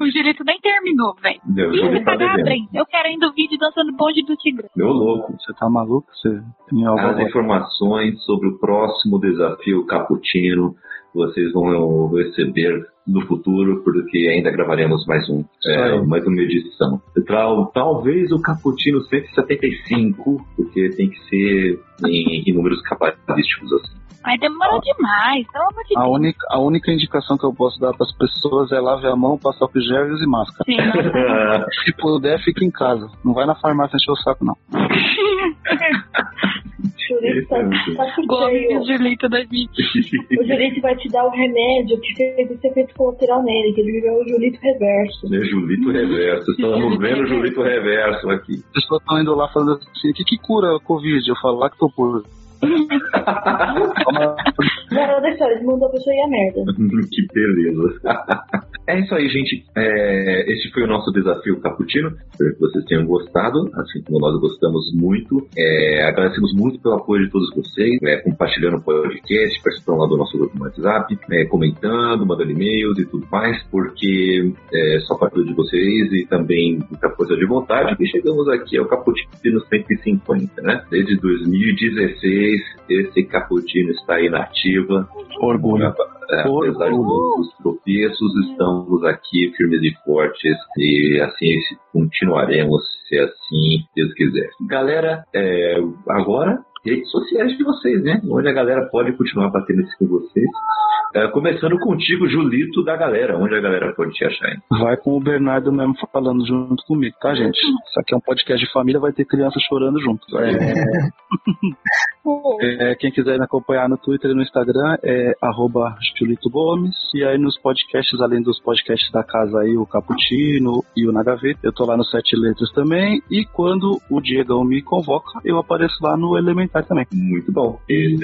O direito nem terminou, velho. Deu, Ih, tá. Brem. Eu quero ainda o vídeo dançando bonde do Tigre. Deu louco. Você tá maluco? Você tem As algo informações sobre o próximo desafio cappuccino vocês vão receber no futuro, porque ainda gravaremos mais um, é, mais uma edição. Tal- Talvez o Cappuccino 175, porque tem que ser em, em números cabalísticos assim. Mas demorou demais, pelo amor de A Deus. única, a única indicação que eu posso dar para as pessoas é lave a mão, passe álcool gel e use máscara. Sim. Se puder, fique em casa. Não vai na farmácia encher o saco, não. Tá, tá do Julito 2020. O Julito vai te dar o remédio que fez esse efeito colateral nele, que ele virou o Julito reverso. Né, Julito Reverso. Estamos vendo o Julito Reverso aqui. As pessoas estão indo lá falando assim, o que, que cura a Covid? Eu falo, lactopurga. Moral da história, ele mandou a pessoa ir a merda. que beleza. É isso aí, gente. É, este foi o nosso desafio Caputino. Espero que vocês tenham gostado, assim como nós gostamos muito. É, agradecemos muito pelo apoio de todos vocês, é, compartilhando o podcast, participando lá do nosso grupo no WhatsApp, é, comentando, mandando e-mails e tudo mais, porque é só para de vocês e também muita coisa de vontade que chegamos aqui ao Caputino 150, né? Desde 2016, esse Caputino está aí na ativa. Orgulho. É, apesar de todos os tropeços, estamos aqui firmes e fortes e assim continuaremos, se assim Deus quiser. Galera, é, agora redes sociais de vocês, né? Onde a galera pode continuar batendo isso com vocês. É, começando contigo, Julito da galera. Onde a galera pode te achar, hein? Vai com o Bernardo mesmo falando junto comigo, tá, gente? Isso aqui é um podcast de família, vai ter criança chorando junto. É, é, quem quiser me acompanhar no Twitter e no Instagram é arroba Julito Gomes. E aí nos podcasts, além dos podcasts da casa aí, o Caputino e o Na Gaveta, eu tô lá no Sete Letras também. E quando o Diegão me convoca, eu apareço lá no Elementar também. Muito bom. E,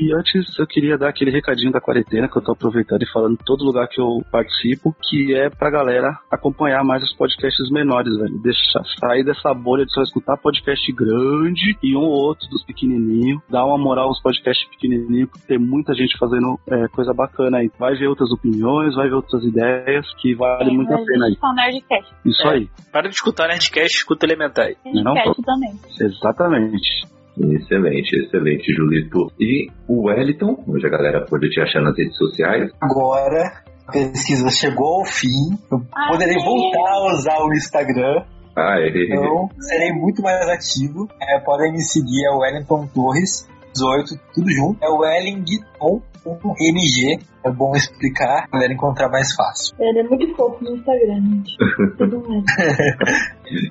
e antes eu queria dar aquele recadinho da quarentena que eu tô aproveitando e falando em todo lugar que eu participo, que é pra galera acompanhar mais os podcasts menores, velho. Deixar sair dessa bolha de só escutar podcast grande e um ou outro dos pequenininhos. Dar uma moral aos podcasts pequenininhos, porque tem muita gente fazendo é, coisa bacana aí. Vai ver outras opiniões, vai ver outras ideias, que vale muito a pena aí. Nerdcast. Isso aí. Para de escutar Nerdcast, escuta Elementar. Não, Nerdcast também. Exatamente. Excelente, excelente, Julito. E o Wellington, onde a galera pode te achar nas redes sociais. Agora, a pesquisa chegou ao fim. Eu Ah, poderei voltar a usar o Instagram. Ah, é. Então, serei muito mais ativo. É, podem me seguir, é o Wellington Torres, 18, tudo junto. É o Wellington.mg. É bom explicar, pra galera encontrar mais fácil. Ele é muito fofo no Instagram, gente. Tudo mais.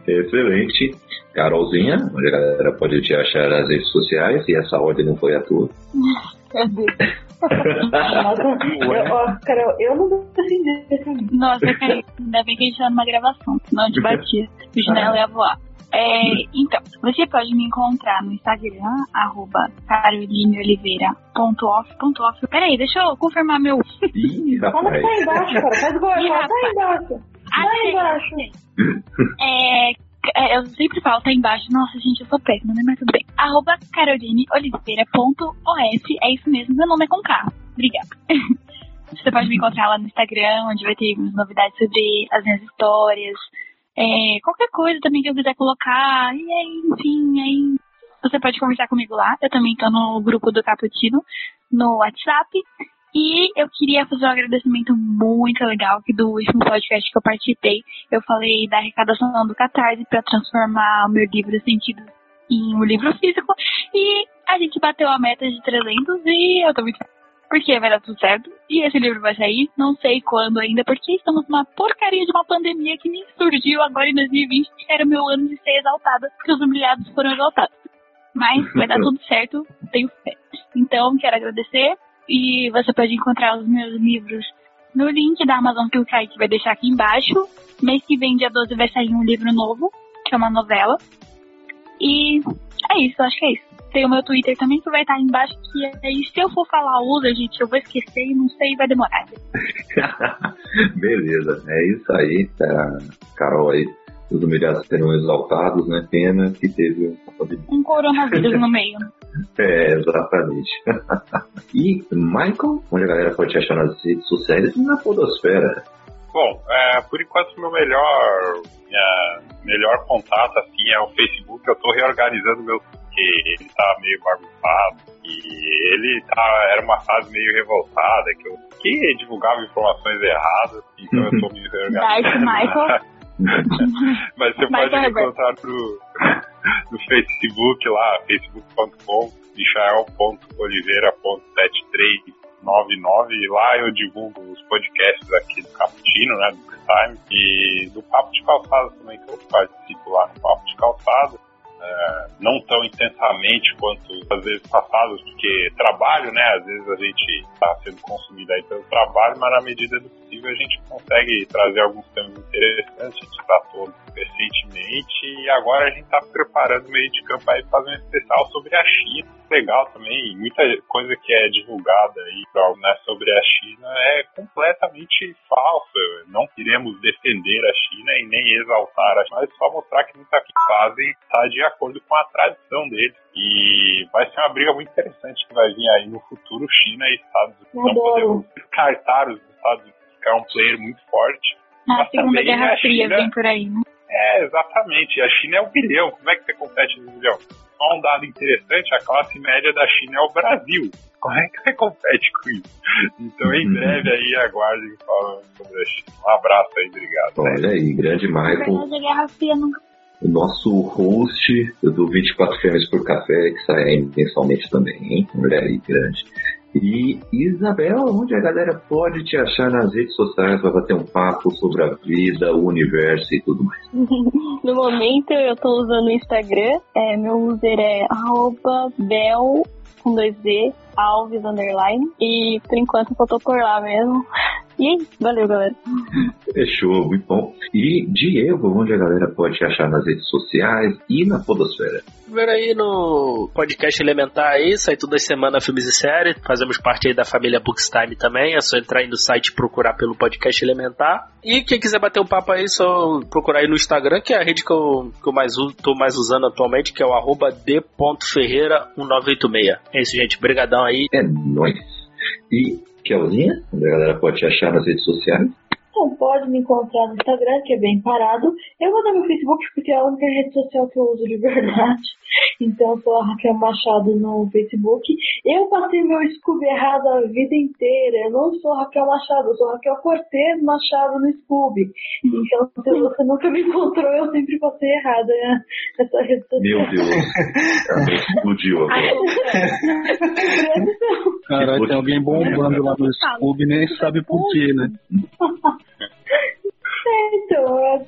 Excelente. Carolzinha, onde a galera pode te achar nas redes sociais, e essa ordem não foi a tua. Nossa, eu, ó, Carol, eu não esse caminho. Nossa, ainda bem que a gente tá numa gravação, senão a gente batia. O chinelo ia voar. É, então, você pode me encontrar no Instagram, arroba carolineoliveira.off.off. Peraí, deixa eu confirmar meu. Ih, Fala que rapaz. tá embaixo, cara. Faz fala, tá rapaz. embaixo. Tá Achei, embaixo. É, é, eu sempre falo, tá embaixo. Nossa, gente, eu sou péssima, né? Mas tudo bem. Arroba carolineoliveira.os. É isso mesmo, meu nome é com K. Obrigada. Você pode me encontrar lá no Instagram, onde vai ter novidades sobre as minhas histórias. É, qualquer coisa também que eu quiser colocar. E aí, enfim, aí você pode conversar comigo lá. Eu também tô no grupo do Caputino no WhatsApp. E eu queria fazer um agradecimento muito legal que do último podcast que eu participei, eu falei da arrecadação do Catarse para transformar o meu livro Sentido em um livro físico. E a gente bateu a meta de 300 e eu tô muito feliz. Porque vai dar tudo certo. E esse livro vai sair, não sei quando ainda, porque estamos numa porcaria de uma pandemia que me surgiu agora em 2020, que era o meu ano de ser exaltada, porque os humilhados foram exaltados. Mas vai dar tudo certo, tenho fé. Então, quero agradecer. E você pode encontrar os meus livros no link da Amazon que o Kaique vai deixar aqui embaixo. Mês que vem, dia 12, vai sair um livro novo, que é uma novela. E é isso, acho que é isso. Tem o meu Twitter também que vai estar aí embaixo, que aí se eu for falar usa, gente, eu vou esquecer e não sei, vai demorar. Beleza, é isso aí, tá, Carol aí. Os humilhados serão exaltados, né? Pena que teve. Um coronavírus no meio. É, exatamente. e, Michael, onde a galera pode te achar nas redes sociais e na podosfera. Bom, é, por enquanto meu melhor, minha melhor contato assim é o Facebook. Eu tô reorganizando meu porque ele tá meio bagunçado e ele tá, era uma fase meio revoltada que eu que divulgava informações erradas, então eu tô me reorganizando. Dark Michael. Mas você Michael pode me encontrar no, no Facebook lá, facebook.com, michael.oliveira.7399 e lá eu divulgo os podcasts aqui do Caputino, né, do Time e do Papo de Calçada também, que eu participo lá no Papo de Calçada. é, não tão intensamente quanto às vezes passadas, porque trabalho, né? Às vezes a gente está sendo consumido aí pelo trabalho, mas na medida do possível a gente consegue trazer alguns temas interessantes, a gente tratou recentemente e agora a gente está preparando meio de campo aí fazer um especial sobre a China. Legal também, muita coisa que é divulgada aí né, sobre a China é completamente falsa. Não queremos defender a China e nem exaltar a China, mas só mostrar que muita que fazem está de acordo com a tradição deles. E vai ser uma briga muito interessante que vai vir aí no futuro China e Estados Unidos. Não podemos descartar os Estados Unidos, que é um player muito forte. A Segunda Guerra Fria China... vem por aí, né? É, exatamente. A China é um bilhão. Como é que você compete no bilhão? Só um dado interessante, a classe média da China é o Brasil. Como é que você compete com isso? Então, em breve aí, aguardem falando sobre a China. Um abraço aí, obrigado. Olha aí, grande Michael. O nosso host do 24 Filmes por Café, que sai mensalmente também, hein? Mulher aí grande. E Isabel, onde a galera pode te achar nas redes sociais para bater um papo sobre a vida, o universo e tudo mais? no momento eu estou usando o Instagram, é, meu user é bel com dois Alves underline. E por enquanto eu tô por lá mesmo. E valeu, galera. Fechou, muito bom. E Diego, onde a galera pode te achar nas redes sociais e na Podosfera? Primeiro aí no podcast Elementar aí, sai toda semana filmes e séries. Fazemos parte aí da família Bookstime também. É só entrar aí no site e procurar pelo podcast Elementar. E quem quiser bater um papo aí, só procurar aí no Instagram, que é a rede que eu, que eu mais uso, tô mais usando atualmente, que é o arroba d.ferreira1986. É isso, gente. Obrigadão aí. É nóis. E Kelzinha, onde a galera pode te achar nas redes sociais? Então, pode me encontrar no Instagram, que é bem parado. Eu vou dar meu Facebook, porque é a única rede social que eu uso de verdade. Então, eu sou a Raquel Machado no Facebook. Eu passei meu Scooby errado a vida inteira. Eu não sou Raquel Machado, eu sou Raquel Cortez Machado no Scooby. Então, se você nunca me encontrou, eu sempre passei errado né, nessa rede social. Meu Deus, explodiu agora. Caralho, tem alguém bombando lá no Scooby, nem sabe por quê, né? É, então, eu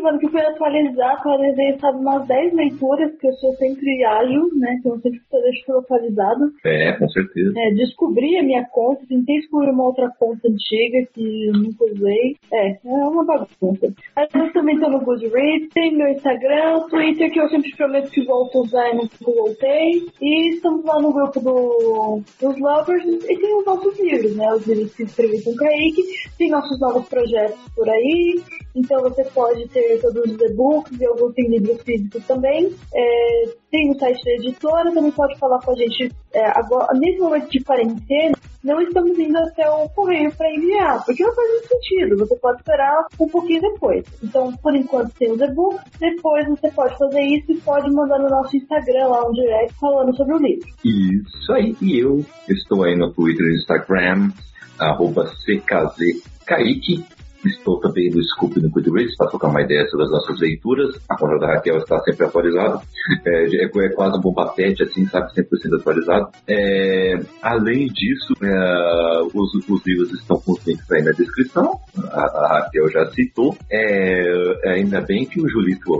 semana que eu fui atualizar, atualizei, sabe, umas 10 leituras, que eu sou sempre ágil, né? Então eu sempre deixo tudo atualizado. É, com certeza. É, descobri a minha conta, tentei descobrir uma outra conta antiga que eu nunca usei. É, é uma bagunça. Mas eu também tô no Goodreads, tem meu Instagram, Twitter, que eu sempre prometo que volto a usar e nunca voltei. E estamos lá no grupo do, dos Lovers e tem os nossos livros, né? Os livros que escrevi com o Kaique, tem nossos novos projetos por aí então você pode ter todos os e-books e alguns tem livros físicos também. É, tem o site da editora, também pode falar com a gente. É, agora, nesse momento de quarentena, não estamos indo até o correio para enviar, porque não faz sentido. Você pode esperar um pouquinho depois. Então, por enquanto, tem os e-books. Depois você pode fazer isso e pode mandar no nosso Instagram lá um direct falando sobre o livro. Isso aí. E eu estou aí no Twitter e Instagram, arroba CKZKaique. Estou também no Scoop no Goodreads para trocar uma ideia sobre as nossas leituras. A conta da Raquel está sempre atualizada. É, é, é quase um bomba pet, assim, sabe? 100% atualizado. É, além disso, é, os, os, livros estão com os links aí na descrição. A, a Raquel já citou. É, ainda bem que o Julito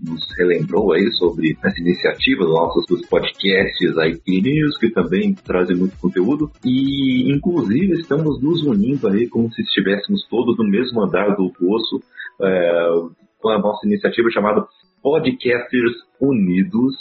nos relembrou aí sobre essa iniciativa dos nossos dos podcasts IP News, que também trazem muito conteúdo. E, inclusive, estamos nos unindo aí como se estivéssemos todos no mesmo andar do poço, é, com a nossa iniciativa chamada Podcasters Unidos.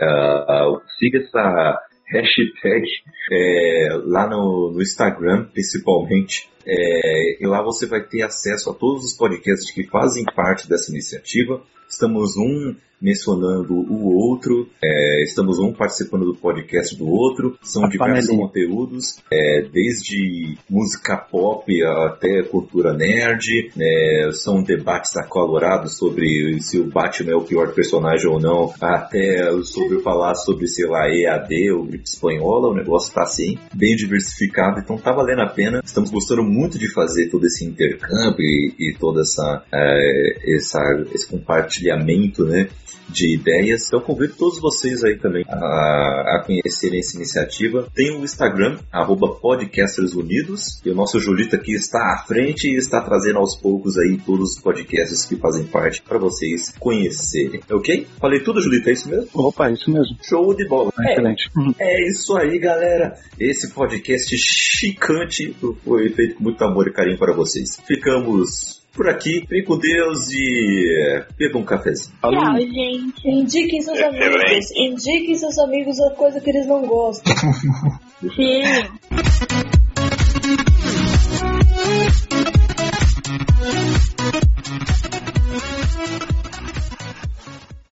Uh, siga essa hashtag é, lá no, no, Instagram, principalmente. É, e lá você vai ter acesso a todos os podcasts que fazem parte dessa iniciativa. Estamos um mencionando o outro, é, estamos um participando do podcast do outro, são a diversos panelinha. conteúdos, é, desde música pop até cultura nerd, é, são debates acalorados sobre se o Batman é o pior personagem ou não, até sobre falar sobre, sei lá, EAD ou gripe espanhola, o negócio tá assim, bem diversificado, então tá valendo a pena, estamos gostando muito de fazer todo esse intercâmbio e, e toda essa, é, essa esse compartilhamento, né? de ideias. Então convido todos vocês aí também a, a conhecerem essa iniciativa. Tem o Instagram, arroba Podcasters Unidos, e o nosso Julito aqui está à frente e está trazendo aos poucos aí todos os podcasts que fazem parte para vocês conhecerem. Ok? Falei tudo, Julito, é isso mesmo? Opa, é isso mesmo. Show de bola. É, Excelente. É isso aí, galera. Esse podcast chicante foi feito muito amor e carinho para vocês. Ficamos por aqui. Fiquem com Deus e beba um cafezinho. Tchau, gente. Indiquem seus amigos. Indiquem seus amigos a coisa que eles não gostam. Sim.